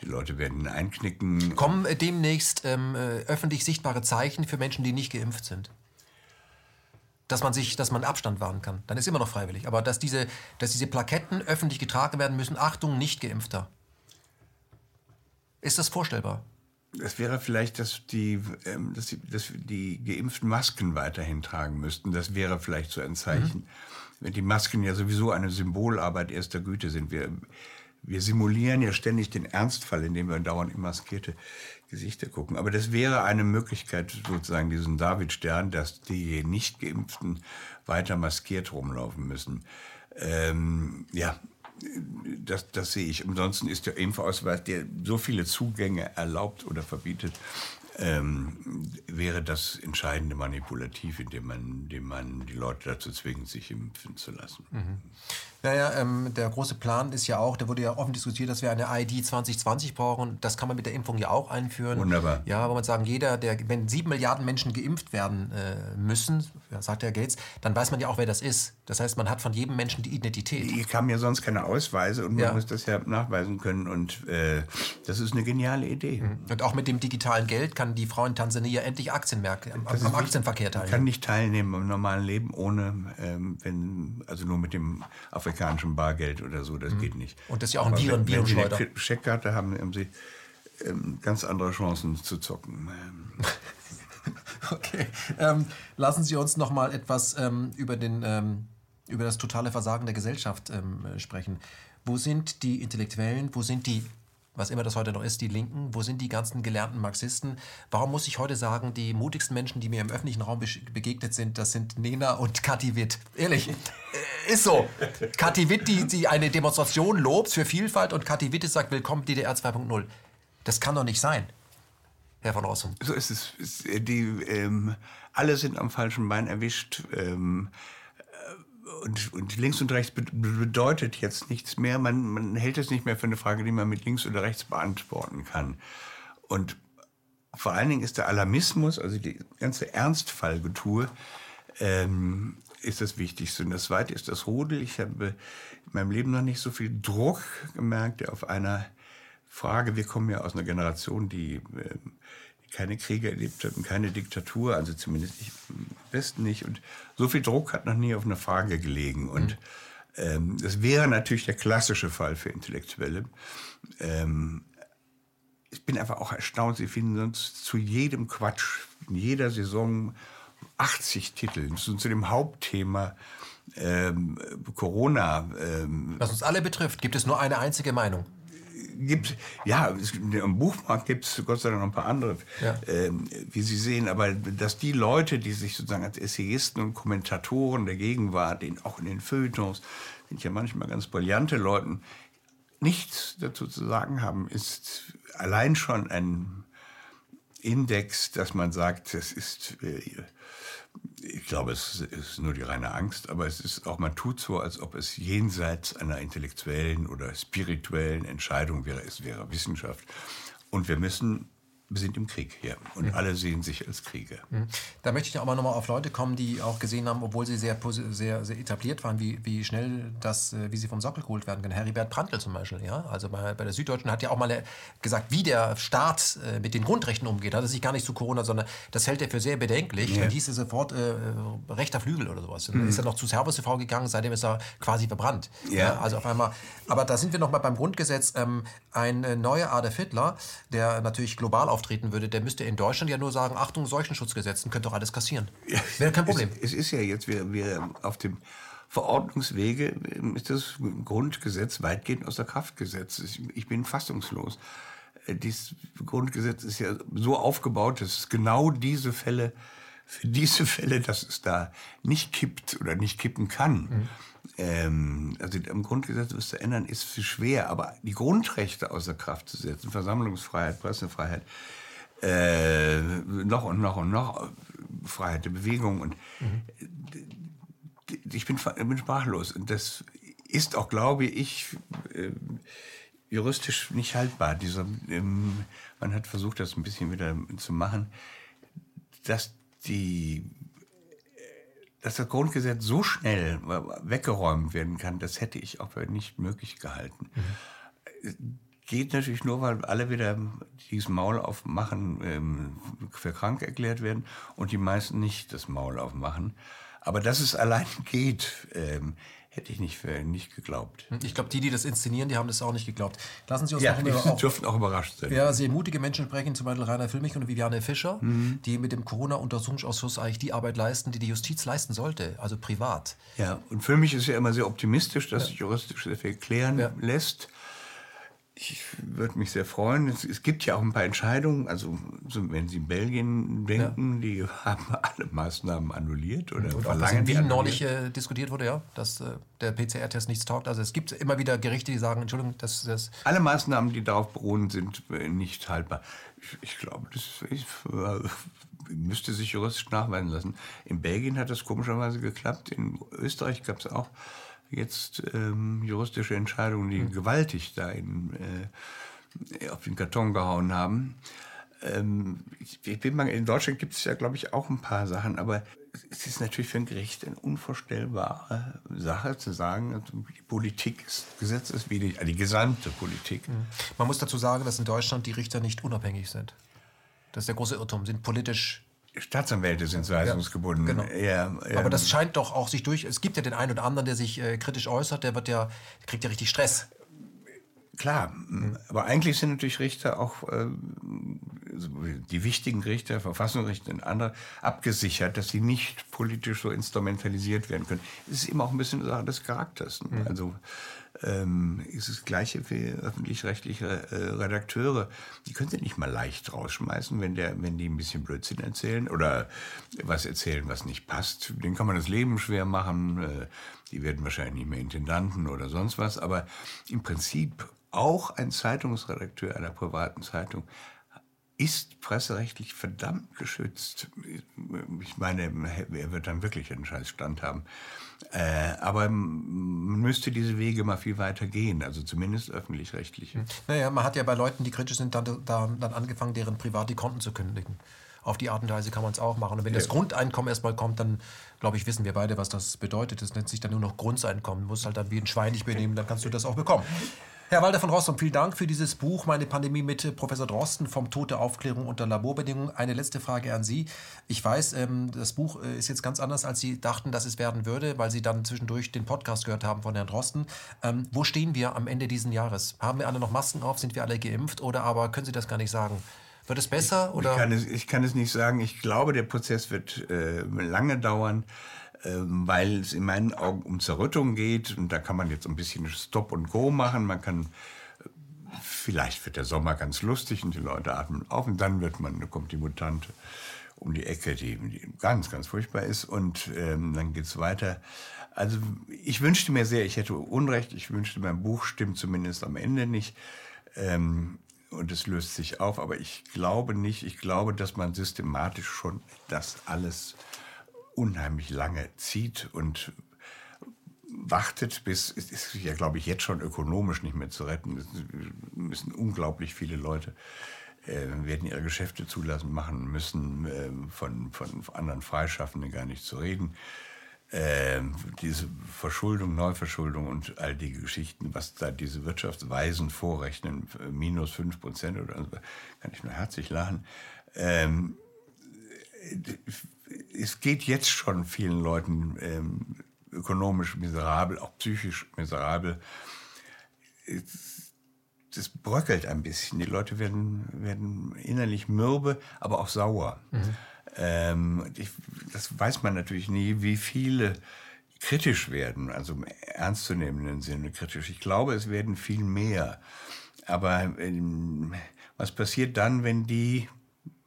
die Leute werden einknicken. Kommen demnächst ähm, äh, öffentlich sichtbare Zeichen für Menschen, die nicht geimpft sind? dass man sich, dass man Abstand wahren kann. Dann ist immer noch freiwillig. Aber dass diese, dass diese Plaketten öffentlich getragen werden müssen, Achtung, nicht geimpfter. Ist das vorstellbar? Es wäre vielleicht, dass die, ähm, dass die, dass die Geimpften Masken weiterhin tragen müssten. Das wäre vielleicht so ein Zeichen. Mhm. Wenn die Masken ja sowieso eine Symbolarbeit erster Güte sind. Wir, wir simulieren ja ständig den Ernstfall, indem wir dauernd in maskierte Gesichter gucken. Aber das wäre eine Möglichkeit, sozusagen diesen Davidstern, dass die nicht Geimpften weiter maskiert rumlaufen müssen. Ähm, ja, das, das sehe ich. Ansonsten ist der Impfausweis, der so viele Zugänge erlaubt oder verbietet, ähm, wäre das entscheidende manipulativ, indem man, indem man die Leute dazu zwingt, sich impfen zu lassen. Mhm. Naja, ähm, der große Plan ist ja auch, da wurde ja offen diskutiert, dass wir eine ID 2020 brauchen. Das kann man mit der Impfung ja auch einführen. Wunderbar. Ja, wo man sagen, jeder, der, wenn sieben Milliarden Menschen geimpft werden äh, müssen, sagt Herr Gates, dann weiß man ja auch, wer das ist. Das heißt, man hat von jedem Menschen die Identität. Die haben ja sonst keine Ausweise und man ja. muss das ja nachweisen können. Und äh, das ist eine geniale Idee. Mhm. Und auch mit dem digitalen Geld kann die Frau in Tansania endlich Aktienmärkte, am, am Aktienverkehr teilnehmen. Kann nicht teilnehmen am normalen Leben ohne, ähm, wenn, also nur mit dem auf afrikanischem Bargeld oder so, das mhm. geht nicht. Und das ist ja auch ein Viren, wenn, Virenschleuder. Wenn Sie eine Scheckkarte haben, haben Sie ähm, ganz andere Chancen zu zocken. *laughs* okay. Ähm, lassen Sie uns noch mal etwas ähm, über, den, ähm, über das totale Versagen der Gesellschaft ähm, sprechen. Wo sind die Intellektuellen, wo sind die was immer das heute noch ist, die Linken? Wo sind die ganzen gelernten Marxisten? Warum muss ich heute sagen, die mutigsten Menschen, die mir im öffentlichen Raum begegnet sind, das sind Nena und Kathi Witt? Ehrlich, äh, ist so. Kathi Witt, die, die eine Demonstration lobt für Vielfalt und Kathi Witt sagt, willkommen DDR 2.0. Das kann doch nicht sein. Herr von Rossum. So ist es. Die, ähm, alle sind am falschen Bein erwischt. Ähm, und, und, links und rechts bedeutet jetzt nichts mehr. Man, man, hält es nicht mehr für eine Frage, die man mit links oder rechts beantworten kann. Und vor allen Dingen ist der Alarmismus, also die ganze Ernstfallgetue, ähm, ist das Wichtigste. Und das Zweite ist das Rudel. Ich habe in meinem Leben noch nicht so viel Druck gemerkt, der auf einer Frage, wir kommen ja aus einer Generation, die äh, keine Kriege erlebt hat und keine Diktatur, also zumindest nicht, im Westen nicht. Und so viel Druck hat noch nie auf eine Frage gelegen. Und ähm, das wäre natürlich der klassische Fall für Intellektuelle. Ähm, ich bin einfach auch erstaunt, sie finden sonst zu jedem Quatsch, in jeder Saison 80 Titel zu, zu dem Hauptthema ähm, Corona. Ähm, Was uns alle betrifft, gibt es nur eine einzige Meinung gibt, ja, im Buchmarkt gibt es Gott sei Dank noch ein paar andere, ja. ähm, wie Sie sehen, aber dass die Leute, die sich sozusagen als Essayisten und Kommentatoren der Gegenwart, in, auch in den Feuilletons, sind ja manchmal ganz brillante Leute, nichts dazu zu sagen haben, ist allein schon ein Index, dass man sagt, das ist äh, ich glaube, es ist nur die reine Angst, aber es ist auch, man tut so, als ob es jenseits einer intellektuellen oder spirituellen Entscheidung wäre. Es wäre Wissenschaft. Und wir müssen wir sind im Krieg hier und mhm. alle sehen sich als Krieger. Mhm. Da möchte ich auch mal nochmal auf Leute kommen, die auch gesehen haben, obwohl sie sehr, sehr, sehr etabliert waren, wie, wie schnell das, äh, wie sie vom Sockel geholt werden können. Heribert Prantl zum Beispiel, ja, also bei, bei der Süddeutschen hat ja auch mal äh, gesagt, wie der Staat äh, mit den Grundrechten umgeht. Hat er sich gar nicht zu Corona, sondern das hält er für sehr bedenklich. Ja. Dann hieß es sofort äh, rechter Flügel oder sowas. Dann mhm. ist er noch zu Servus TV gegangen, seitdem ist er quasi verbrannt. Ja. ja also auf einmal. Aber da sind wir nochmal beim Grundgesetz. Ähm, ein neuer Adolf Hitler, der natürlich global auftreten würde, der müsste in Deutschland ja nur sagen, Achtung, Seuchenschutzgesetzen, könnt doch alles kassieren. Wäre kein Problem. Es, es, ist ja jetzt, wir, wir auf dem Verordnungswege ist das Grundgesetz weitgehend außer Kraft gesetzt. Ich bin fassungslos. Äh, dieses Grundgesetz ist ja so aufgebaut, dass es genau diese Fälle, für diese Fälle, dass es da nicht kippt oder nicht kippen kann, mhm ähm, also im Grundgesetz was zu ändern, ist schwer, aber die Grundrechte außer Kraft zu setzen, Versammlungsfreiheit, Pressefreiheit, äh, noch und noch und noch Freiheit der Bewegung und mhm. ich bin, bin sprachlos und das ist auch, glaube ich, äh, juristisch nicht haltbar. Dieser, ähm, man hat versucht, das ein bisschen wieder zu machen, dass die dass das Grundgesetz so schnell weggeräumt werden kann, das hätte ich auch für nicht möglich gehalten. Mhm. Geht natürlich nur, weil alle wieder dieses Maul aufmachen, ähm, für krank erklärt werden und die meisten nicht das Maul aufmachen. Aber dass es allein *laughs* geht, ähm, Hätte ich nicht, nicht geglaubt. Hm, ich glaube, die, die das inszenieren, die haben das auch nicht geglaubt. Lassen Sie uns ja, noch die dürfen auch überrascht sein. Ja, sehr mutige Menschen sprechen, zum Beispiel Rainer Füllmich und Viviane Fischer, mhm. die mit dem Corona-Untersuchungsausschuss eigentlich die Arbeit leisten, die die Justiz leisten sollte, also privat. Ja, und für mich ist ja immer sehr optimistisch, dass ja. sich juristisch sehr viel klären ja. lässt ich würde mich sehr freuen. Es, es, gibt ja auch ein paar Entscheidungen. Also so, wenn Sie in Belgien denken, ja. die *laughs* haben alle Maßnahmen annulliert oder Und verlangen. Wien neulich äh, diskutiert wurde, ja, dass äh, der PCR-Test nichts taugt. Also es gibt immer wieder Gerichte, die sagen, Entschuldigung, das, das alle Maßnahmen, die darauf beruhen, sind äh, nicht haltbar. Ich, ich glaube, das ich, äh, *laughs* müsste sich juristisch nachweisen lassen. In Belgien hat das komischerweise geklappt. In Österreich gab es auch jetzt ähm, juristische Entscheidungen, die mhm. gewaltig da in, äh, auf den Karton gehauen haben. Ähm, ich, ich bin mal, in Deutschland gibt es ja, glaube ich, auch ein paar Sachen, aber es ist natürlich für ein Gericht eine unvorstellbare Sache zu sagen, also die Politik ist gesetzeswidrig, also die gesamte Politik. Mhm. Man muss dazu sagen, dass in Deutschland die Richter nicht unabhängig sind. Das ist der große Irrtum, sind politisch Staatsanwälte sind weisungsgebunden. Ja, genau. ja, ja. Aber das scheint doch auch sich durch. Es gibt ja den einen oder anderen, der sich äh, kritisch äußert, der wird ja, kriegt ja richtig Stress. Klar, aber eigentlich sind natürlich Richter auch äh, die wichtigen Richter, Verfassungsrichter und andere abgesichert, dass sie nicht politisch so instrumentalisiert werden können. Es ist immer auch ein bisschen Sache des Charakters. Ne? Mhm. Also ähm, ist das Gleiche für öffentlich-rechtliche äh, Redakteure. Die können sie nicht mal leicht rausschmeißen, wenn, der, wenn die ein bisschen Blödsinn erzählen oder was erzählen, was nicht passt. Den kann man das Leben schwer machen. Äh, die werden wahrscheinlich nicht mehr Intendanten oder sonst was. Aber im Prinzip auch ein Zeitungsredakteur einer privaten Zeitung ist presserechtlich verdammt geschützt. Ich meine, er wird dann wirklich einen Scheißstand haben. Äh, aber man müsste diese Wege mal viel weiter gehen, also zumindest öffentlich-rechtliche. Hm. Naja, man hat ja bei Leuten, die kritisch sind, dann, dann, dann angefangen, deren private Konten zu kündigen. Auf die Art und Weise kann man es auch machen. Und wenn ja. das Grundeinkommen erstmal kommt, dann glaube ich, wissen wir beide, was das bedeutet. Das nennt sich dann nur noch Grundeinkommen. Du musst halt dann wie ein Schwein dich benehmen, dann kannst du das auch bekommen. Herr Walter von Rossum, vielen Dank für dieses Buch Meine Pandemie mit Professor Drosten vom Tod der Aufklärung unter Laborbedingungen. Eine letzte Frage an Sie. Ich weiß, ähm, das Buch äh, ist jetzt ganz anders, als Sie dachten, dass es werden würde, weil Sie dann zwischendurch den Podcast gehört haben von Herrn Drosten. Ähm, wo stehen wir am Ende dieses Jahres? Haben wir alle noch Masken auf? Sind wir alle geimpft? Oder aber können Sie das gar nicht sagen? Wird es besser? Ich, oder? Ich, kann es, ich kann es nicht sagen. Ich glaube, der Prozess wird äh, lange dauern. Ähm, weil es in meinen Augen um Zerrüttung geht. Und da kann man jetzt ein bisschen Stop und Go machen. Man kann, äh, vielleicht wird der Sommer ganz lustig und die Leute atmen auf und dann wird man, kommt die Mutante um die Ecke, die, die ganz, ganz furchtbar ist und ähm, dann geht's weiter. Also ich wünschte mir sehr, ich hätte Unrecht, ich wünschte, mein Buch stimmt zumindest am Ende nicht. Ähm, und es löst sich auf, aber ich glaube nicht. Ich glaube, dass man systematisch schon das alles unheimlich lange zieht und wartet, bis, es ist ja, glaube ich, jetzt schon ökonomisch nicht mehr zu retten. Es müssen unglaublich viele Leute äh, werden ihre Geschäfte zulassen machen müssen, äh, von, von anderen Freischaffenden gar nicht zu reden. Äh, diese Verschuldung, Neuverschuldung und all die Geschichten, was da diese Wirtschaftsweisen vorrechnen, minus 5 Prozent oder so, kann ich nur herzlich lachen. Ähm, es geht jetzt schon vielen Leuten ähm, ökonomisch miserabel, auch psychisch miserabel. Das bröckelt ein bisschen. Die Leute werden, werden innerlich mürbe, aber auch sauer. Mhm. Ähm, ich, das weiß man natürlich nie, wie viele kritisch werden, also im ernstzunehmenden Sinne kritisch. Ich glaube, es werden viel mehr. Aber ähm, was passiert dann, wenn die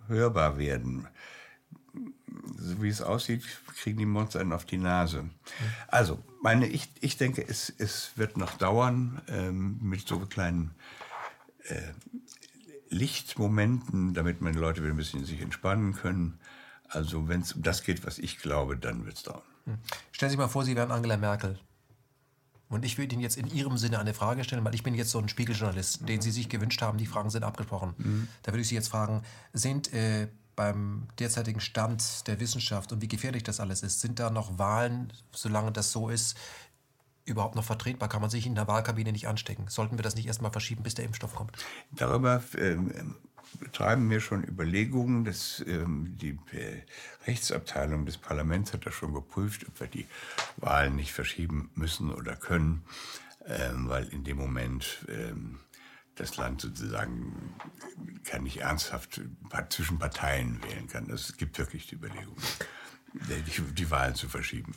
hörbar werden? So wie es aussieht, kriegen die Monster einen auf die Nase. Also, meine, ich, ich denke, es, es wird noch dauern ähm, mit so kleinen äh, Lichtmomenten, damit meine Leute wieder ein bisschen sich entspannen können. Also, wenn es um das geht, was ich glaube, dann wird es dauern. Hm. Stellen Sie sich mal vor, Sie wären Angela Merkel. Und ich würde Ihnen jetzt in Ihrem Sinne eine Frage stellen, weil ich bin jetzt so ein Spiegeljournalist, den Sie sich gewünscht haben. Die Fragen sind abgesprochen. Mhm. Da würde ich Sie jetzt fragen, sind äh, beim derzeitigen Stand der Wissenschaft und wie gefährlich das alles ist, sind da noch Wahlen, solange das so ist, überhaupt noch vertretbar? Kann man sich in der Wahlkabine nicht anstecken? Sollten wir das nicht erstmal verschieben, bis der Impfstoff kommt? Darüber ähm, betreiben wir schon Überlegungen. Dass, ähm, die äh, Rechtsabteilung des Parlaments hat das schon geprüft, ob wir die Wahlen nicht verschieben müssen oder können, ähm, weil in dem Moment ähm, das Land sozusagen kann nicht ernsthaft zwischen Parteien wählen kann. Es gibt wirklich die Überlegung, die, die Wahlen zu verschieben.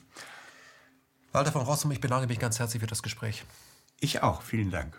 Walter von Rossum, ich bedanke mich ganz herzlich für das Gespräch. Ich auch, vielen Dank.